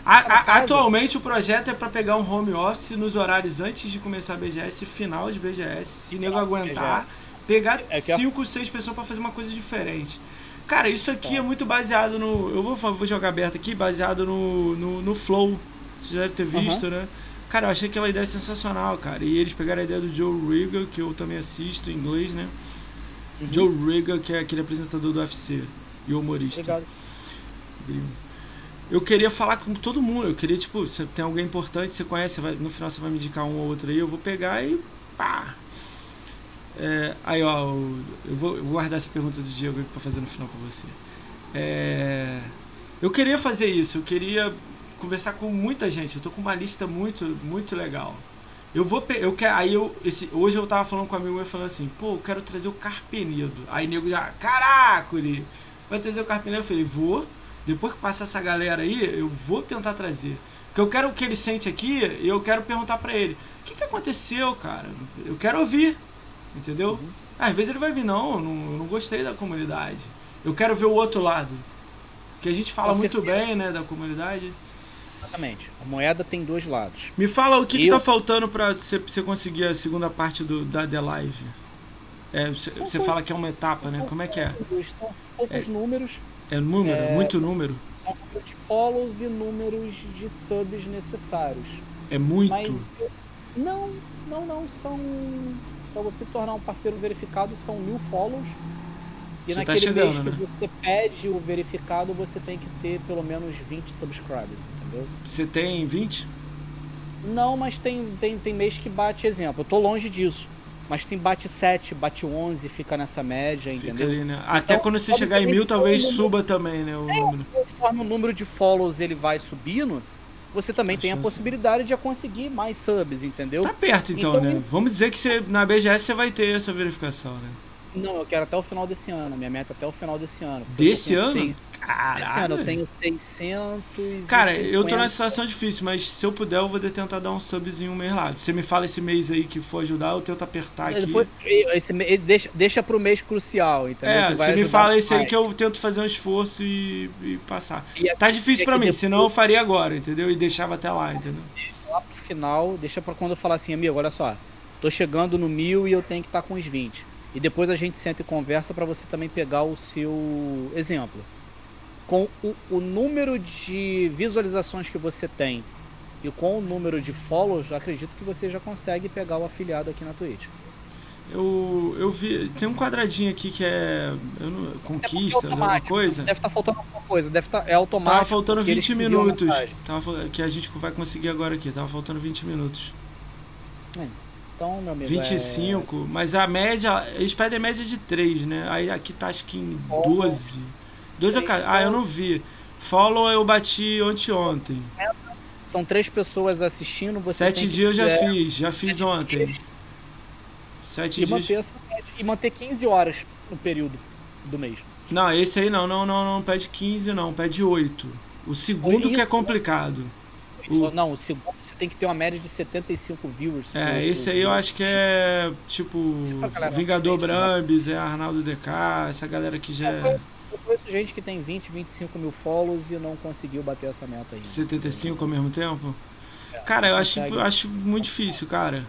A- a- atualmente o projeto é pra pegar um home office nos horários antes de começar a BGS final de BGS, se nego aguentar, pegar É que a- 5, 6 pessoas pra fazer uma coisa diferente. Cara, isso aqui é muito baseado no. Eu vou, vou jogar aberto aqui, baseado no, no, no Flow. Você já deve ter visto, né? Cara, eu achei aquela ideia sensacional, cara. E eles pegaram a ideia do Joe Riggle, que eu também assisto em inglês, né? Uhum. Joe Riggle, que é aquele apresentador do UFC e humorista. Obrigado. Eu queria falar com todo mundo. Eu queria, tipo, se tem alguém importante, você conhece, vai, no final você vai me indicar um ou outro aí, eu vou pegar e pá. É, aí, ó, eu vou, eu vou, guardar essa pergunta do Diego pra fazer no final com você. É, eu queria fazer isso, eu queria conversar com muita gente. Eu tô com uma lista muito, muito legal. Eu vou, eu quero, aí eu, esse, hoje eu tava falando com um amigo meu falando assim, pô, eu quero trazer o Carpenido. Aí nego já, caraca, vai trazer o Carpenido? Eu falei, vou. Depois que passar essa galera aí, eu vou tentar trazer. Porque eu quero o que ele sente aqui e eu quero perguntar para ele, o que, que aconteceu, cara? Eu quero ouvir, entendeu? Uhum. Às vezes ele vai vir, não, não, não gostei da comunidade. Eu quero ver o outro lado. Que a gente fala Com muito certeza. bem, né, da comunidade. Exatamente. A moeda tem dois lados. Me fala o que, eu... que tá faltando pra você conseguir a segunda parte do, da The Live. É, você fala que é uma etapa, né? Como é que é? São poucos é, números. É número? É, muito número? São números de follows e números de subs necessários. É muito? Mas, não, não, não. São. Pra você tornar um parceiro verificado, são mil follows. E você tá naquele tá chegando, mês que né? você pede o verificado, você tem que ter pelo menos 20 subscribers entendeu? Você tem 20? Não, mas tem, tem, tem mês que bate exemplo. Eu tô longe disso. Mas tem bate 7, bate 11, fica nessa média, fica entendeu? Ali, né? Até então, quando você chegar em mil, talvez suba também, né? O é, número. Conforme o número de follows ele vai subindo, você também a tem chance. a possibilidade de conseguir mais subs, entendeu? Tá perto então, então né? Vamos dizer que você, na BGS você vai ter essa verificação, né? Não, eu quero até o final desse ano. Minha meta é até o final desse ano. Desse ano? Seis... Caralho. Esse ano eu tenho 600. Cara, eu tô numa situação difícil, mas se eu puder, eu vou tentar dar um subzinho um mês lá. Você me fala esse mês aí que for ajudar, eu tento apertar aqui. Depois, esse, deixa, deixa pro mês crucial, entendeu? É, você me fala esse aí que eu tento fazer um esforço e, e passar. E tá difícil para mim, depois... senão eu faria agora, entendeu? E deixava até lá, entendeu? Lá pro final, deixa pra quando eu falar assim, amigo, olha só, tô chegando no mil e eu tenho que estar tá com os 20. E depois a gente senta e conversa para você também pegar o seu exemplo. Com o, o, número de visualizações que você tem e com o número de follows, acredito que você já consegue pegar o afiliado aqui na Twitch. Eu, eu vi. Tem um quadradinho aqui que é. Não, conquista, alguma coisa. Deve estar tá faltando alguma coisa, deve estar. Tá, é automático. Tava faltando 20 minutos. Tava, que a gente vai conseguir agora aqui. Tava faltando 20 minutos. É. Então, meu amigo. 25, é... mas a média. Eles pedem média de 3, né? Aí aqui tá acho que em 12. 12 eu, Ah, eu não vi. Follow eu bati ontem. São três pessoas assistindo. Você Sete dias eu já fiz, já fiz ontem. Sete e dias. Manter essa, e manter 15 horas no período do mês. Não, esse aí não, não, não, não pede 15 não, pede 8. O segundo que é complicado. O... Não, o segundo você tem que ter uma média de 75 viewers. É, esse aí eu acho que é tipo Vingador Brambis, é Arnaldo DK, essa galera que já é. Eu conheço gente que tem 20, 25 mil follows e não conseguiu bater essa meta ainda. 75 ao mesmo tempo? É, cara, eu acho, acho muito difícil, cara.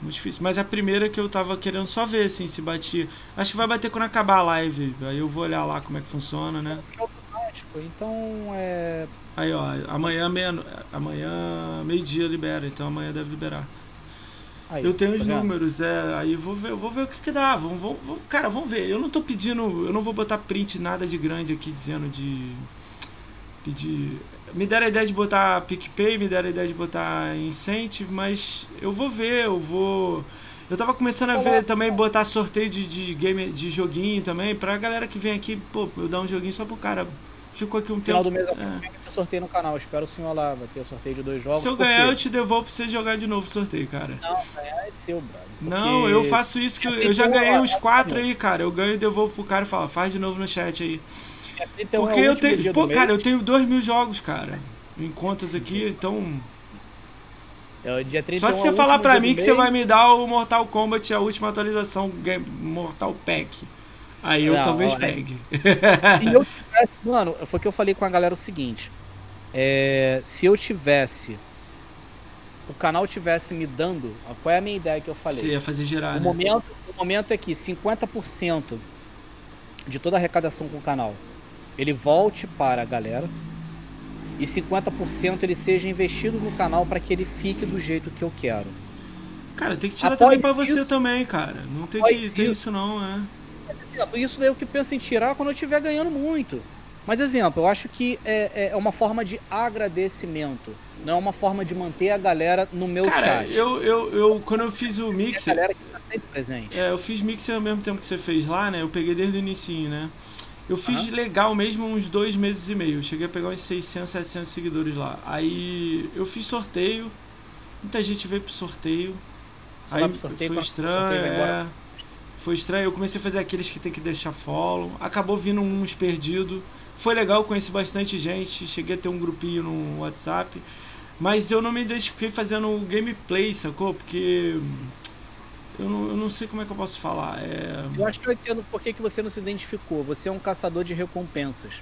Muito difícil. Mas a primeira que eu tava querendo só ver, assim, se batia. Acho que vai bater quando acabar a live. Aí eu vou olhar lá como é que funciona, né? É automático. Então, é Aí, ó, amanhã, meia, amanhã meio-dia libera, então amanhã deve liberar. Aí, eu tenho tá os números, é, aí vou ver, vou ver o que, que dá. Vamos, vamos, cara, vamos ver. Eu não tô pedindo, eu não vou botar print nada de grande aqui dizendo de pedir. Me deram a ideia de botar PicPay, me deram a ideia de botar incentive, mas eu vou ver, eu vou. Eu tava começando a ver também botar sorteio de, de game, de joguinho também, pra galera que vem aqui, pô, eu dar um joguinho só pro cara ficou aqui um Final tempo. Final do mês é. ter sorteio no canal. Espero o senhor lá. Vai ter o sorteio de dois jogos. Se eu ganhar, eu te devolvo pra você jogar de novo o sorteio, cara. Não, ganhar é seu, brother. Não, eu faço isso que eu, eu já ganhei uns quatro aí, cara. Eu ganho e devolvo pro cara e falo, faz de novo no chat aí. Porque é eu tenho. Pô, cara, eu tenho dois mil jogos, cara. Em contas aqui, então. É Só se você falar pra mim que você vai me dar o Mortal Kombat, a última atualização Mortal Pack. Aí eu não, talvez ó, pegue. Se eu tivesse, mano, foi que eu falei com a galera o seguinte. É, se eu tivesse. O canal tivesse me dando. Qual é a minha ideia que eu falei? Você ia fazer girar, o né? Momento, o momento é que 50% de toda a arrecadação com o canal ele volte para a galera. e 50% ele seja investido no canal para que ele fique do jeito que eu quero. Cara, tem que tirar Após também para você também, cara. Não tem que ter isso não, é. Isso daí é o que penso em tirar quando eu estiver ganhando muito. Mas exemplo, eu acho que é, é uma forma de agradecimento. Não é uma forma de manter a galera no meu Cara, chat. Eu, eu, eu, quando eu fiz o mixer. A galera que tá sempre presente. É, eu fiz mixer ao mesmo tempo que você fez lá, né? Eu peguei desde o início, né? Eu fiz legal mesmo uns dois meses e meio. Eu cheguei a pegar uns 600, 700 seguidores lá. Aí eu fiz sorteio. Muita gente veio pro sorteio. Só aí sorteio foi estranho, é. Foi estranho. Eu comecei a fazer aqueles que tem que deixar follow. Acabou vindo uns perdidos. Foi legal, conheci bastante gente. Cheguei a ter um grupinho no WhatsApp. Mas eu não me identifiquei fazendo gameplay, sacou? Porque eu não, eu não sei como é que eu posso falar. É... Eu acho que eu entendo por que, que você não se identificou. Você é um caçador de recompensas.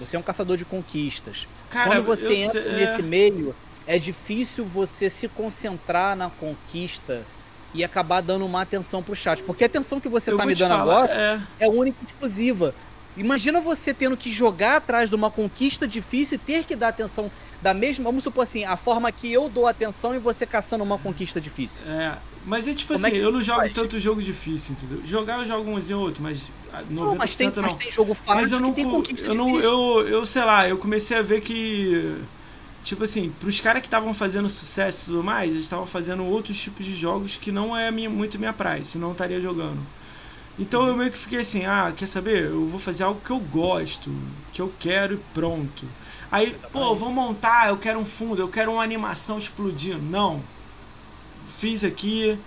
Você é um caçador de conquistas. Cara, Quando você entra sei, nesse é... meio, é difícil você se concentrar na conquista e acabar dando uma atenção pro chat. Porque a atenção que você eu tá me dando falar, agora é... é única e exclusiva. Imagina você tendo que jogar atrás de uma conquista difícil e ter que dar atenção da mesma. Vamos supor assim, a forma que eu dou atenção e você caçando uma conquista difícil. É. Mas é tipo Como é assim, é eu não jogo faz? tanto jogo difícil, entendeu? Jogar eu jogo uns e outro, mas 90% não, mas tem, não. Mas tem jogo fácil mas eu não, tem conquista eu não, eu, eu sei lá, eu comecei a ver que tipo assim, pros caras que estavam fazendo sucesso e tudo mais, eles estavam fazendo outros tipos de jogos que não é minha, muito minha praia, senão eu estaria jogando. Então eu meio que fiquei assim, ah, quer saber? Eu vou fazer algo que eu gosto, que eu quero e pronto. Aí, pô, vou montar, eu quero um fundo, eu quero uma animação explodindo. Não, fiz aqui,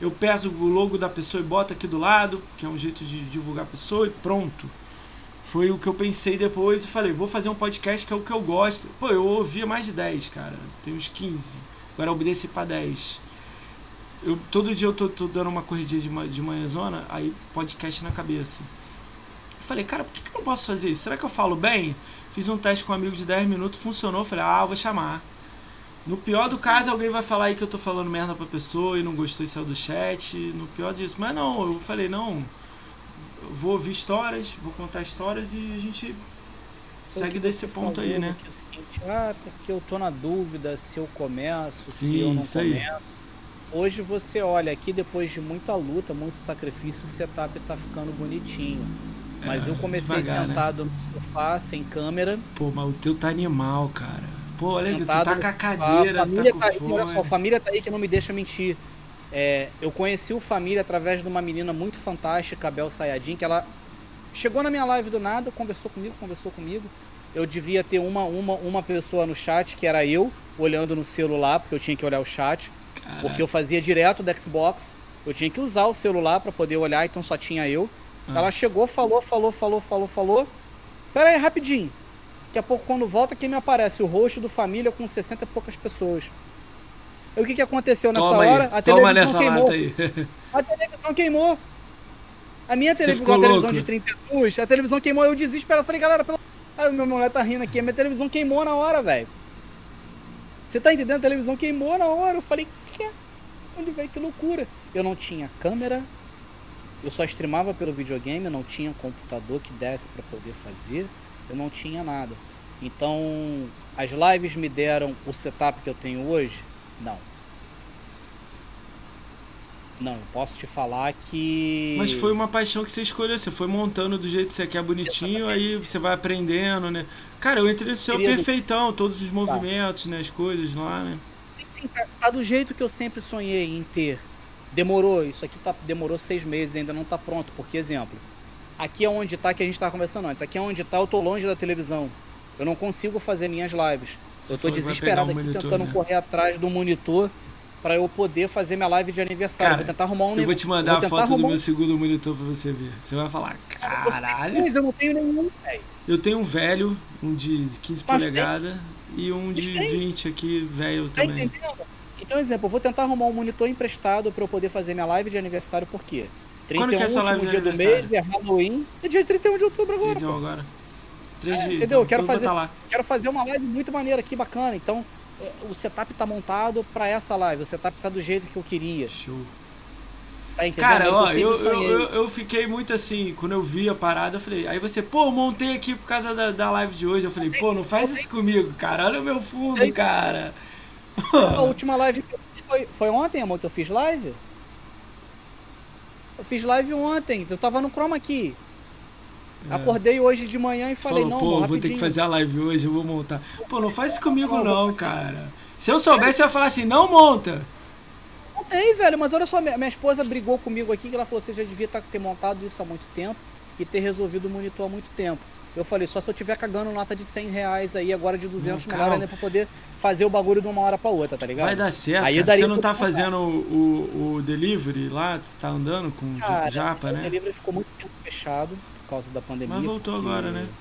eu peço o logo da pessoa e boto aqui do lado, que é um jeito de divulgar a pessoa e pronto. Foi o que eu pensei depois e falei, vou fazer um podcast que é o que eu gosto. Pô, eu ouvia mais de 10, cara. Tem uns 15. Agora eu obedeci pra 10. Eu, todo dia eu tô, tô dando uma corridinha de, de manhãzona, aí podcast na cabeça. Eu falei, cara, por que, que eu não posso fazer isso? Será que eu falo bem? Fiz um teste com um amigo de 10 minutos, funcionou. Falei, ah, vou chamar. No pior do caso, alguém vai falar aí que eu tô falando merda pra pessoa e não gostou e saiu do chat. No pior disso. Mas não, eu falei, não. Eu vou ouvir histórias, vou contar histórias e a gente segue desse ponto aí, né? É ah, porque eu tô na dúvida se eu começo, Sim, se eu não começo. Aí. Hoje você olha aqui, depois de muita luta, muito sacrifício, o setup tá ficando bonitinho. Mas é, eu comecei devagar, né? sentado né? no sofá, sem câmera. Pô, mas o teu tá animal, cara. Pô, olha, tu tá com a cadeira, a família tá, tá aí, olha só, a família tá aí que não me deixa mentir. É, eu conheci o Família através de uma menina muito fantástica, a Bel Sayadin, que ela chegou na minha live do nada, conversou comigo, conversou comigo. Eu devia ter uma, uma, uma pessoa no chat, que era eu, olhando no celular, porque eu tinha que olhar o chat. Caraca. Porque eu fazia direto do Xbox. Eu tinha que usar o celular para poder olhar, então só tinha eu. Ah. Ela chegou, falou, falou, falou, falou, falou. Pera aí, rapidinho. Daqui a pouco, quando volta, quem me aparece? O rosto do família com 60 e poucas pessoas. O que, que aconteceu nessa toma hora? Aí, a televisão nessa queimou. Aí. A televisão queimou. A minha televisão, a televisão de 32, a televisão queimou. Eu desespero. Eu falei, galera, pelo... ah, meu mulher tá rindo aqui. A minha televisão queimou na hora, velho. Você tá entendendo? A televisão queimou na hora. Eu falei, que? Onde vai? Que loucura. Eu não tinha câmera. Eu só streamava pelo videogame. Eu não tinha um computador que desse para poder fazer eu não tinha nada. Então, as lives me deram o setup que eu tenho hoje? Não. Não, posso te falar que. Mas foi uma paixão que você escolheu, você foi montando do jeito que você quer bonitinho, aí você vai aprendendo, né? Cara, eu entrei no seu Querido... perfeitão, todos os tá. movimentos, tá. né? As coisas lá, né? Sim, sim, tá, tá, do jeito que eu sempre sonhei em ter. Demorou, isso aqui tá, demorou seis meses, ainda não tá pronto, porque exemplo aqui é onde está que a gente estava conversando antes. Aqui é onde está, eu tô longe da televisão. Eu não consigo fazer minhas lives. Eu tô desesperado aqui monitor, tentando né? correr atrás do monitor para eu poder fazer minha live de aniversário. Cara, vou tentar arrumar um Eu vou te mandar a foto do meu segundo monitor para você ver. Você vai falar, caralho. eu não tenho nenhum, velho. Eu tenho um velho, um de 15 polegadas e um de 20 aqui, velho tá também. Entendendo? Então, exemplo, eu vou tentar arrumar um monitor emprestado para eu poder fazer minha live de aniversário, por quê? 31 Quando que é essa live dia do mês, é Halloween. É dia 31 de outubro agora. 31 agora. 3 é, de... Entendeu? Então, quero fazer, quero fazer uma live muito maneira aqui, bacana. Então, é, o setup tá montado para essa live. O setup tá do jeito que eu queria. Show. Tá? Cara, Eu ó, eu, eu, eu, eu fiquei muito assim, quando eu vi a parada, eu falei, aí você, pô, eu montei aqui por causa da, da live de hoje. Eu falei, pô, não faz isso comigo, cara. Olha o meu fundo, Sei. cara. A última live que eu fiz foi, foi ontem, amor, que eu fiz live? Eu fiz live ontem, eu tava no Chroma aqui. É. Acordei hoje de manhã e falei, Falou, não, pô, amor, vou ter que fazer a live hoje, eu vou montar. Pô, não faz isso comigo não, cara. Se eu soubesse, eu ia falar assim, não monta. Montei, velho, mas olha só, minha, minha esposa brigou comigo aqui que ela falou, você já devia tá- ter montado isso há muito tempo e ter resolvido o monitor há muito tempo. Eu falei, só se eu tiver cagando nota de 100 reais aí, agora de 200, Não, melhor ainda pra poder fazer o bagulho de uma hora pra outra, tá ligado? Vai dar certo, Aí Você não tá fazendo o, o, o delivery lá, tá andando com o Cara, Japa, o né? delivery ficou muito tempo fechado causa da pandemia. Mas voltou agora, né?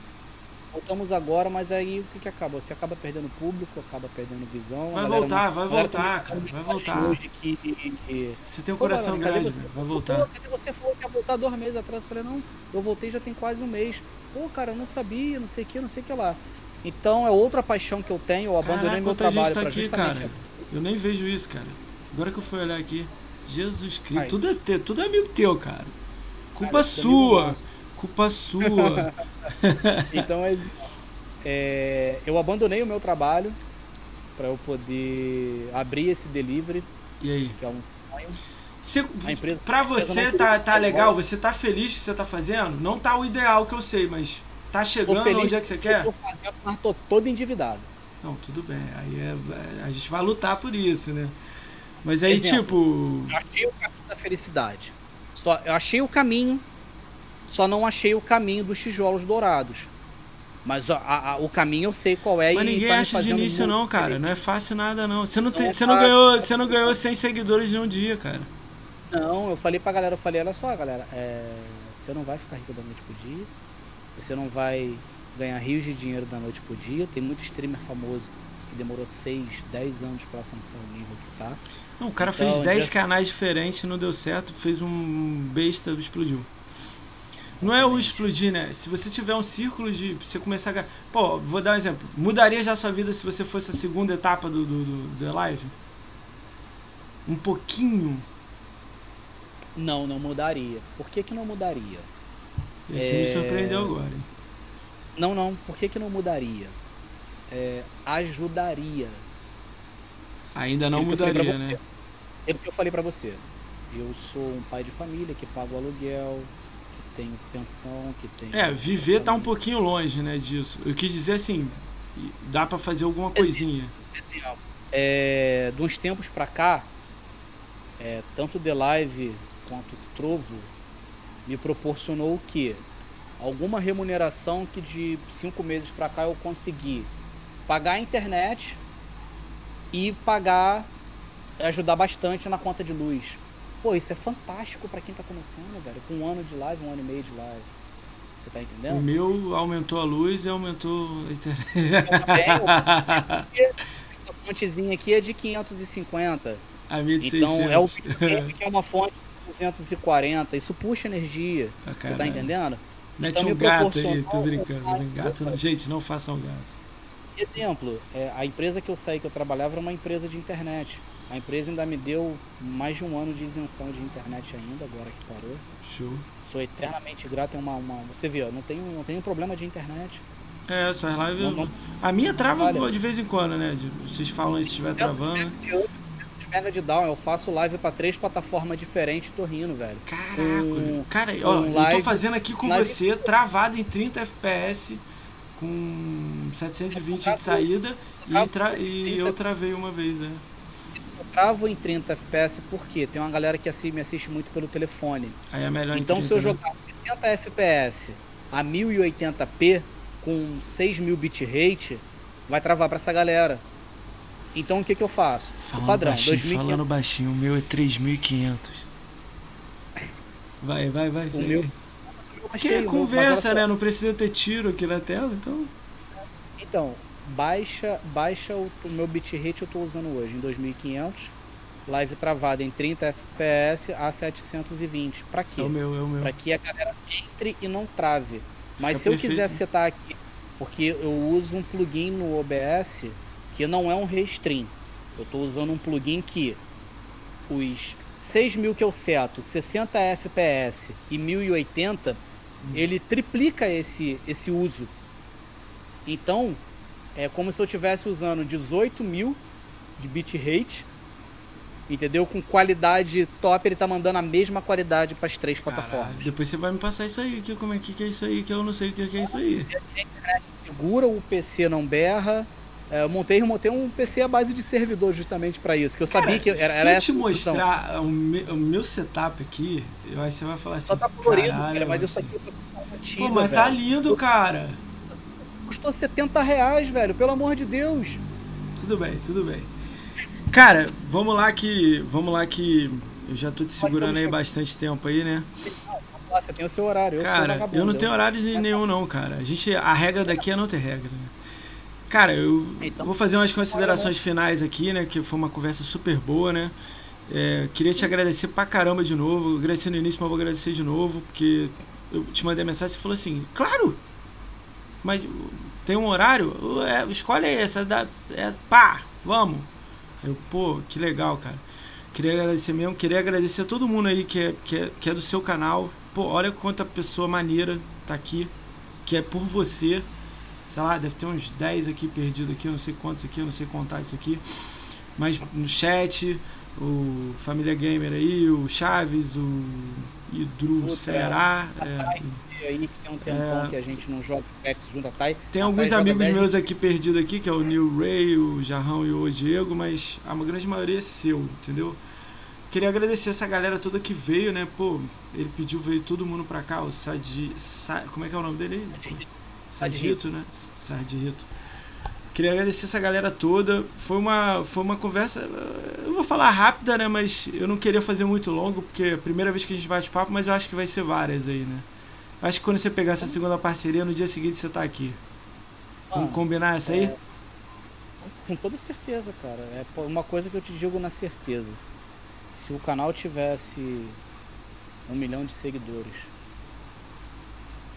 Voltamos agora, mas aí o que, que acaba? Você acaba perdendo público, acaba perdendo visão. Vai voltar, não- vai voltar, cara, vai voltar. Hoje que, que- Você tem um Pô, coração grande, você? Vai Pô, voltar. cadê você falou que ia voltar dois meses atrás? Eu falei, não, eu voltei já tem quase um mês. Pô, cara, eu não sabia, não sei o que, não sei o que lá. Então é outra paixão que eu tenho, eu abandonei Caraca, meu trabalho tá aqui, justamente. cara. Eu nem vejo isso, cara. Agora que eu fui olhar aqui. Jesus Cristo, Aí. tudo é, teu, tudo é amigo teu, cara. Culpa Cara, amigo sua. Culpa sua. Então é, eu abandonei o meu trabalho pra eu poder abrir esse delivery, E aí? que é um sonho. Você, empresa- pra tá, tá legal? Você tá feliz que você tá fazendo? Não tá o ideal que eu sei, mas tá chegando feliz onde é que você quer? eu tô fazendo, mas tô todo endividado. Não, tudo bem. Aí é, é- a gente vai lutar por isso, né? Mas aí, Exemplo. tipo. Eu achei o caminho da felicidade. Só, eu achei o caminho, só não achei o caminho dos tijolos dourados. Mas a- a- o caminho eu sei qual é Mas e ninguém tá me acha de início, não, cara. feliz. Não é fácil nada, não. Você não, tem, é você não, ganhou, você não ganhou 100 seguidores em um dia, cara. Não, eu falei pra galera, eu falei, olha só, galera, é, você não vai ficar rico da noite pro dia, você não vai ganhar rios de dinheiro da noite pro dia. Tem muito streamer famoso que demorou 6, 10 anos pra alcançar o nível que tá. Não, o cara Então, fez 10 já- canais diferentes, não deu certo, fez um besta, explodiu. Não é o explodir, né? Se você tiver um círculo de. Você começar a. Pô, vou dar um exemplo. Mudaria já a sua vida se você fosse a segunda etapa do, do, do- da live? Um pouquinho. Não, não mudaria. Por que que não mudaria? Você me É. surpreendeu agora. Não, não, por que que não mudaria? É, ajudaria. Ainda não pra mudaria, né? É o que eu falei pra você. Eu sou um pai de família que paga o aluguel, que tenho pensão, que tenho. É, viver tá um pouquinho longe, né, disso. Eu quis dizer assim, dá pra fazer alguma coisinha. É, de uns tempos pra cá, é, tanto The Live quanto Trovo me proporcionou o quê? Alguma remuneração que de cinco meses pra cá eu consegui pagar a internet e pagar, ajudar bastante na conta de luz. Pô, isso é fantástico pra quem tá começando, velho. Com um ano de live, um ano e meio de live. Você tá O entendendo? meu aumentou a luz e aumentou a internet. Essa fontezinha aqui é de 550. A 1600. Então é o que é uma fonte de 240. Isso puxa energia. Ah, Você tá entendendo? Mete Então um gato aí, tô brincando. um- Gato não. Gente, não façam gato. Exemplo, é, a empresa que eu saí que eu trabalhava era uma empresa de internet. A empresa ainda me deu mais de um ano de isenção de internet ainda, agora que parou. Show. Sou eternamente grato. É uma, uma- você vê, ó, não tenho, não tenho problema de internet. É, suas lives. Não, não- A minha trava Vale. de vez em quando, né? De- Vocês falam aí se estiver 200 travando. de up, 200 mega de down. Eu faço live pra três plataformas diferentes e tô rindo, velho. Caraca, Com- cara, ó, eu tô fazendo aqui com live- você, travado em 30 FPS, com 720 de saída, e, tra- e eu travei uma vez, né? Eu travo em 30 FPS porque tem uma galera que assi- me assiste muito pelo telefone. Aí é melhor Então, 30, se eu né? jogar 60 FPS a 1080p com 6000 bitrate, vai travar pra essa galera. Então, o que que eu faço? Falando o padrão, baixinho, 2500. falando baixinho, o meu é 3500. Vai, vai, vai. O meu- olha conversa, né? Não precisa ter tiro aqui na tela, então. Então, baixa, baixa o, o meu bitrate eu tô usando hoje em 2500, live travada em 30 FPS a 720. Pra quê? É o meu, é o meu. Para que a galera entre e não trave. Mas Fica se eu perfeito, quiser né? setar aqui, porque eu uso um plugin no OBS que não é um restream. Eu estou usando um plugin que os 6 mil que eu seto, 60 FPS e 1080, hum. ele triplica esse, esse uso. Então, é como se eu estivesse usando 18 mil de bitrate Entendeu? Com qualidade top, ele tá mandando a mesma qualidade para as três Caralho, plataformas. Depois você vai me passar isso aí, que como é que, que é isso aí, que eu não sei o que, que é isso aí. Segura, o PC não berra. É, eu montei, montei um PC à base de servidor justamente para isso, que eu Cara, sabia que era, era essa. Se eu te mostrar o meu, o meu, setup aqui, eu que você vai falar assim. Só tá colorido, cara, mas isso aqui tá Pô, mas velho. tá lindo, cara. Custou 70 reais, velho, pelo amor de Deus. Tudo bem, tudo bem. Cara, vamos lá que. Vamos lá que. Eu já tô te segurando aí bastante tempo aí, né? Você tem o seu horário. Eu cara, eu não tenho horário de nenhum não, cara. A gente, a regra daqui é não ter regra. Né? Cara, eu então, vou fazer umas considerações finais aqui, né? Que foi uma conversa super boa, né? É, queria te agradecer pra caramba de novo. Agradecer no início, mas vou agradecer de novo, porque eu te mandei mensagem e você falou assim, claro! Mas tem um horário? É, escolhe aí, essa da. É, pá, vamos! Eu, pô, que legal, cara. Queria agradecer mesmo, queria agradecer a todo mundo aí que é, que é, que é do seu canal. Pô, olha quanta pessoa maneira tá aqui, que é por você. Sei lá, deve ter uns 10 aqui perdidos aqui, eu não sei quantos aqui, eu não sei contar isso aqui. Mas no chat, o Família Gamer aí, o Chaves, o Idru Ceará. É, aí que tem um tempão é... que a gente não joga Pets junto a Thay. Tem a alguns amigos meus aqui perdidos aqui, que é o Neil Ray, o Jarrão e o Diego, mas a grande maioria é seu, entendeu? Queria agradecer essa galera toda que veio, né? Pô, ele pediu, veio todo mundo pra cá, o Sadi... Sa... Como é que é o nome dele? Sadito, né? Sardito. Queria agradecer essa galera toda. Foi uma, foi uma conversa, eu vou falar rápida, né? Mas eu não queria fazer muito longo, porque é a primeira vez que a gente bate papo, mas eu acho que vai ser várias aí, né? Acho que quando você pegar essa segunda parceria, no dia seguinte você tá aqui. Vamos combinar essa aí? É, com toda certeza, cara. É uma coisa que eu te digo na certeza. Se o canal tivesse um milhão de seguidores,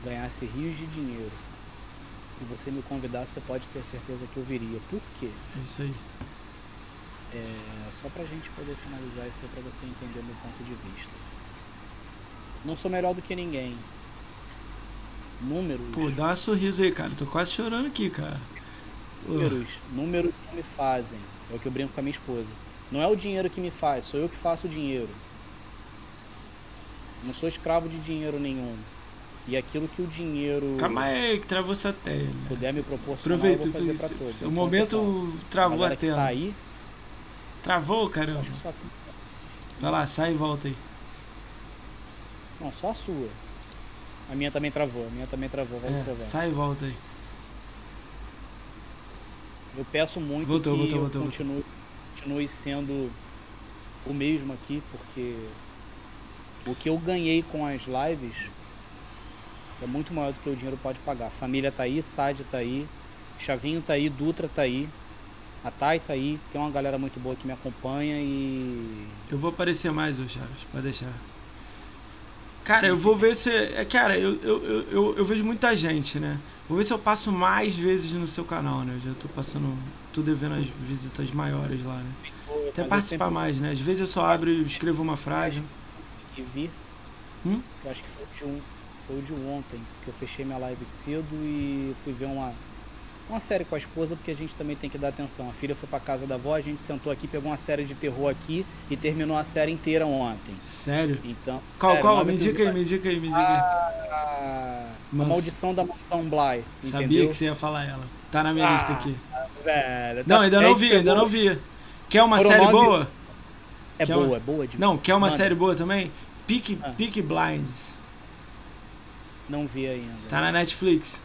ganhasse rios de dinheiro, e você me convidasse, você pode ter certeza que eu viria. Por quê? É isso aí. É, só pra gente poder finalizar isso aí pra você entender meu ponto de vista. Não sou melhor do que ninguém números. Pô, dá uma sorriso aí, cara. Tô quase chorando aqui, cara. Números, uh. números que me fazem. É o que eu brinco com a minha esposa. Não é o dinheiro que me faz, sou eu que faço o dinheiro. Não sou escravo de dinheiro nenhum. E aquilo que o dinheiro. Calma aí, que travou essa tela. Puder me proporcionar, Aproveita, eu vou fazer pra todos. O então, momento pessoal, travou a tela. Tá aí, Travou, caramba. Vai lá, sai e volta aí. Não, só a sua. A minha também travou, a minha também travou, vai é, travar. Sai e volta aí. Eu peço muito voltou, que voltou, voltou, continue, continue sendo o mesmo aqui, porque o que eu ganhei com as lives é muito maior do que o dinheiro pode pagar. A família tá aí, Sad tá aí, Chavinho tá aí, Dutra tá aí, a Thay tá aí, tem uma galera muito boa que me acompanha e. Eu vou aparecer mais, ô Chaves, pode deixar. Cara, eu vou ver se. É, cara, eu, eu, eu, eu, vejo muita gente, né? Vou ver se eu passo mais vezes no seu canal, né? Eu já tô passando. tô devendo as visitas maiores lá, né? Até participar sempre... mais, né? Às vezes eu só abro e escrevo uma frase. E vi. Hum? Eu acho que foi o de um. Foi o de ontem, que eu fechei minha live cedo e fui ver uma, uma série com a esposa, porque a gente também tem que dar atenção. A filha foi pra casa da avó, a gente sentou aqui, pegou uma série de terror aqui e terminou a série inteira ontem. Sério? Então. Qual, sério, qual? Me diga aí, me diga aí, me diga aí. A, a Maldição da Mansão Bly. Sabia entendeu? que você ia falar ela. Tá na minha ah, lista aqui. Velho, tá, não, ainda não vi, ainda não vi. Quer uma série boa? É quer boa, uma... é boa. De... Não, quer uma Manda. série boa também? Peak, ah. Peak Blinds. Não vi ainda. Tá na Netflix.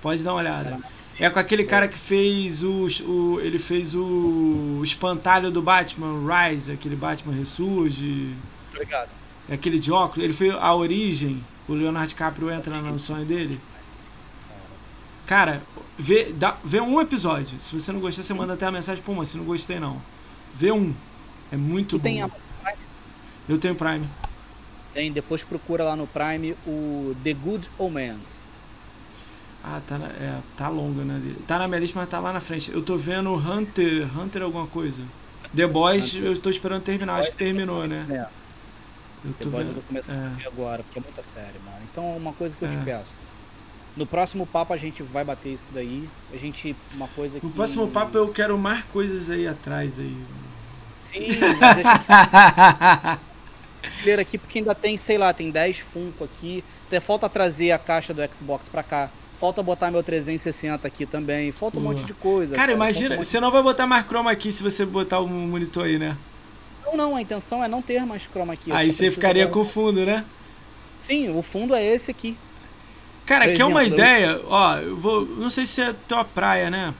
Pode dar uma olhada. É com aquele cara que fez o, o. Ele fez o espantalho do Batman, Rise, aquele Batman Ressurge. Obrigado. É aquele de óculos. Ele fez a origem. O Leonardo DiCaprio entra no sonho dele. Cara, vê, dá, vê um episódio. Se você não gostar, você manda até a mensagem, pô, mas se não gostei não. Vê um. É muito tu bom. Tem a... Eu tenho Prime. Tem, depois procura lá no Prime o The Good Omens. Ah, tá, na, é, tá longa, né? Tá na minha lista, mas tá lá na frente. Eu tô vendo Hunter, Hunter alguma coisa. The Boys, Hunter. eu tô esperando terminar, acho que terminou, né? É. Eu tô Depois vendo. eu tô começando é. a ver agora, porque é muita série, mano. Então, uma coisa que eu É. te peço. No próximo papo a gente vai bater isso daí. A gente. Uma coisa que. No próximo papo eu quero mais coisas aí atrás aí. Sim, mas deixa eu aqui, porque ainda tem, sei lá, tem 10 Funko aqui. Até falta trazer a caixa do Xbox pra cá. Falta botar meu 360 aqui também. Falta um monte de coisa. Cara, imagina, um monte- você não vai botar mais chroma aqui se você botar o monitor aí, né? Não, não, a intenção é não ter mais chroma aqui. Aí você ficaria agora- com o fundo, né? Sim, o fundo é esse aqui. Cara, Por quer uma eu- ideia? Ó, eu vou. Não sei se é tua praia, né?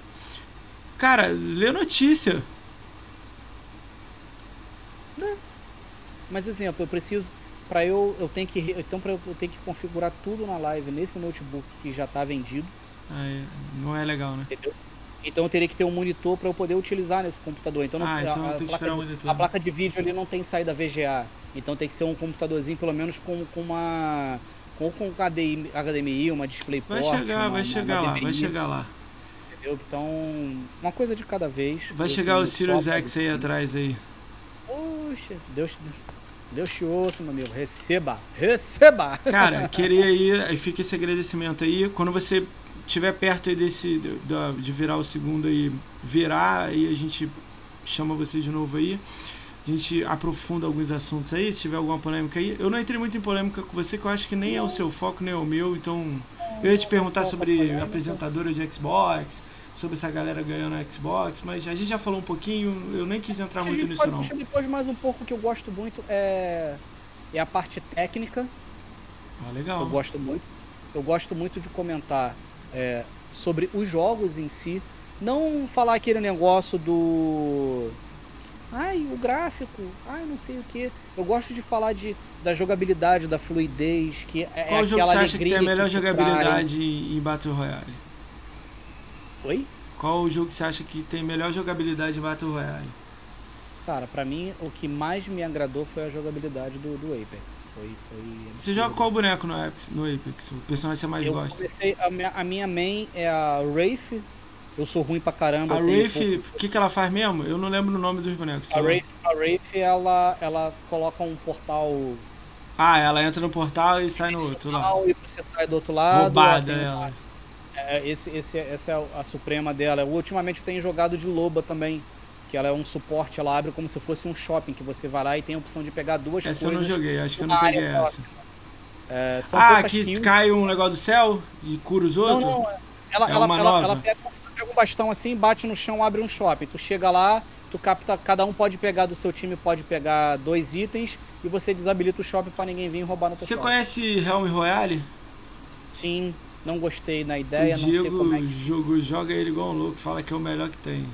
Cara, lê notícia. Mas exemplo, eu preciso para eu eu tenho que então para eu eu tenho que configurar tudo na live nesse notebook que já tá vendido, Aí, não é legal, né? entendeu? Então eu teria que ter um monitor para eu poder utilizar nesse computador. Então, não- Ah, então a, que placa o de, a placa de vídeo ali não tem saída VGA. Então tem que ser um computadorzinho pelo menos com, com uma com, com HDMI, HDMI, uma DisplayPort. Vai chegar, uma- vai chegar lá, vai chegar lá. Entendeu? Então, uma coisa de cada vez. Vai chegar o Sirius X aí atrás aí. Poxa, Deus, Deus te ouça, meu amigo. Receba, receba. Cara, queria aí, aí fica esse agradecimento aí. Quando você estiver perto aí desse, da- de virar o segundo aí, virar, aí a gente chama você de novo aí. A gente aprofunda alguns assuntos aí, se tiver alguma polêmica aí. Eu não entrei muito em polêmica com você, que eu acho que nem é o seu foco, nem é o meu, então eu ia te perguntar sobre apresentadora de Xbox, sobre essa galera ganhando Xbox, mas a gente já falou um pouquinho, eu nem quis entrar muito nisso não. depois mais um pouco que eu gosto muito é, é a parte técnica. Ah, legal. Eu gosto muito. Eu gosto muito de comentar é, sobre os jogos em si. Não falar aquele negócio do. Ai, o gráfico, ai, não sei o que. Eu gosto de falar de, da jogabilidade, da fluidez, que é, Qual é jogo aquela você acha que tem a melhor jogabilidade em Battle Royale? Oi? Qual o jogo que você acha que tem melhor jogabilidade em Battle Royale? Cara, pra mim o que mais me agradou foi a jogabilidade do, do Apex. Foi, foi Você joga qual boneco no Apex? No Apex? O personagem que você mais eu gosta? comecei, a minha, a minha main é a Wraith. Eu sou ruim pra caramba. A Wraith, o que, que ela faz mesmo? Eu não lembro o nome dos bonecos. A. Wraith, a Wraith ela, ela coloca um portal Ah, ela entra no portal e sai no outro dimensional e você sai do outro lado. Roubada ela esse, esse, essa é a suprema dela. Eu, ultimamente eu tenho jogado de loba também. Que ela é um suporte, ela abre como se fosse um shopping, que você vai lá e tem a opção de pegar duas Essa eu coisas. não joguei, acho que eu não peguei essa. É, Ah, que kills. cai um negócio do céu e cura os Não, outros? não, ela, É ela, ela, ela pega, pega um bastão assim, bate no chão, abre um shopping. Tu chega lá, tu capta, cada um pode pegar do seu time, pode pegar dois itens e você desabilita o shopping pra ninguém vir roubar no teu Você shopping. conhece Helm Royale? Sim, não gostei na ideia, o não sei Diego como é que jogo, joga ele igual um louco, fala que é o melhor que tem.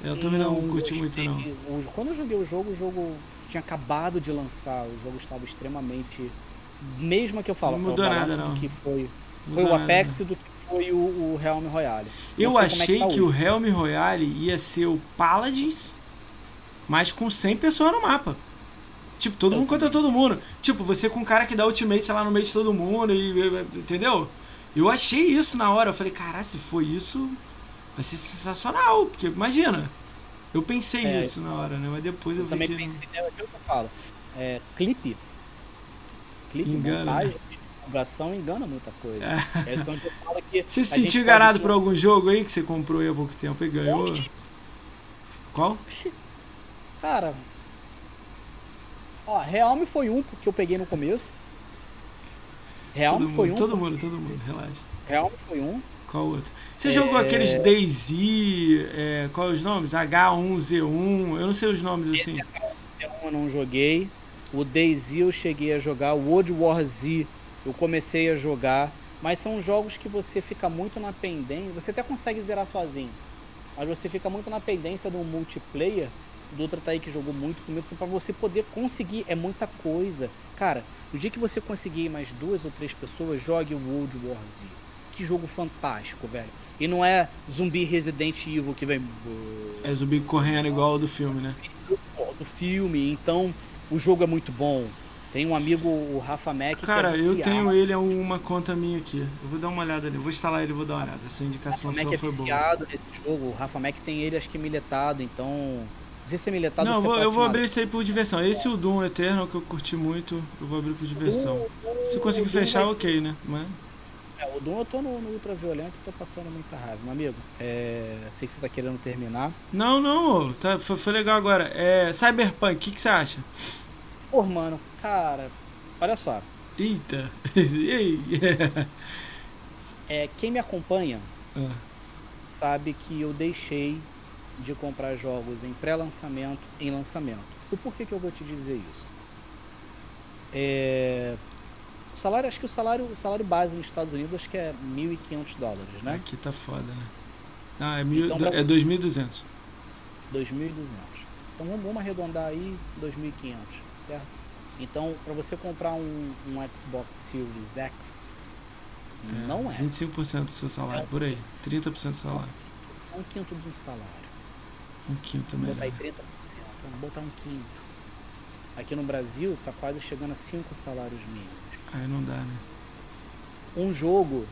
Eu também não, curti gostei. muito não. Quando eu joguei o jogo, o jogo tinha acabado de lançar, o jogo estava extremamente. Mesmo que eu falo, Não mudou é balanço nada, não. do que foi, Não foi o nada, Apex do que foi o, o Realm Royale. Eu Não como é achei tá que o Helm Royale ia ser o Paladins, mas com 100 pessoas no mapa. Tipo, todo Eu mundo contra todo mundo. Tipo, você com um cara que dá ultimate lá no meio de todo mundo, e- entendeu? Eu achei isso na hora. Eu falei, caralho, se for isso, vai ser sensacional. Porque imagina. Eu pensei É. nisso na hora, né? Mas depois eu, Eu vi também pensei, é aquilo que eu falo. É, clipe. Clipe, Engana, montagem, divulgação engana muita coisa. É. Essa é onde eu falo que. Você se sentiu enganado por algum jogo aí que você comprou aí há pouco tempo e ganhou? Oxi, Qual? oxi. Cara. Ó, Realme foi um porque eu peguei no começo. Realme todo foi mundo, um. todo mundo, todo mundo, relaxa. Realme foi um. Qual outro? Você É. jogou aqueles DayZ, é, qual é os nomes? H1Z1, eu não sei os nomes assim. Esse um eu não joguei. O DayZ eu cheguei a jogar. O World War Z eu comecei a jogar. Mas são jogos que você fica muito na pendência. Você até consegue zerar sozinho. Mas você fica muito na pendência do multiplayer. Dutra tá aí que jogou muito comigo. Pra você poder conseguir. É muita coisa. Cara, no dia que você conseguir mais duas ou três pessoas, jogue o World War Z. Que jogo fantástico, velho. E não é zumbi Resident Evil que vem. É zumbi correndo igual o do filme, né? do- filme, então o jogo é muito bom. Tem um amigo, o Rafa Mac, Cara, é eu tenho ele, é uma conta minha aqui. Eu vou dar uma olhada ali, eu vou instalar ele e vou dar uma olhada. Essa O indicação Rafa Mac sua é foi boa. viciado nesse jogo. O Rafa Mac tem ele, acho que miletado, então É Não, vou, eu vou abrir esse aí por diversão. Esse e o Doom Eternal que eu curti muito, eu vou abrir por diversão. Se conseguir o Doom fechar, vai ok, né? Mas... É, o Doom eu tô no, no ultraviolento e tô passando muita raiva. Meu amigo, é, sei que você tá querendo terminar. Não, não, tá, foi, foi legal agora. É, Cyberpunk, o que, que você acha? Pô, mano, cara, olha só. Eita! E aí? É, quem me acompanha Ah, sabe que eu deixei de comprar jogos em pré-lançamento em lançamento. O porquê que eu vou te dizer isso? É, o salário, acho que o salário, o salário base nos Estados Unidos acho que é 1.500 dólares, né? Aqui tá foda, né? Ah, é, mil, Então, pra- é 2.200. 2.200. Então vamos, arredondar aí 2.500, certo? Então, para você comprar um, um Xbox Series X, não é 25% do seu salário, por aí. 30% do salário. um quinto de um salário. Um quinto Vamos botar melhor. aí 30%, vamos botar um quinto. Aqui no Brasil tá quase chegando a 5 salários mínimos. Aí não dá, né? Um jogo,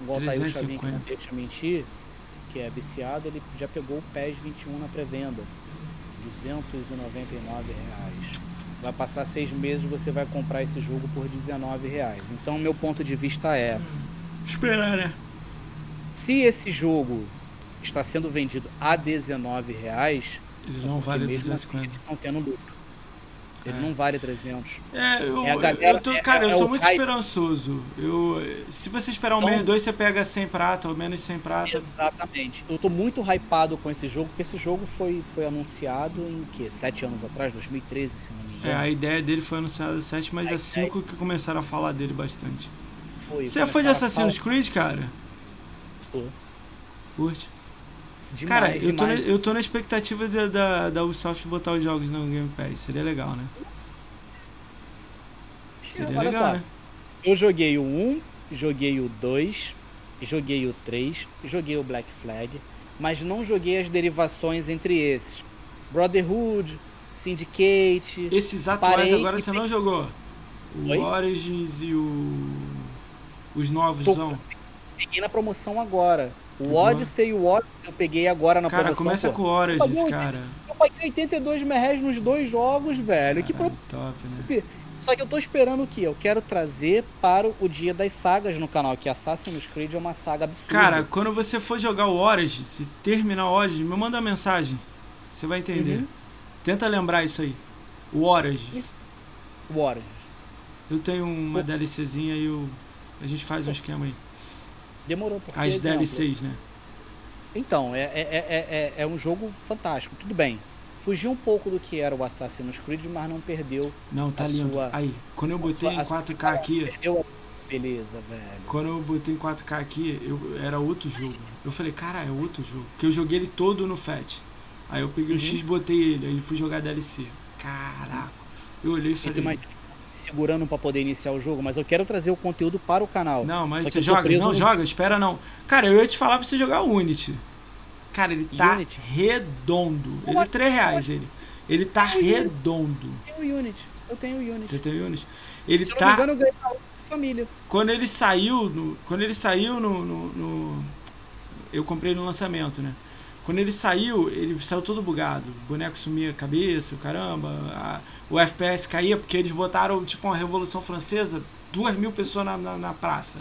igual tá aí o 350. Chavinho que não deixa mentir, que é viciado, ele já pegou o PES 21 na pré-venda. 299 reais. Vai passar seis meses você vai comprar esse jogo por 19 reais. Então meu ponto de vista é, Esperar, né? se esse jogo está sendo vendido a 19 reais, Ele não porque vale mesmo 250. assim estão tendo lucro. Ele É. não vale 300. É, eu, É a galera- eu tô, é- cara, eu é sou o muito hype. esperançoso. Eu, se você esperar um Então- mês, dois, você pega 100 prata ou menos 100 prata. Exatamente. Eu tô muito hypado com esse jogo, porque esse jogo foi, foi anunciado em o quê? Sete anos atrás, 2013, se não me É, engano. a ideia dele foi anunciada 7, mas é 5 que começaram a falar dele bastante. Foi, Você é fã de Assassin's Creed, cara? falar- Curte? Demais, cara, eu tô, na, eu tô na expectativa da, da, da Ubisoft botar os jogos no Game Pass. Seria legal, né? Seria Olha legal, só, né? Eu joguei o 1, joguei o 2, joguei o 3, joguei o Black Flag, mas não joguei as derivações entre esses. Brotherhood, Syndicate. Esses atuais Parei agora você não jogou. O Oi? Origins e o. Os novos Tô- são. Peguei na promoção agora. O Pegou? Odyssey e o Odyssey eu peguei agora na Cara, promoção. começa pô. com o Origins, Pagou cara. Eu paguei 82 reais nos dois jogos, velho. Que pro- Caralho, top, né? Só que eu tô esperando o quê? Eu quero trazer para o dia das sagas no canal, que Assassin's Creed é uma saga absurda. Cara, quando você for jogar o Origins, se terminar o Origins, me manda uma mensagem. Você vai entender. Uhum. Tenta lembrar isso aí. O Origins. o Origins. Eu tenho uma DLCzinha e eu... a gente faz um esquema aí. Demorou, porque As exemplo, DLCs, né? Então, é, é, é, é, é um jogo fantástico, tudo bem. Fugiu um pouco do que era o Assassin's Creed, mas não perdeu. Não, tá lindo. sua- Aí, quando eu botei em a sua- 4K aqui, Perdeu a beleza, velho. quando eu botei em 4K aqui, eu, era outro jogo. Eu falei, cara, é outro jogo. Porque eu joguei ele todo no FAT. Aí eu peguei o Uhum. X, botei ele, aí fui jogar DLC. Caraca. Eu olhei e falei, mais segurando pra poder iniciar o jogo, mas eu quero trazer o conteúdo para o canal. Não, mas você joga? Não, no- joga, espera não. Cara, eu ia te falar pra você jogar o Unity. Cara, ele tá Unity? redondo. Ele é acho- 3 reais, ele. Ele tá Eu- redondo. Eu tenho o Unity. Eu tenho o Unity. Você tem o Unity? Ele Se eu não me tá. engano, eu ganhei família. Quando ele saiu, no, quando ele saiu no, no- no- Eu comprei no lançamento, né? Quando ele saiu, ele saiu todo bugado. O boneco sumia a cabeça, caramba. a- o FPS caía porque eles botaram tipo uma Revolução Francesa, duas mil pessoas na, na, na praça.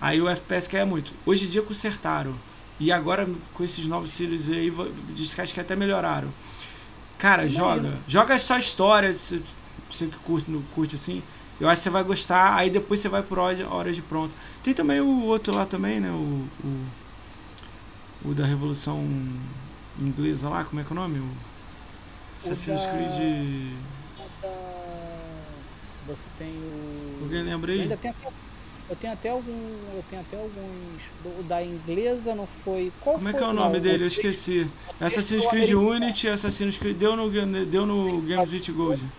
Aí o FPS caía muito. Hoje em dia consertaram. E agora com esses novos Series aí, diz que acho que até melhoraram. Cara, joga. Joga só história, se- você que curte, curte assim. Eu acho que você vai gostar, aí depois você vai por hora, hora de pronto. Tem também o outro lá também, né? O, o, o da Revolução Inglesa lá, como é que é o nome? O Assassin's da- Creed. Você tem o. Alguém lembra Eu aí? ainda até, eu tenho até algum. Eu tenho até alguns. O da inglesa não foi. Qual Como é foi? que é o Não, nome dele? Eu esqueci. Assassin's Creed. Unity, Assassin's Creed. Deu no, deu no Games It Gold.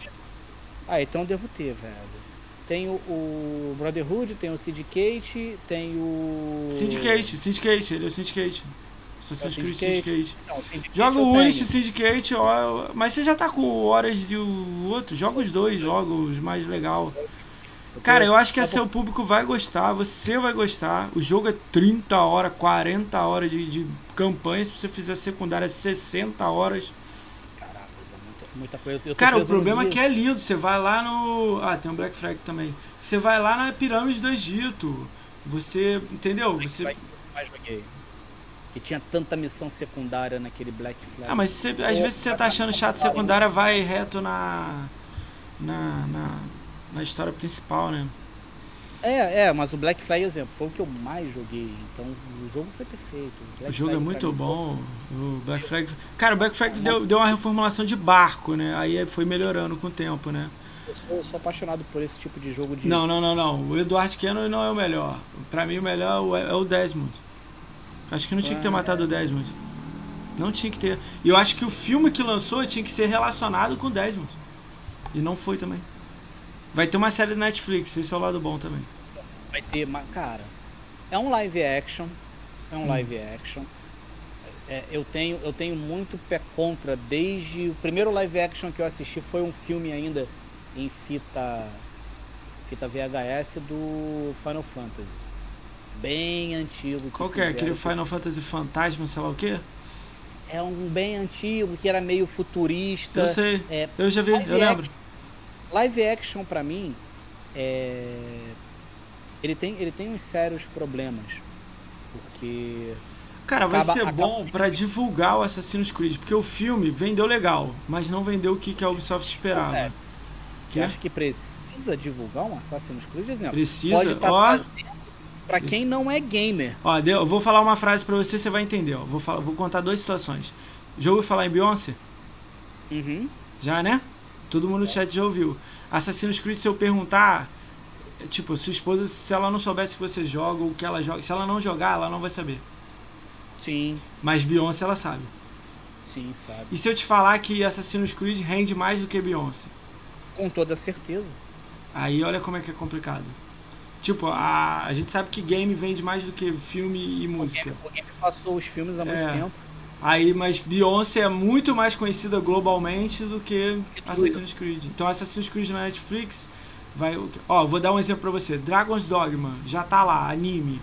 Ah, então eu devo ter, velho. Tem o, o Brotherhood, tem o Syndicate, tem o. Syndicate, Syndicate, ele é o Syndicate. Assassin's É o Creed Syndicate. Syndicate. Não, Syndicate Joga o. Unity Syndicate, ó, mas você já tá com o Horas e o outro. Joga os dois jogos mais legal. Cara, eu acho que Tá seu público vai gostar, você vai gostar. O jogo é 30 horas, 40 horas de, de campanha. Se você fizer secundária, 60 horas. Muita coisa. Eu tô Cara, o problema é que é lindo. Você vai lá no. Ah, tem um Black Flag também. Você vai lá na pirâmide do Egito. Você. Entendeu? Você. Mais joguei. E tinha tanta missão secundária naquele Black Flag. Ah, mas você, às vezes você tá achando chato secundária, vai reto na. Na. Na, na história principal, né? É, é, mas o Black Flag, exemplo, foi o que eu mais joguei. Então o jogo foi perfeito. O jogo é Flag, muito pra mim, bom. O Black Flag. Cara, o Black Flag deu, deu uma reformulação de barco, né? Aí foi melhorando com o tempo, né? Eu sou, eu sou apaixonado por esse tipo de jogo de. Não, não, não, não. O Eduardo Kenner não é o melhor. Pra mim, o melhor é o Desmond. Acho que não tinha que ter matado o Desmond. Não tinha que ter. E eu acho que o filme que lançou tinha que ser relacionado com o Desmond. E não foi também. Vai ter uma série da Netflix, esse é o lado bom também. Vai ter, mas, cara, é um live action. É um Hum. live action. É, eu, tenho, eu tenho muito pé contra desde o primeiro live action que eu assisti foi um filme ainda em fita fita VHS do Final Fantasy. Bem antigo. Qual que é? Aquele Final Fantasy Fantasma, sei lá o quê? É um bem antigo que era meio futurista. Eu sei. É, Eu já vi, eu lembro. Live action pra mim é ele tem ele tem uns sérios problemas porque Cara, vai Acaba- ser acaba- bom pra divulgar o Assassin's Creed, porque o filme vendeu legal, mas não vendeu o que, que a Ubisoft esperava. É. você acha que precisa divulgar um Assassin's Creed exemplo? Precisa, tá ó. trazendo pra quem não é gamer. Ó, eu vou falar uma frase pra você, você vai entender. Ó. Vou, falar, vou contar duas situações. Já ouviu falar em Beyoncé? Uhum. Já, né? Todo mundo no chat já ouviu. Assassin's Creed, se eu perguntar, tipo, sua esposa, se ela não soubesse que você joga ou que ela joga, se ela não jogar, ela não vai saber. Sim, Mas Beyoncé, ela sabe. sim, sabe. E se eu te falar que Assassin's Creed rende mais do que Beyoncé? Com toda certeza. Aí olha como é que é complicado. Tipo, a, a gente sabe que game vende mais do que filme e O música. game, o game passou os filmes há muito É. tempo. Aí, mas Beyoncé é muito mais conhecida globalmente do que. Assassin's Creed. Então Assassin's Creed na Netflix vai. Ó, vou dar um exemplo pra você. Dragon's Dogma já tá lá, anime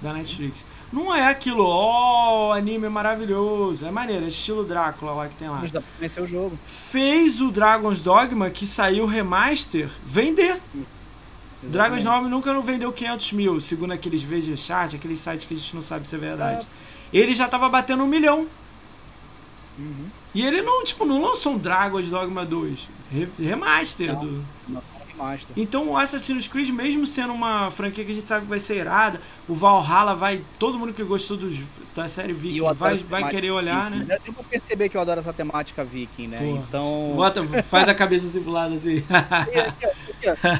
da Netflix. Não é aquilo, ó, anime maravilhoso. É maneiro, é estilo Drácula lá que tem lá. Mas dá pra conhecer o jogo. Fez o Dragon's Dogma, que saiu remaster, vender. Dragon's Exatamente. Dogma nunca não vendeu 500 mil, segundo aqueles VG Chat, aqueles sites que a gente não sabe se é verdade. É. Ele já tava batendo um milhão. Uhum. E ele não, tipo, não lançou um Dragon's Dogma 2. Re- Remaster Não. do. Um remaster. Então o Assassin's Creed, mesmo sendo uma franquia que a gente sabe que vai ser irada, o Valhalla vai. Todo mundo que gostou dos, da série Viking vai, vai querer olhar, viking. né? Eu vou perceber que eu adoro essa temática viking, né? Pô, então. Bota, faz a cabeça assim pro lado assim.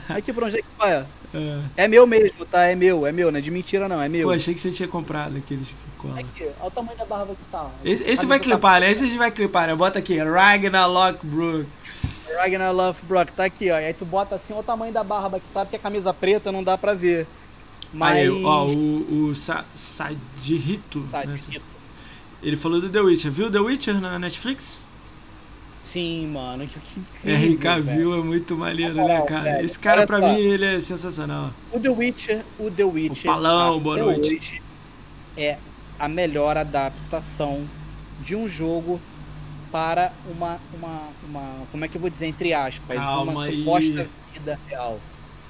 Aqui, pra onde é que vai? ó? É. É meu mesmo, tá? É meu, é meu, não é de mentira não, é meu. Pô, achei que você tinha comprado aqueles que colam. Aqui, olha o tamanho da barba que tá. Esse, esse vai tá- clipar, né? Esse a gente vai clipar, né? Bota aqui, Ragnar Lockbrook. Ragnar Lothbrok, tá aqui, ó. E aí tu bota assim, olha o tamanho da barba que tá, porque a camisa preta não dá pra ver. Mas. Aí, ó, o, o Sa né? tipo, ele falou do The Witcher. Viu The Witcher na Netflix? Sim, mano. Que, incrível, velho. Cavill é muito maneiro, né, cara? velho, Esse cara, pra só. mim, ele é sensacional. O The Witcher, o The Witcher. Palão, até boa noite. hoje, é a melhor adaptação de um jogo para uma, uma, uma. Como é que eu vou dizer? Entre aspas. Calma uma aí. suposta vida real.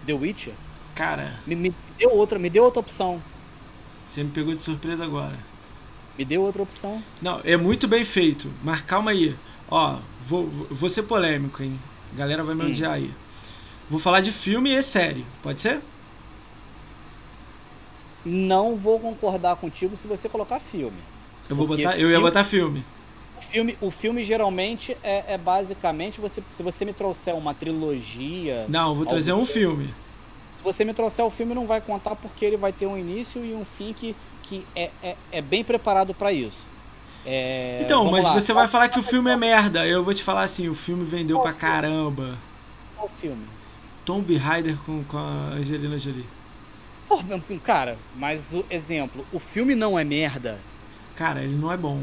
The Witcher? Cara, Me, me deu outra, me deu outra opção. você me pegou de surpresa agora. Me deu outra opção. Não, é muito bem feito, mas calma aí. Ó, vou, vou ser polêmico, hein? A galera vai me Hum. odiar aí. Vou falar de filme e série, pode ser? Não vou concordar contigo se você colocar filme. Eu vou botar, eu ia filme- botar filme. O filme, o filme geralmente é, é basicamente você, se você me trouxer uma trilogia, Não, eu vou trazer um filme. se você me trouxer o filme não vai contar porque ele vai ter um início e um fim que, que é, é, é bem preparado para isso. É, Então, mas lá. você vai falar que o filme é merda. Eu vou te falar assim, o filme vendeu pra caramba. Qual filme? Tomb Raider com, com a Angelina Jolie. Meu- cara, mas o exemplo, o filme não é merda. Cara, ele não é bom.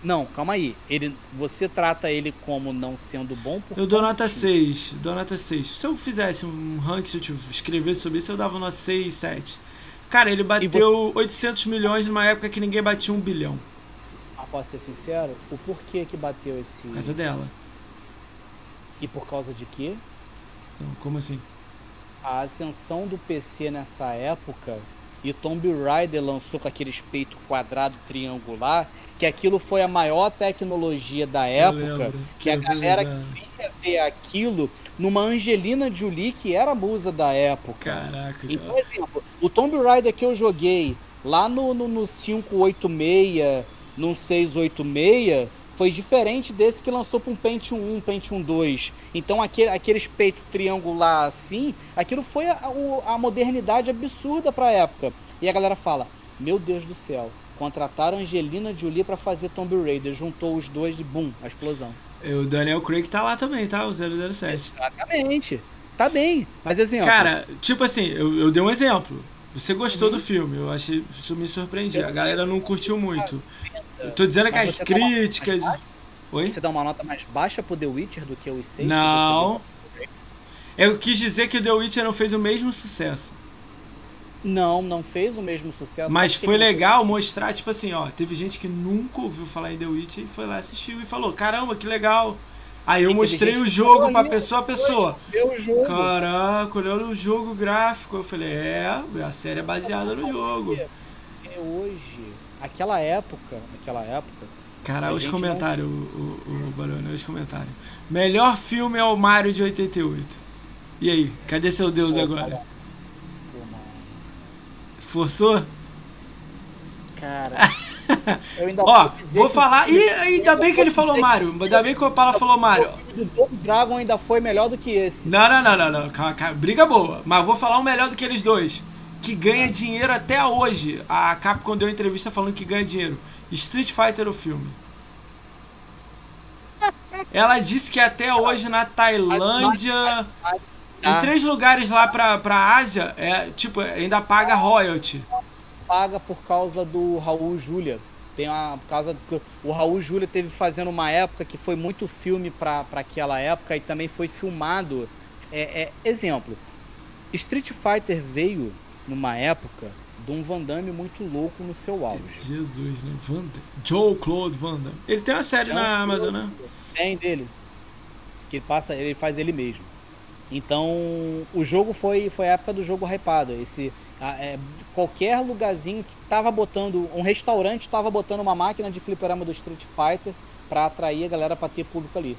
Não, calma aí. Ele, você trata ele como não sendo bom por Eu dou qual nota motivo? 6, dou nota 6. Se eu fizesse um ranking, se eu te- escrevesse sobre isso, eu dava nota 6, 7. Cara, ele bateu 800 milhões numa época que ninguém batia um bilhão. Posso ser sincero? O porquê que bateu esse. Por causa dela. E por causa de quê? Não, como assim? A ascensão do PC nessa época e Tomb Raider lançou com aquele peito quadrado triangular, que aquilo foi a maior tecnologia da época, que, que a galera queria ver aquilo numa Angelina Jolie que era a musa da época. Caraca. Então, por exemplo, o Tomb Raider que eu joguei lá no, no, no 586, no 686, foi diferente desse que lançou para um Pentium 1, Pentium 2. Então aquele, aquele peito triangular assim, aquilo foi a, a modernidade absurda para a época. E a galera fala: Meu Deus do céu, contrataram Angelina Jolie para fazer Tomb Raider, juntou os dois e bum, a explosão. O Daniel Craig tá lá também, tá? O 007. Exatamente. Tá bem, mas assim, ó. Cara, tipo assim, eu, eu dei um exemplo. Você gostou uhum. do filme, eu achei isso me surpreendia. A galera não curtiu muito. Eu tô dizendo que as críticas. Oi? Você dá uma nota mais baixa pro The Witcher do que o i6? Não. Eu quis dizer que o The Witcher não fez o mesmo sucesso. Não, não fez o mesmo sucesso. Mas foi legal mostrar, tipo assim, ó, teve gente que nunca ouviu falar em The Witcher e foi lá assistiu e falou, caramba, que legal. Aí eu mostrei o jogo pra pessoa a pessoa. Jogo. Caraca, olhando o jogo gráfico. Eu falei, é, a série é baseada no jogo. É hoje, aquela época, aquela época. Cara, os comentários, não... o, o, o Barone, os comentários. Melhor filme é o Mario de 88. E aí, cadê seu Deus Pô, agora? Forçou? Cara. Ó, vou falar. E ainda bem que ele falou Mario. Ainda bem que o Opala falou Mario. O Dragon ainda foi melhor do que esse. Não, não, não, não, não. Calma, calma. Briga boa. Mas vou falar um melhor do que eles dois. Que ganha dinheiro até hoje. A Capcom deu uma entrevista falando que ganha dinheiro. Street Fighter o filme. Ela disse que até hoje na Tailândia. Em três lugares lá pra, pra Ásia, é, tipo, ainda paga royalty. Paga por causa do Raul Júlia. Tem uma causa do, o Raul Júlia teve fazendo uma época que foi muito filme para aquela época e também foi filmado. É, é, exemplo, Street Fighter veio numa época de um Van Damme muito louco no seu auge. Jesus, né? Van Damme. Joe Claude Van Damme. Ele tem uma série John na Amazon, né? Tem dele. Que ele passa, ele faz ele mesmo. Então, o jogo foi, foi a época do jogo hypado. Esse, é, qualquer lugarzinho que tava botando, um restaurante tava botando uma máquina de fliperama do Street Fighter para atrair a galera para ter público ali.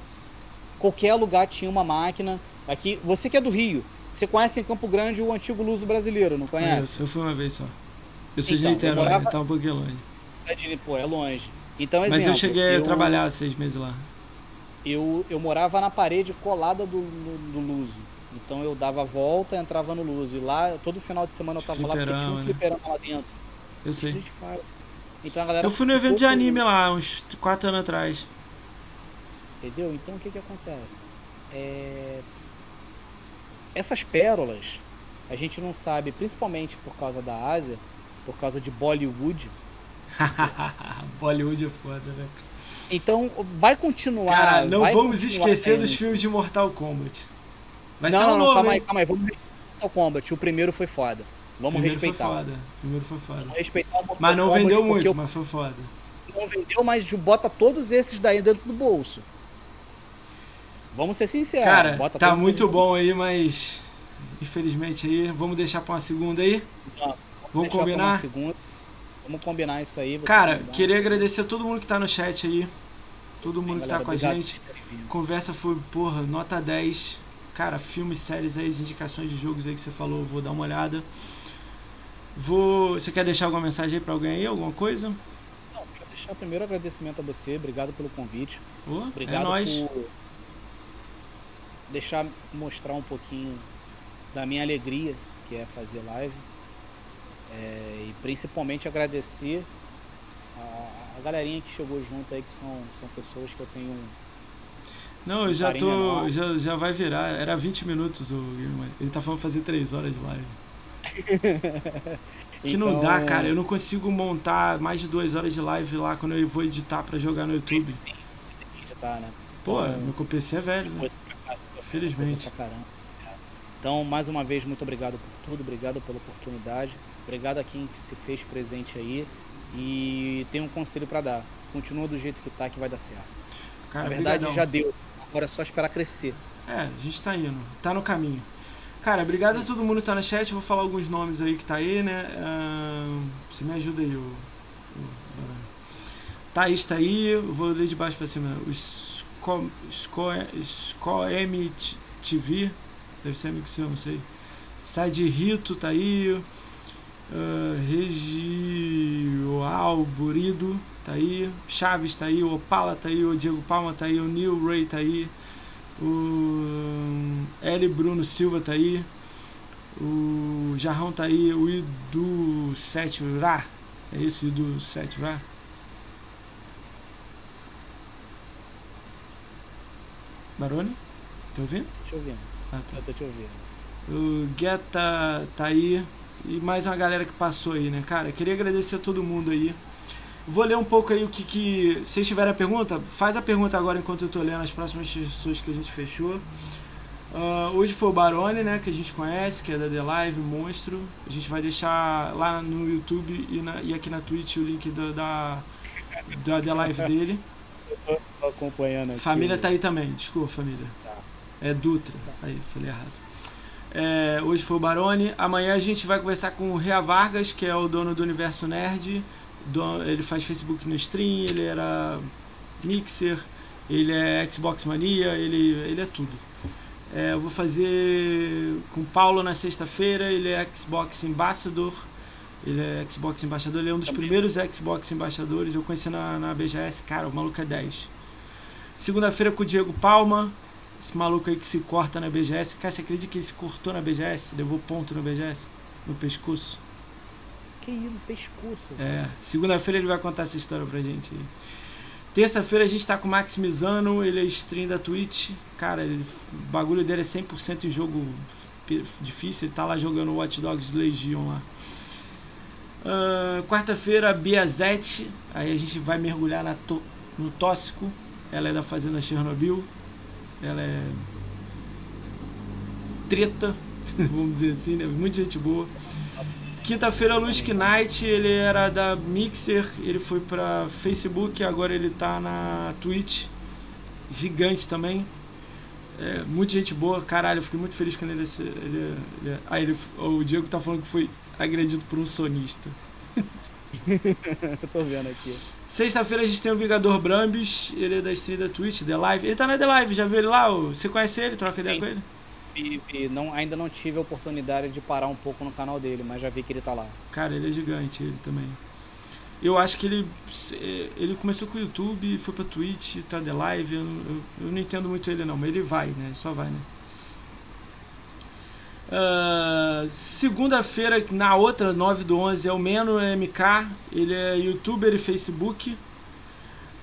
Qualquer lugar tinha uma máquina. Aqui, você que é do Rio, você conhece em Campo Grande o antigo Luso brasileiro, não conhece? eu fui uma vez só. Eu sou então, de Niterói, morava... tá um pouquinho longe. É de, pô, é longe. Então, exemplo, Mas eu cheguei eu... a trabalhar seis meses lá eu, eu morava na parede colada do, do, do Luso. Então eu dava a volta e entrava no Luso. E lá, todo final de semana eu tava fliperama, lá porque tinha um né? fliperama lá dentro. Eu sei. Então a galera eu fui no evento de anime lá, uns 4 anos atrás. Entendeu? Então o que que acontece? É... Essas pérolas, a gente não sabe, principalmente por causa da Ásia, por causa de Bollywood. Bollywood é foda, né? Então vai continuar. Cara, não vamos esquecer dos filmes de Mortal Kombat. Vai não, ser um não, novo, calma aí, calma aí, vamos Mortal Kombat. O primeiro foi foda. Vamos primeiro respeitar. Foi foda. Primeiro foi foda. Vamos respeitar o Mortal mas não vendeu muito, eu... mas foi foda. Não vendeu, mas bota todos esses daí dentro do bolso. Vamos ser sinceros. Cara, tá muito bom aí, mas infelizmente aí, vamos deixar para uma segunda aí. Não, vamos, vamos combinar. Vamos combinar isso aí. Cara, queria agradecer a todo mundo que tá no chat aí. Todo mundo que tá com a gente. Conversa foi, porra, nota 10. Cara, filmes, séries aí, as indicações de jogos aí que você falou, vou dar uma olhada. Vou. Você quer deixar alguma mensagem aí pra alguém aí? Alguma coisa? Não, quero deixar primeiro agradecimento a você, obrigado pelo convite. Oh, obrigado é nóis. por deixar mostrar um pouquinho da minha alegria, que é fazer live. É, e principalmente agradecer a, a, galerinha que chegou junto aí, que são, são pessoas que eu tenho um. Não, eu já tô. Já, já vai virar. Era 20 minutos o Ele tá falando fazer 3 horas de live. que então, não dá, então, cara. Eu não consigo montar mais de 2 horas de live lá quando eu vou editar pra jogar no YouTube. Sim, sim. editar, né? Pô, então, meu PC é velho, né? Felizmente. Então, mais uma vez, muito obrigado por tudo, obrigado pela oportunidade. Obrigado a quem se fez presente aí. E tem um conselho para dar. Continua do jeito que tá que vai dar certo. Cara, Na verdade brigadão. já deu. Agora é só esperar crescer. É, a gente tá indo, tá no caminho. Cara, obrigado a todo mundo que tá no chat. Vou falar alguns nomes aí que tá aí, né? Uh, você me ajuda aí, o, o, uh, Thaís tá aí, eu vou ler de baixo pra cima. O Sco, Sco, TV, deve ser amigo seu, não sei. Sai de Rito tá aí. Uh, Regioal Burido tá aí. Chaves tá aí. O Opala tá aí. O Diego Palma tá aí. O Neil Ray tá aí. O L. Bruno Silva tá aí. O Jarrão tá aí. O Idu Setura. É esse Idu Setura? Barone? Tá ouvindo? Te ouvindo. Ah, tá. Eu tô te ouvindo. O Guetta tá aí. E mais uma galera que passou aí, né? Cara, queria agradecer a todo mundo aí. Vou ler um pouco aí o que, que. Se tiverem a pergunta, faz a pergunta agora enquanto eu tô lendo as próximas pessoas que a gente fechou. Uh, hoje foi o Barone, né? Que a gente conhece, que é da The Live, Monstro. A gente vai deixar lá no YouTube e, na, e aqui na Twitch o link da, da, da The Live dele. Tô acompanhando aqui. Família tá aí também, desculpa, família. Tá. É Dutra. Aí, falei errado. É, hoje foi o Barone. Amanhã a gente vai conversar com o Rea Vargas, que é o dono do Universo Nerd ele faz Facebook no stream, ele era mixer, ele é Xbox Mania, ele, ele é tudo. É, eu vou fazer com o Paulo na sexta-feira, ele é Xbox Ambassador, ele é Xbox Embaixador, ele é um dos primeiros Xbox Embaixadores, eu conheci na, na BGS, cara, o maluco é 10. Segunda-feira com o Diego Palma, esse maluco aí que se corta na BGS. Cara, você acredita que ele se cortou na BGS? Levou ponto na BGS? No pescoço? que ir no pescoço. É, segunda-feira ele vai contar essa história pra gente aí. Terça-feira a gente tá com o Maximizano, ele é stream da Twitch. Cara, ele, o bagulho dele é 100% em jogo difícil, ele tá lá jogando Watch Dogs Legion lá. Uh, Quarta-feira, Biazete, aí a gente vai mergulhar na to, no Tóxico. Ela é da Fazenda Chernobyl. Ela é treta, vamos dizer assim, né? Muita gente boa. Quinta-feira, Luiz Knight, ele era da Mixer, ele foi pra Facebook, agora ele tá na Twitch. Gigante também. É, muita gente boa, caralho, eu fiquei muito feliz quando ele. ele, ele ah, ele, o Diego tá falando que foi agredido por um sonista. Tô vendo aqui. Sexta-feira a gente tem o Vingador Brambis, ele é da stream da Twitch, The Live. Ele tá na The Live, já viu ele lá? Você conhece ele? Troca ideia com ele? tive, não, ainda não tive a oportunidade de parar um pouco no canal dele, mas já vi que ele tá lá. Cara, ele é gigante, ele também. Eu acho que ele ele começou com o YouTube, foi pra Twitch, tá de live. Eu, eu, eu, não entendo muito ele não, mas ele vai, né? Só vai, né? Uh, Segunda-feira, na outra, 9 do 11, é o Meno MK. Ele é youtuber e Facebook.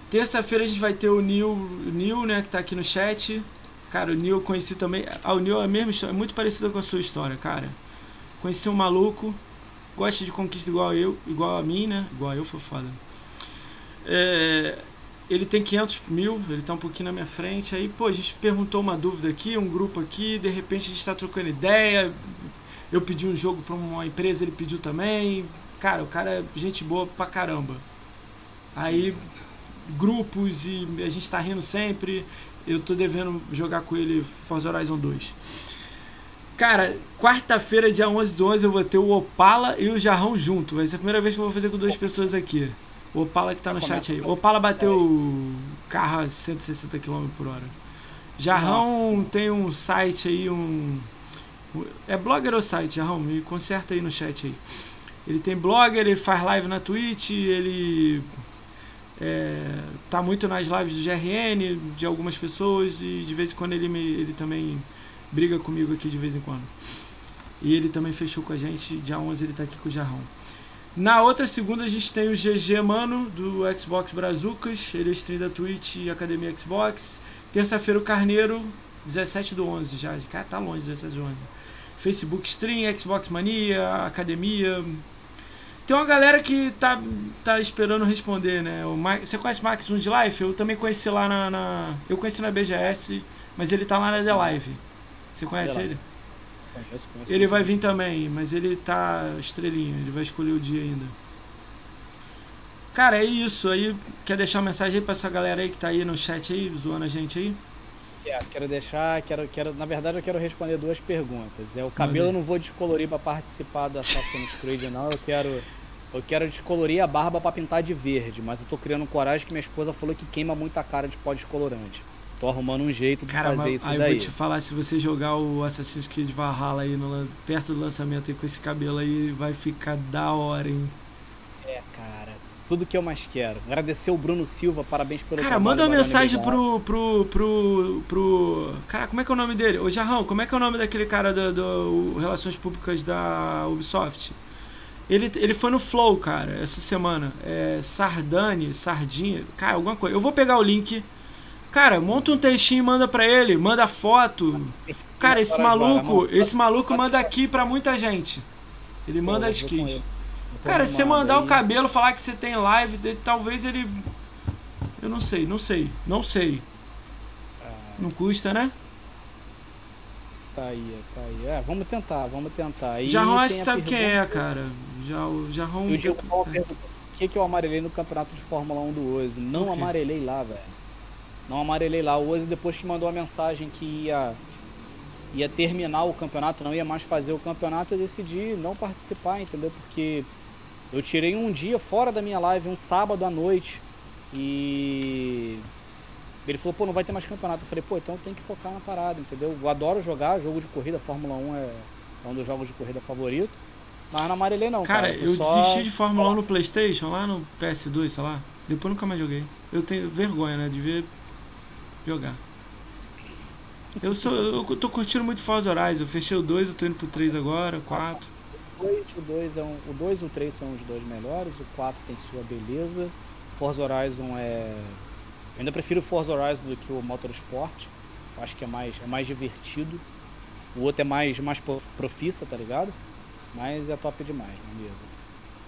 Terça-feira a gente vai ter o Neil, Neil, né, que tá aqui no chat. Cara, o Neil eu conheci também. Ah, o Neil é a mesma história, é muito parecida com a sua história, cara. Conheci um maluco, gosta de conquista igual eu, igual a mim, né? Igual eu foi foda. É, ele tem 500 mil, ele tá um pouquinho na minha frente. Aí, pô, a gente perguntou uma dúvida aqui, um grupo aqui, de repente a gente tá trocando ideia. Eu pedi um jogo pra uma empresa, ele pediu também. Cara, o cara é gente boa pra caramba. Aí, grupos e a gente tá rindo sempre eu tô devendo jogar com ele Forza Horizon 2. Cara, quarta-feira, dia 11 do 11, eu vou ter o Opala e o Jarrão junto. Vai ser a primeira vez que eu vou fazer com duas pessoas aqui. O Opala que tá no chat aí. O Opala bateu o carro a 160 km por hora. Jarrão Nossa. tem um site aí, um. É blogger ou site, Jarrão? Me conserta aí no chat aí. Ele tem blogger, ele faz live na Twitch, ele é, tá muito nas lives do GRN, de algumas pessoas, e de vez em quando ele, me, ele também briga comigo aqui de vez em quando. E ele também fechou com a gente, dia 11 ele tá aqui com o Jarrão. Na outra segunda a gente tem o GG Mano, do Xbox Brazucas, ele é stream da Twitch e Academia Xbox. Terça-feira o Carneiro, 17 do 11 já, cara tá longe, 17 do 11. Facebook Stream, Xbox Mania, Academia, tem uma galera que tá, tá esperando responder, né? O você conhece o Max 1 de Life? Eu também conheci lá na, na, Eu conheci na BGS, mas ele tá lá na The Live. Você conhece ele? Conheço, conheço. Ele vai vir também, mas ele tá estrelinha, ele vai escolher o dia ainda. Cara, é isso. Aí, quer deixar uma mensagem aí pra essa galera aí que tá aí no chat aí, zoando a gente aí? quero, quero deixar, quero, quero, na verdade eu quero responder duas perguntas. É o cabelo eu não vou descolorir para participar do Assassin's Creed não, eu quero eu quero descolorir a barba para pintar de verde, mas eu tô criando coragem que minha esposa falou que queima muita cara de pó descolorante. Tô arrumando um jeito de Cara, fazer isso aí daí. eu vou te falar, se você jogar o Assassin's Creed Valhalla aí no, perto do lançamento aí com esse cabelo aí, vai ficar da hora, hein? É, cara tudo que eu mais quero. Agradecer o Bruno Silva, parabéns pelo Cara, manda uma mensagem pro, pro, pro, pro. Cara, como é que é o nome dele? Ô Jarrão, como é que é o nome daquele cara do, do Relações Públicas da Ubisoft? Ele, ele foi no Flow, cara, essa semana. É Sardane, Sardinha, cara, alguma coisa. Eu vou pegar o link. Cara, monta um textinho e manda pra ele, manda foto. Cara, esse maluco, esse maluco manda aqui pra muita gente. Ele manda as skins. Cara, se você mandar o cabelo, falar que você tem live, talvez ele. Eu não sei, não sei, não sei. Ah. Não custa, né? Tá aí, tá aí. É, vamos tentar, vamos tentar. E Jarrão acho que sabe quem é, cara. Já, o Jarrão. É. o que, que eu amarelei no campeonato de Fórmula 1 do Oze? Não amarelei lá, velho. Não amarelei lá. O Oze, depois que mandou a mensagem que ia ia terminar o campeonato, não ia mais fazer o campeonato, eu decidi não participar, entendeu? Porque eu tirei um dia fora da minha live, um sábado à noite. E ele falou, pô, não vai ter mais campeonato. Eu falei, pô, então tem que focar na parada, entendeu? Eu adoro jogar, jogo de corrida, Fórmula 1 é, um dos jogos de corrida favorito. Mas não amarelei não, cara. Cara, eu só... desisti de Fórmula 1 no Playstation, lá no PS2, sei lá. Depois nunca mais joguei. Eu tenho vergonha, né, de ver jogar. Eu, sou, eu tô curtindo muito Forza Horizon. Eu fechei o 2, eu tô indo pro 3 agora, 4 dois, o 2 é um, o 2 e o 3 são os dois melhores, o 4 tem sua beleza. Forza Horizon é. Eu ainda prefiro o Forza Horizon do que o Motorsport. Eu acho que é mais, é mais divertido. O outro é mais, mais profissa, tá ligado? Mas é top demais, é mesmo?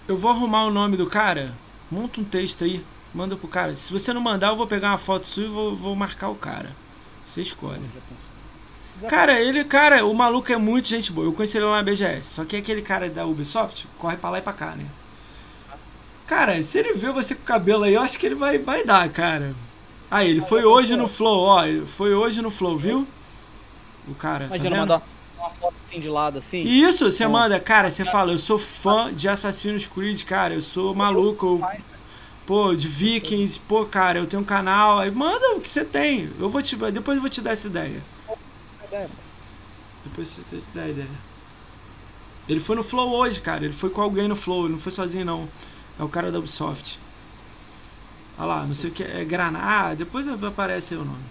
Eu vou arrumar o nome do cara, monta um texto aí, manda pro cara. Se você não mandar, eu vou pegar uma foto sua e vou, vou marcar o cara. Você escolhe. Cara, ele, cara, o maluco é muito gente boa. Eu conheci ele lá na BGS. Só que aquele cara da Ubisoft corre pra lá e pra cá, né? Cara, se ele vê você com o cabelo aí, eu acho que ele vai, vai dar, cara. Aí, ele foi hoje no Flow, ó. Foi hoje no Flow, viu? O cara. Imagina tá mandar uma foto assim de lado, assim. Isso, você manda, cara, você fala, eu sou fã de Assassin's Creed, cara, eu sou maluco. Eu, pô, de Vikings, pô, cara, eu tenho um canal. Aí manda o que você tem. Eu vou te. Depois eu vou te dar essa ideia Depois você tem a ideia. Ele foi no Flow hoje, cara. Ele foi com alguém no Flow, ele não foi sozinho não. É o cara da Ubisoft. Olha lá, não sei o que é Granada. Ah, depois aparece aí o nome.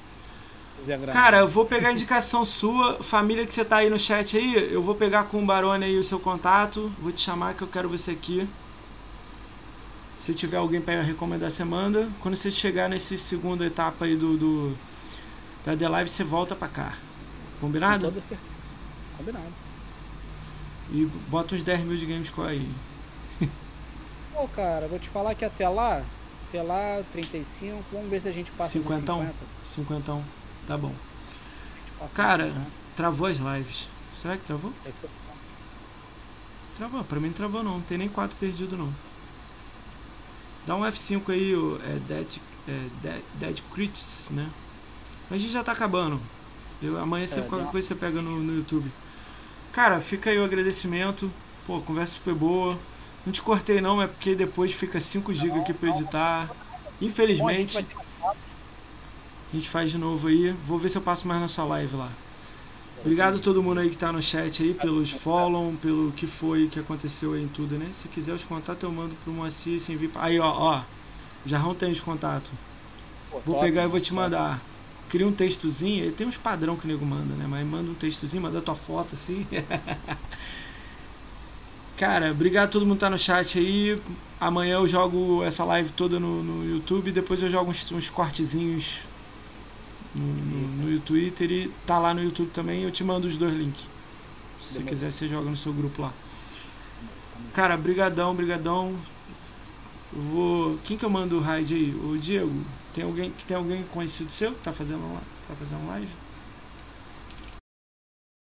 Cara, eu vou pegar a indicação sua, família que você tá aí no chat aí, eu vou pegar com o Barone aí o seu contato, vou te chamar que eu quero você aqui. Se tiver alguém para recomendar, você manda. Quando você chegar nesse segunda etapa aí do, do da The Live, você volta para cá. Combinado? Com toda certeza. Combinado. E bota uns 10 mil de Gamescore aí. Pô, cara, vou te falar que até lá, até lá 35, vamos ver se a gente passa 50. 50. Tá bom. Cara, travou as lives. Será que travou? É isso que eu... Travou, pra mim não travou não, não tem nem 4 perdido não. Dá um F5 aí, é Dead, é, Dead, Dead Crits, né? A gente já tá acabando. Eu, amanhã você, é, qualquer coisa você pega no, no YouTube. Cara, fica aí o agradecimento. Pô, conversa super boa. Não te cortei não, é porque depois fica 5 GB aqui pra editar. Infelizmente. A gente faz de novo aí. Vou ver se eu passo mais na sua live lá. Obrigado a todo mundo aí que tá no chat aí, pelos follow, pelo que foi, que aconteceu aí em tudo, né? Se quiser os contatos, eu mando pro Moacir sem vir. Aí, ó, ó. Jarrão tem os contatos. Vou pegar e vou te mandar cria um textozinho, ele tem uns padrão que o nego manda, né? Mas manda um textozinho, manda tua foto assim. Cara, obrigado a todo mundo que tá no chat aí. Amanhã eu jogo essa live toda no, no YouTube, depois eu jogo uns, uns cortezinhos no, no, no Twitter e tá lá no YouTube também. Eu te mando os dois links. Se você quiser, você joga no seu grupo lá. Cara, brigadão, brigadão. Eu vou. Quem que eu mando o raid aí? O Diego? Tem alguém que tem alguém conhecido seu que tá fazendo, tá fazendo live?